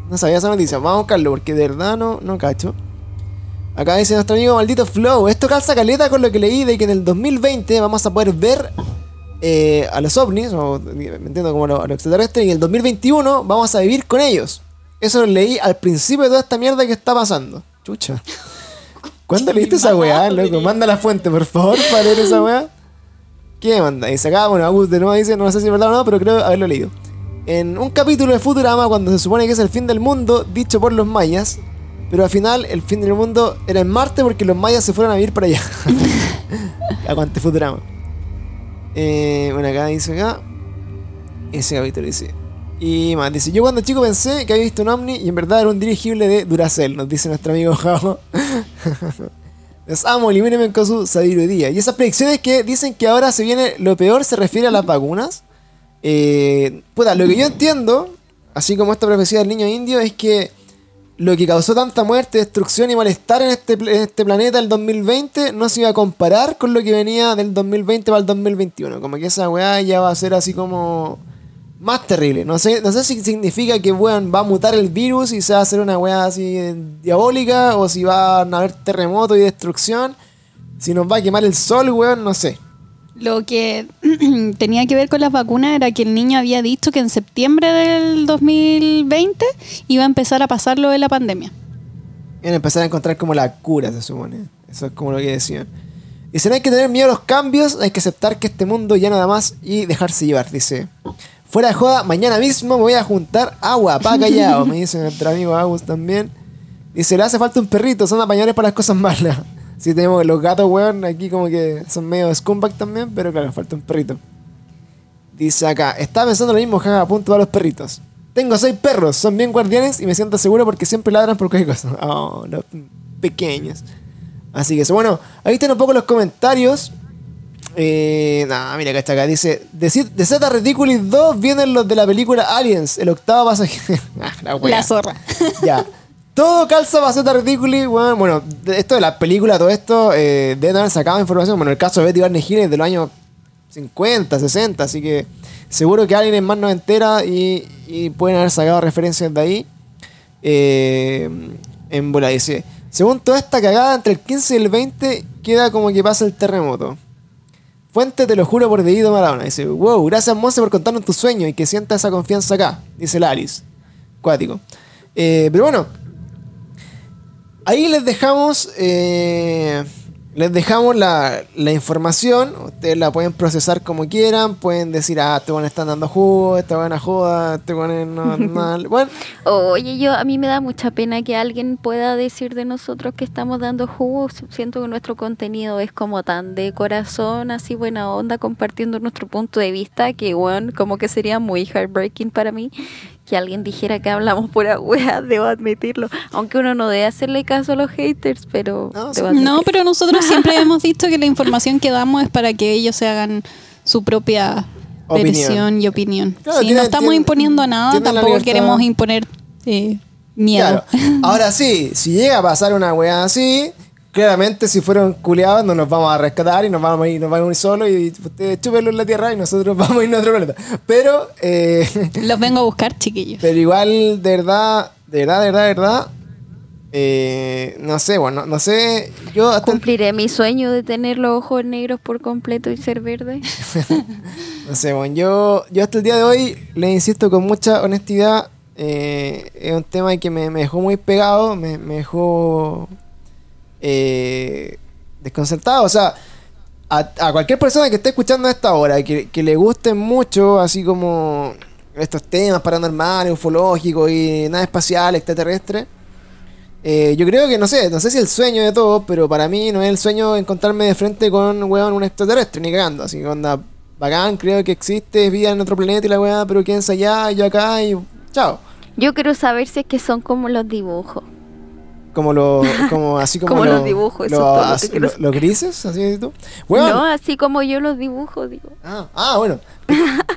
No sabía esa noticia. Vamos a buscarlo porque de verdad no, no cacho. Acá dice nuestro amigo maldito Flow. Esto calza caleta con lo que leí de que en el 2020 vamos a poder ver eh, a los ovnis, o me entiendo como a los, extraterrestres, y en el 2021 vamos a vivir con ellos. Eso lo leí al principio de toda esta mierda que está pasando. Chucha. ¿Cuándo leíste esa weá, loco? Manda la fuente, por favor, para leer esa weá. ¿Qué manda? Y acá, bueno, Agus de nuevo dice, no sé si es verdad o no, pero creo haberlo leído. En un capítulo de Futurama, cuando se supone que es el fin del mundo, dicho por los mayas, pero al final el fin del mundo era en Marte porque los mayas se fueron a vivir para allá. Aguante Futurama. Eh, bueno, acá dice acá. Ese capítulo dice. Y más, dice, yo cuando chico pensé que había visto un ovni y en verdad era un dirigible de Duracell, nos dice nuestro amigo Javo. Los amo, elimínenme con su sabiduría. Y esas predicciones que dicen que ahora se viene lo peor se refiere a las vacunas. Eh, puta, lo que yo entiendo, así como esta profecía del niño indio, es que lo que causó tanta muerte, destrucción y malestar en este, este planeta el 2020 no se iba a comparar con lo que venía del 2020 para el 2021. Como que esa weá ya va a ser así como más terrible. No sé, no sé si significa que weón, va a mutar el virus y se va a hacer una weá así eh, diabólica o si van a haber terremoto y destrucción. Si nos va a quemar el sol, weón, no sé. Lo que tenía que ver con las vacunas era que el niño había dicho que en septiembre del 2020 iba a empezar a pasar lo de la pandemia. Iban a empezar a encontrar como la cura, se supone. Eso es como lo que decían. Dice, no hay que tener miedo a los cambios, hay que aceptar que este mundo ya nada más y dejarse llevar. Dice, fuera de joda, mañana mismo me voy a juntar agua pa' callado, me dice nuestro amigo Agus también. Dice, le hace falta un perrito, son apañadores para las cosas malas. Sí, tenemos los gatos, weón, aquí como que son medio scumbag también, pero claro, falta un perrito. Dice acá, estaba pensando lo mismo, jaja, punto para los perritos. Tengo seis perros, son bien guardianes y me siento seguro porque siempre ladran por cualquier cosa. Oh, los pequeños. Así que eso, bueno, ahí están un poco los comentarios. Eh, nah, mira que está acá. Dice: De, Z- de Z Ridiculous 2 vienen los de la película Aliens, el octavo pasajero. Ah, la. La zorra. Ya. Todo calza Z Ridiculous, weón. Bueno, de- esto de la película, todo esto, eh, deben haber sacado información. Bueno, el caso de Betty Barney Hill es de los años 50, 60, así que seguro que alguien es más noventera y, y pueden haber sacado referencias de ahí. Eh, en bola dice, según toda esta cagada, entre el 15 y el 20 queda como que pasa el terremoto. Fuente, te lo juro por dedito Maradona. Dice, wow, gracias Monse por contarnos tu sueño y que sienta esa confianza acá. Dice Laris. Cuático. Eh, pero bueno, ahí les dejamos eh, les dejamos la, la información. Ustedes la pueden procesar como quieran. Pueden decir ah este bueno están dando jugo esta buena joda este bueno no mal bueno. Oye, yo a mí me da mucha pena que alguien pueda decir de nosotros que estamos dando jugo. Siento que nuestro contenido es como tan de corazón, así buena onda, compartiendo nuestro punto de vista, que bueno, como que sería muy heartbreaking para mí que alguien dijera que hablamos pura wea, debo admitirlo. Aunque uno no debe hacerle caso a los haters, pero No, No, pero nosotros siempre hemos dicho que la información que damos es para que ellos se hagan su propia Opinión. versión y opinión. Claro, sí, tienen- no estamos imponiendo nada, tampoco queremos imponer eh, miedo. claro ahora sí si llega a pasar una wea así claramente si fueron culiados no nos vamos a rescatar y nos vamos a ir, nos vamos a ir solos y ustedes chúpenlo en la tierra y nosotros vamos a ir a otro planeta pero eh, Los vengo a buscar, chiquillos. Pero igual, de verdad, de verdad, de verdad, de verdad. eh, no sé, bueno, no sé. Yo hasta el- Cumpliré mi sueño de tener los ojos negros por completo y ser verde. no sé, bueno, yo, yo hasta el día de hoy le insisto con mucha honestidad. eh, es un tema que me, me dejó muy pegado, me, me dejó eh, desconcertado. O sea, a, cualquier persona que esté escuchando a esta hora, que, le gusten mucho, así como estos temas paranormales, ufológicos y nada espacial, extraterrestre. eh, yo creo que no sé, no sé si el sueño de todos, pero para mí no es el sueño encontrarme de frente con weón, un extraterrestre, ni cagando. Así que onda, bacán, creo que existe vida en otro planeta y la weá, pero sabe allá, yo acá y chao. Yo quiero saber si es que son como los dibujos. Como lo, como así como, Como lo- los dibujos, eso lo- es los grises, así tú. Weón, No, así como yo los dibujo, digo. Ah, ah, bueno.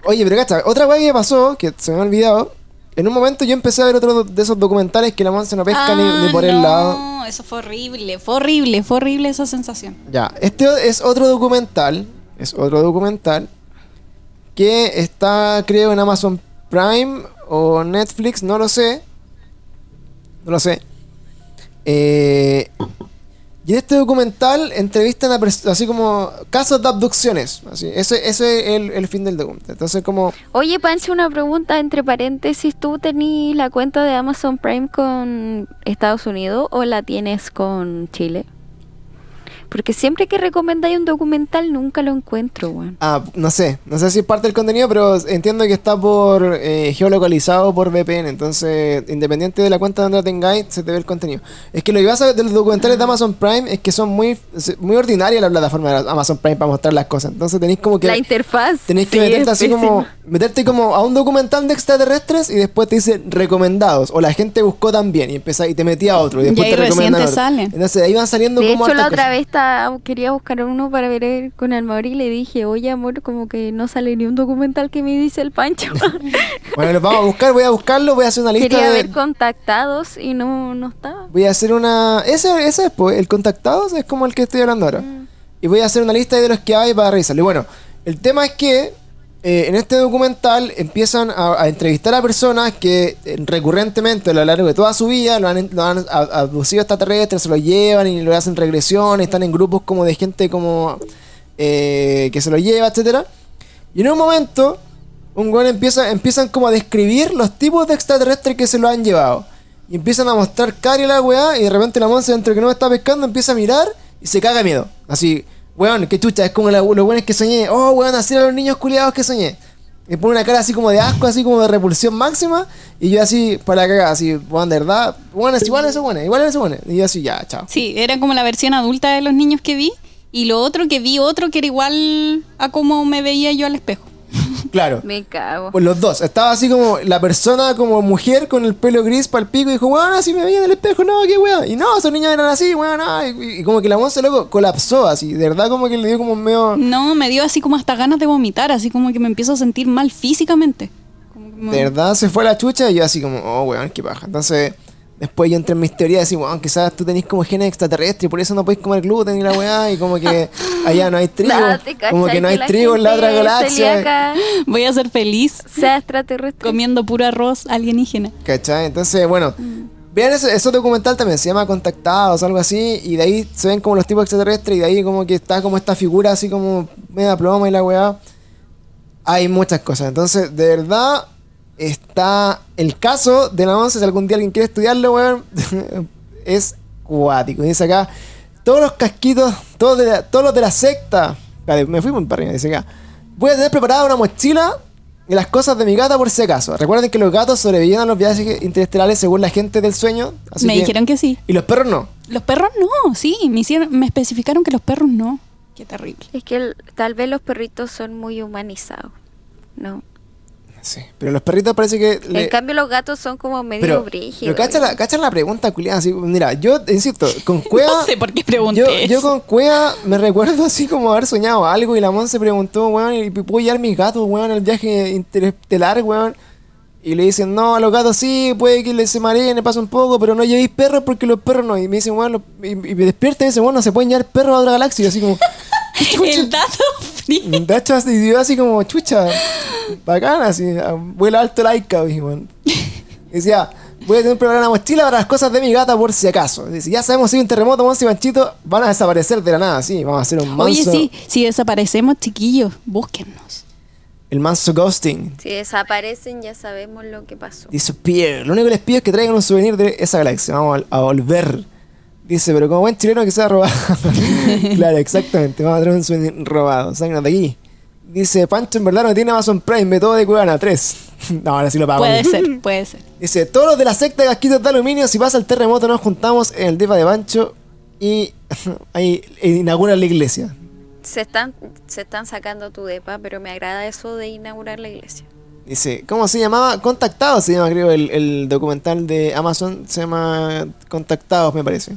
Oye, pero cacha, otra weá que pasó, que se me ha olvidado. En un momento yo empecé a ver otro de esos documentales que la monza no pesca ni, Ah, ni por el no, lado. eso fue horrible, fue horrible, fue horrible esa sensación. Ya, este es otro documental, es otro documental que está creo en Amazon Prime o Netflix, no lo sé. No lo sé. Eh, y en este documental entrevistan a así como casos de abducciones. Así, ese, ese es el, el fin del documental. Entonces como... Oye, Pancho, una pregunta entre paréntesis. ¿Tú tenés la cuenta de Amazon Prime con Estados Unidos o la tienes con Chile? Porque siempre que recomendáis un documental nunca lo encuentro, weón. Ah, no sé, no sé si es parte del contenido, pero entiendo que está por eh, geolocalizado por VPN, entonces independiente de la cuenta donde la tengáis, se te ve el contenido. Es que lo que pasa de los documentales de Amazon Prime es que son muy, muy ordinarias la plataforma de Amazon Prime para mostrar las cosas, entonces tenéis como que... La interfaz. Tenéis que sí, meterte así pésima. como. Meterte como a un documental de extraterrestres y después te dice recomendados. O la gente buscó también y empezá, y te metía a otro. Y después Y ahí te recomendan otro. sale. Entonces ahí van saliendo De como hecho, la otra vez quería buscar uno para ver con el Mauri y le dije, oye, amor, como que no sale ni un documental que me dice el Pancho. Bueno, los vamos a buscar, voy a buscarlo, voy a hacer una lista Quería de. ver contactados y no, no estaba. Voy a hacer una. Ese, ese es, pues, el contactados es como el que estoy hablando ahora. Mm. Y voy a hacer una lista de los que hay para revisarlo. Y bueno, el tema es que eh, en este documental empiezan a, entrevistar a personas que eh, recurrentemente a lo largo de toda su vida lo han, lo han abducido extraterrestres, se lo llevan y lo hacen regresiones, están en grupos como de gente como eh, que se lo lleva, etcétera. Y en un momento, un weón empieza, empiezan como a describir los tipos de extraterrestres que se lo han llevado. Y empiezan a mostrar cara y la weá, y de repente la monza dentro que no está pescando empieza a mirar y se caga miedo. Así, weón, qué chucha, es como la- los buenos que soñé. Oh, weón, así eran los niños culiados que soñé. Y pone una cara así como de asco, así como de repulsión máxima. Y yo así, para la cagada, así, weón, de verdad, weón, es igual eso, weón, igual eso, weón. Y yo así, ya, chao. Sí, era como la versión adulta de los niños que vi. Y lo otro que vi, otro que era igual a como me veía yo al espejo. Claro. Me cago. Pues los dos. Estaba así como la persona como mujer con el pelo gris para el pico y dijo, weón, así me veía en el espejo, no, qué weón. Y no, esos niños eran así, weón, ah", y, y como que la monza loco colapsó así. De verdad como que le dio como medio... No, me dio así como hasta ganas de vomitar, así como que me empiezo a sentir mal físicamente. Como que me- De verdad se fue la chucha y yo así como, oh, weón, qué paja. Entonces, después yo entré en mis teorías y decía, weón, quizás tú tenés como genes extraterrestres y por eso no podés comer gluten y la weá. Y como que allá no hay trigo. Nada, ¿te como que no hay trigo en la otra galaxia. celíaca Voy a ser feliz sea extraterrestre. comiendo puro arroz alienígena. ¿Cachai? Entonces, bueno, vean ese, ese documental también, se llama Contactados, algo así, y de ahí se ven como los tipos extraterrestres, y de ahí como que está como esta figura así como media ploma y la weá. Hay muchas cosas, entonces, de verdad, está el caso de la once, si algún día alguien quiere estudiarlo, weón, es cuático. Dice acá, todos los casquitos, todos, de la- todos los de la secta, me fui muy para arriba, dice acá, voy a tener preparada una mochila y las cosas de mi gata por si acaso. Recuerden que los gatos sobreviven a los viajes interestelares según la gente del sueño. así me que- dijeron que sí. Y los perros no. Los perros no, sí, me, hicieron, me especificaron que los perros no. Qué terrible. Es que el- tal vez los perritos son muy humanizados. No. Sí. Pero los perritos parece que... le- En cambio, los gatos son como medio pero, brígidos. pero cacha la, cacha la pregunta, culiada. Así, mira, yo insisto, con Cueva... No sé por qué pregunté yo, eso. yo con Cueva me recuerdo así como haber soñado algo y la Mon se preguntó, weón, ¿y puedo llevar mis gatos, weón, al viaje interestelar, weón? Y le dicen, no, a los gatos sí, puede que les se mareen, le pasa un poco, pero no llevéis perros porque los perros no. Y me dicen, weón, los- y, y me despierta y dicen, bueno, no se pueden llevar perros a otra galaxia. Y así como. El dato hecho, así, y yo así como, chucha, bacana, así, a- vuela alto laica, weón. Decía, voy a tener preparada una mochila para las cosas de mi gata por si acaso. Dice, ya sabemos si hay un terremoto, Monsi y Panchito van a desaparecer de la nada, sí, vamos a hacer un manso, Oye, sí, si desaparecemos, chiquillos, búsquennos. el manso ghosting. Si desaparecen, ya sabemos lo que pasó. Disappear. Lo único que les pido es que traigan un souvenir de esa galaxia. Vamos a, a volver. Dice, pero como buen chileno que sea robado. claro, exactamente. Vamos a traer un souvenir robado. Sáquenos de aquí. Dice, Pancho en verdad no tiene Amazon Prime, método de Cubana 3. no, ahora sí lo pago. Puede ser, puede ser. Dice, todos los de la secta de casquitos de aluminio, si pasa el terremoto nos juntamos en el depa de Pancho y ahí inauguran la iglesia. Se están, se están sacando tu depa, pero me agrada eso de inaugurar la iglesia. Dice, ¿cómo se llamaba? Contactados se llama, creo, el, el documental de Amazon. Se llama Contactados, me parece.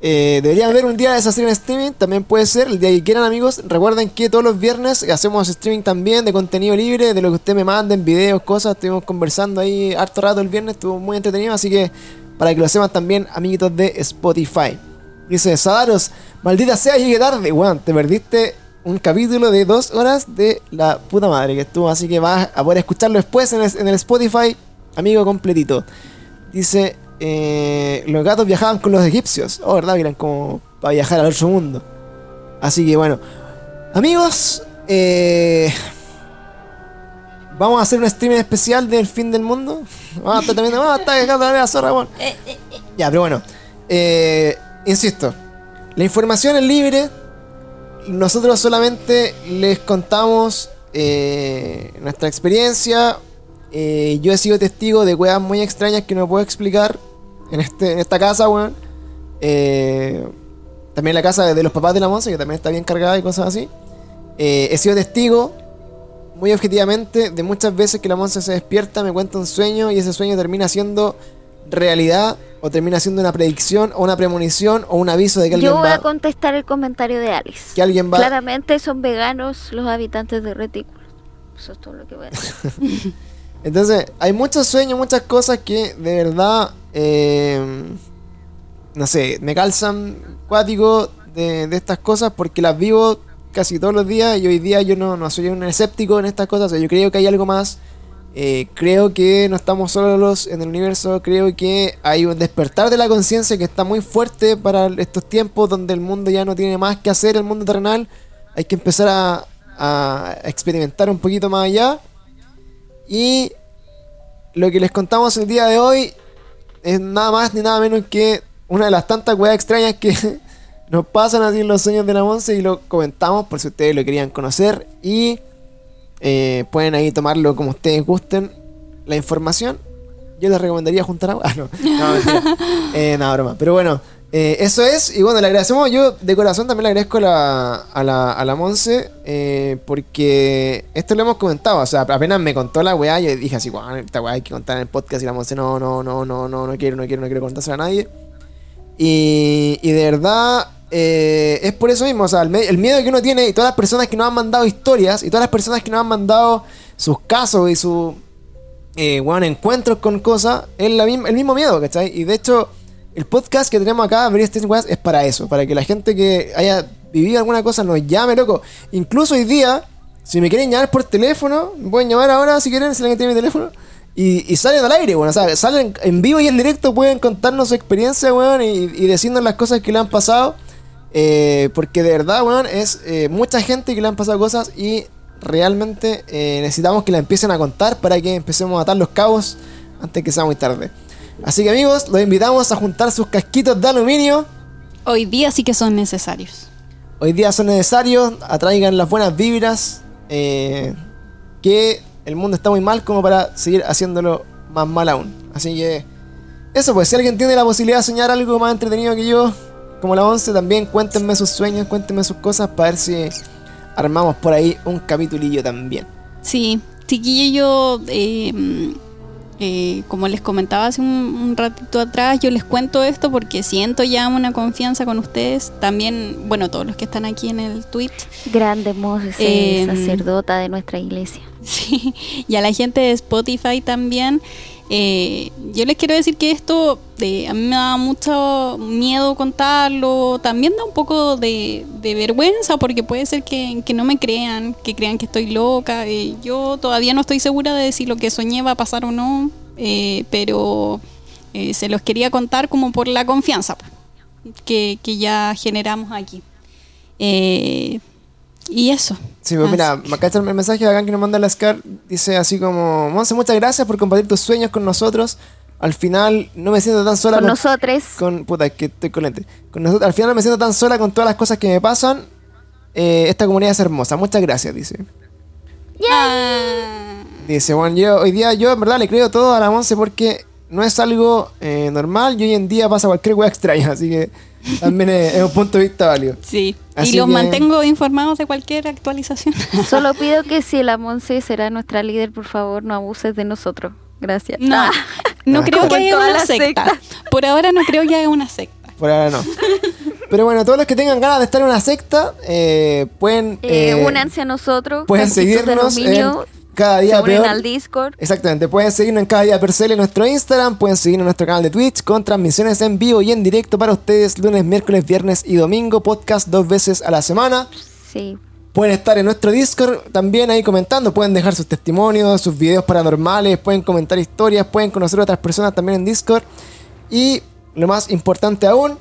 Eh, deberían ver un día de esa streaming, también puede ser, el día que quieran amigos. Recuerden que todos los viernes hacemos streaming también de contenido libre, de lo que ustedes me manden, videos, cosas. Estuvimos conversando ahí harto rato el viernes, estuvo muy entretenido, así que para que lo sepan también, amiguitos de Spotify. Dice, Sadaros, maldita sea, llegué tarde. Weón, te perdiste un capítulo de dos horas de la puta madre que estuvo, así que vas a poder escucharlo después en el, en el Spotify, amigo completito. Dice, eh, los gatos viajaban con los egipcios. Oh, ¿verdad? Eran como para viajar al otro mundo. Así que bueno, amigos, eh, vamos a hacer un streaming especial del fin del mundo. Vamos a estar también, vamos a estar dejando la zorra, weón. Ya, pero bueno, eh, insisto, la información es libre. Nosotros solamente les contamos eh, nuestra experiencia. Eh, yo he sido testigo de weas muy extrañas que no puedo explicar en, este, en esta casa, weón. Eh, también la casa de los papás de la Monza, que también está bien cargada y cosas así. Eh, he sido testigo, muy objetivamente, de muchas veces que la Monza se despierta, me cuenta un sueño y ese sueño termina siendo realidad o termina siendo una predicción o una premonición o un aviso de que alguien Yo voy va a contestar el comentario de Alice. que alguien va Claramente son veganos los habitantes de Retículo. Eso es todo lo que voy a decir. Entonces, hay muchos sueños, muchas cosas que de verdad, eh, no sé, me calzan cuático de, estas cosas porque las vivo casi todos los días y hoy día yo no, no soy un escéptico en estas cosas, yo creo que hay algo más, eh, creo que no estamos solos en el universo, creo que hay un despertar de la conciencia que está muy fuerte para estos tiempos donde el mundo ya no tiene más que hacer, el mundo terrenal, hay que empezar a experimentar un poquito más allá. Y lo que les contamos el día de hoy es nada más ni nada menos que una de las tantas weas extrañas que nos pasan así en los sueños de la Monse y lo comentamos por si ustedes lo querían conocer y eh, pueden ahí tomarlo como ustedes gusten la información. Yo les recomendaría juntar agua. Ah, no, no. Eh, nada, broma. Pero bueno, eh, eso es. Y bueno, le agradecemos. Yo de corazón también le agradezco a la, a la, a la Monse. eh, porque esto lo hemos comentado. O sea, apenas me contó la weá, yo dije así, "Guau, esta weá hay que contar en el podcast. Y la Monse, no, no, no, no, no, no quiero, no quiero, no quiero contársela a nadie. Y, y de verdad, eh, es por eso mismo. O sea, el, miedo que uno tiene y todas las personas que nos han mandado historias y todas las personas que nos han mandado sus casos y sus bueno, encuentros con cosas, es la el mismo miedo, ¿cachai? Y de hecho, el podcast que tenemos acá, Very Strange West, es para eso, para que la gente que haya vivido alguna cosa nos llame, loco. Incluso hoy día, si me quieren llamar por teléfono, me pueden llamar ahora si quieren, si alguien tiene mi teléfono. Y, salen al aire, bueno, salen en vivo y en directo, pueden contarnos su experiencia, weón, y, y decirnos las cosas que le han pasado. Eh, porque de verdad, weón, es eh, mucha gente que le han pasado cosas y realmente eh, necesitamos que la empiecen a contar para que empecemos a atar los cabos antes que sea muy tarde. Así que amigos, los invitamos a juntar sus casquitos de aluminio. Hoy día sí que son necesarios. Hoy día son necesarios, atraigan las buenas vibras, eh, que el mundo está muy mal como para seguir haciéndolo más mal aún. Así que eso pues, si alguien tiene la posibilidad de soñar algo más entretenido que yo, como la 11, también cuéntenme sus sueños, cuéntenme sus cosas para ver si armamos por ahí un capitulillo también. Sí, chiquillo, eh, mm, eh, como les comentaba hace un, un ratito atrás, yo les cuento esto porque siento ya una confianza con ustedes. También, bueno, todos los que están aquí en el tweet. Grande Moses, Em, sacerdota de nuestra iglesia. Sí, y a la gente de Spotify también. Eh, yo les quiero decir que esto eh, a mí me da mucho miedo contarlo, también da un poco de, vergüenza porque puede ser que, no me crean, que crean que estoy loca. yo todavía no estoy segura de si lo que soñé va a pasar o no, eh, pero eh, se los quería contar como por la confianza que ya generamos aquí. Y eso. Sí, pues mira, acá está el mensaje de acá que nos manda la Scar. Dice así como: Monse, muchas gracias por compartir tus sueños con nosotros. Al final no me siento tan sola Con nosotros. con puta es que estoy con lente. Con nosotros, al final no me siento tan sola con todas las cosas que me pasan. Eh, esta comunidad es hermosa. Muchas gracias, dice. Ah. Dice, bueno, yo hoy día yo en verdad le creo todo a la Monse porque no es algo eh, normal y hoy en día pasa cualquier wea extraña, así que también es, es un punto de vista válido. Sí, Así y los que- mantengo informados de cualquier actualización. Solo pido que si la Monse será nuestra líder, por favor, no abuses de nosotros. Gracias. No, Ah, no Ah. creo Como que haya una secta. Por ahora no creo que haya una secta. Por ahora no. Pero bueno, todos los que tengan ganas de estar en una secta, eh, pueden... eh, eh, únanse a nosotros. pueden seguirnos cada día Se unen peor. al Discord. Exactamente, pueden seguirnos en cada día Percel en nuestro Instagram, pueden seguirnos en nuestro canal de Twitch con transmisiones en vivo y en directo para ustedes lunes, miércoles, viernes y domingo, podcast dos veces a la semana. Sí. Pueden estar en nuestro Discord también ahí comentando, pueden dejar sus testimonios, sus videos paranormales, pueden comentar historias, pueden conocer a otras personas también en Discord. Y lo más importante aún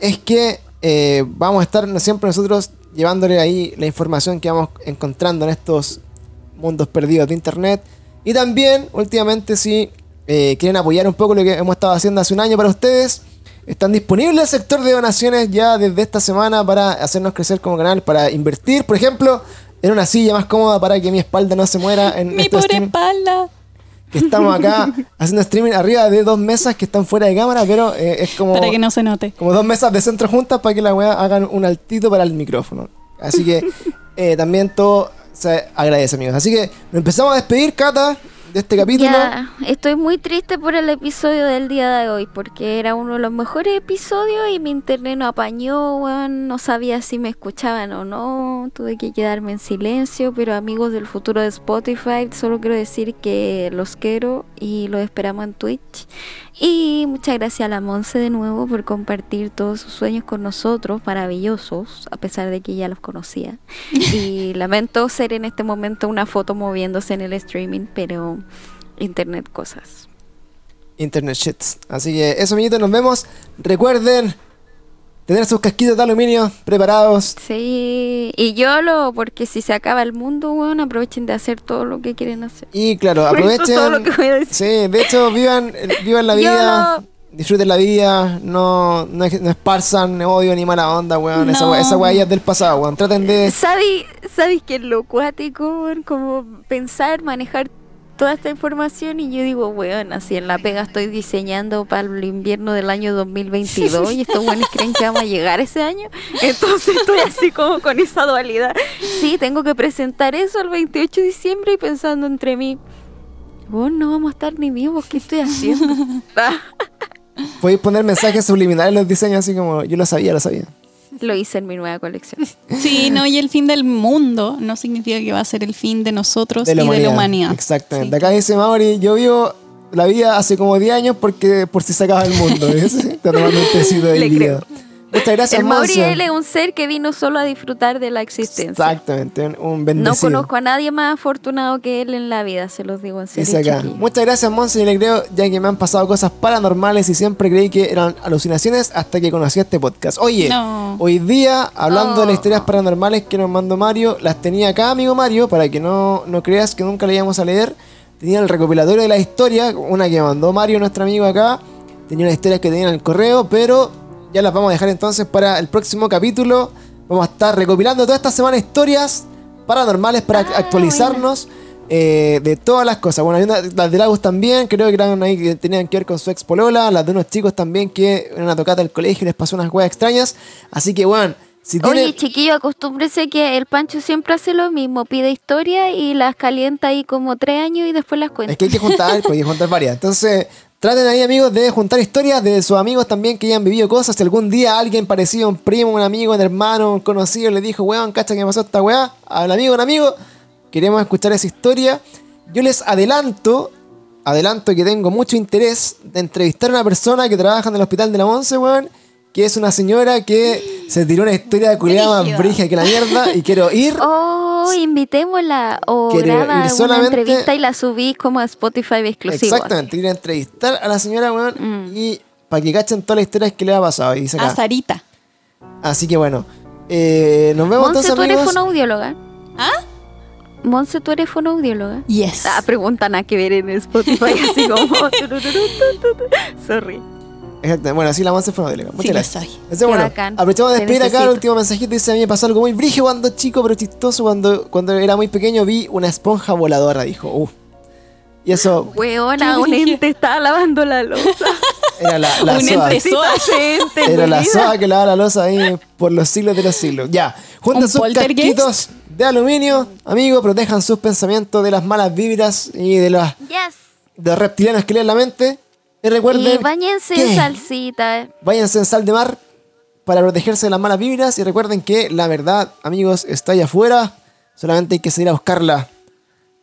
es que eh, vamos a estar siempre nosotros llevándole ahí la información que vamos encontrando en estos mundos perdidos de internet. Y también, últimamente, si eh, quieren apoyar un poco lo que hemos estado haciendo hace un año para ustedes, están disponibles el sector de donaciones ya desde esta semana para hacernos crecer como canal, para invertir, por ejemplo, en una silla más cómoda para que mi espalda no se muera en Mi estos pobre stream- espalda. que estamos acá haciendo streaming arriba de dos mesas que están fuera de cámara, pero eh, es como, Para que no se note. como dos mesas de centro juntas para que la weá hagan un altito para el micrófono. Así que eh, también todo se agradece, amigos. Así que nos empezamos a despedir, Cata, de este capítulo. Ya, estoy muy triste por el episodio del día de hoy porque era uno de los mejores episodios y mi internet no apañó, weón, no sabía si me escuchaban o no, tuve que quedarme en silencio, pero amigos del futuro de Spotify, solo quiero decir que los quiero y los esperamos en Twitch. Y muchas gracias a la Monse de nuevo por compartir todos sus sueños con nosotros, maravillosos, a pesar de que ya los conocía. Y lamento ser en este momento una foto moviéndose en el streaming, pero internet cosas. Internet Shits. Así que eso, amiguitos, nos vemos. Recuerden tener sus casquitos de aluminio preparados. Sí, y yo lo, porque si se acaba el mundo, weón, aprovechen de hacer todo lo que quieren hacer. Y claro, Eso aprovechen. todo lo que voy a decir. Sí, de hecho, vivan, vivan la vida. Disfruten la vida. No, no, no esparzan odio ni mala onda, weón. Esa, No. esa weá ya es del pasado, weón. Traten de. ¿Sabes sabes qué es lo cuático, weón? Como pensar, manejar toda esta información y yo digo, weón, así en la pega estoy diseñando para el invierno del año 2022 y estos weones creen que vamos a llegar ese año. Entonces estoy así como con esa dualidad. Sí, tengo que presentar eso el 28 de diciembre y pensando entre mí, weón, no vamos a estar ni vivos, ¿qué estoy haciendo? Podéis poner mensajes subliminales en los diseños, así como yo lo sabía, lo sabía. Lo hice en mi nueva colección. Sí, no, y el fin del mundo no significa que va a ser el fin de nosotros De la y de la humanidad. Exactamente. Sí. Acá dice Mauri, yo vivo la vida hace como 10 años porque por si se acaba el mundo. ¿ves? Está tomando un tecito de Le vida. Muchas gracias, el Mauri Monse. él es un ser que vino solo a disfrutar de la existencia. Exactamente, un- un No bendecido. conozco a nadie más afortunado que él en la vida, se los digo en serio. Muchas gracias, Monse. y le creo, ya que me han pasado cosas paranormales y siempre creí que eran alucinaciones hasta que conocí este podcast. Oye, No. hoy día, hablando de Oh. las historias paranormales que nos mandó Mario, las tenía acá, amigo Mario, para que no, no creas que nunca le íbamos a leer. Tenía el recopilatorio de la historia, una que mandó Mario, nuestro amigo acá. Tenía unas historias que tenía en el correo, pero ya las vamos a dejar entonces para el próximo capítulo. Vamos a estar recopilando toda esta semana historias paranormales para Ah, actualizarnos eh, de todas las cosas. Bueno, hay una- las de Lagos también, creo que eran ahí que tenían que ver con su ex polola, las de unos chicos también que en una tocata del colegio les pasó unas weas extrañas. Así que, bueno, si tienen... Oye, chiquillo, acostúmbrese que el Pancho siempre hace lo mismo, pide historia y las calienta ahí como tres años y después las cuenta. Es que hay que juntar, pues hay que juntar varias. Entonces, traten ahí, amigos, de juntar historias de sus amigos también que hayan vivido cosas. Si algún día alguien parecido, un primo, un amigo, un hermano, un conocido, le dijo, weón, cacha que me pasó esta weá, al amigo, un amigo, queremos escuchar esa historia. Yo les adelanto, adelanto que tengo mucho interés de entrevistar a una persona que trabaja en el hospital de la Monse, weón. Que es una señora que se tiró una historia de culiada más brija que la mierda y quiero ir. Oh, invitémosla o graba una solamente- entrevista y la subís como a Spotify exclusivo. Exactamente, ir a entrevistar a la señora, weón, Mm. y para que cachen todas las historias que le ha pasado. Y. A Sarita. Así que bueno, eh, nos vemos Monse, entonces, tú eres amigos. fonoaudióloga. ¿Ah? Monse, tú eres fonoaudióloga. Yes. Ah, pregunta nada que ver en Spotify, así como. Sorry. Exacto, bueno, así la Monse fue una delega. Muchas Sí, lo gracias. soy. Entonces, bueno, bacán. aprovechamos de despedir acá el último mensajito. Dice: A mí me pasó algo muy brígido cuando chico, pero chistoso. Cuando, cuando era muy pequeño vi una esponja voladora, dijo. Uf. Y eso Weona, un brillo. ente estaba lavando la losa. era la, la Un soa. ente soa. Ese ente, Era la soa que lava la losa ahí por los siglos de los siglos. Ya, junten ¿Un sus casquitos de aluminio, amigos, protejan sus pensamientos de las malas vibras y de las Yes. de los reptilianos que leen la mente. Y recuerden, Y en salsita. váyanse en sal de mar para protegerse de las malas vibras. Y recuerden que la verdad, amigos, está allá afuera. Solamente hay que salir a buscarla.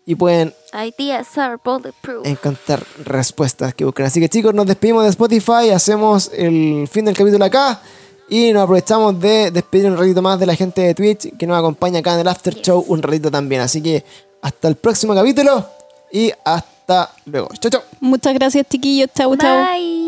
y pueden Ideas are bulletproof. encontrar respuestas que buscan. Así que chicos, nos despedimos de Spotify, hacemos el fin del capítulo acá y nos aprovechamos de despedir un ratito más de la gente de Twitch que nos acompaña acá en el After Show un ratito también. Así que hasta el próximo capítulo y hasta luego. Chau, chau. Muchas gracias, chiquillos. Chau, chau. Bye.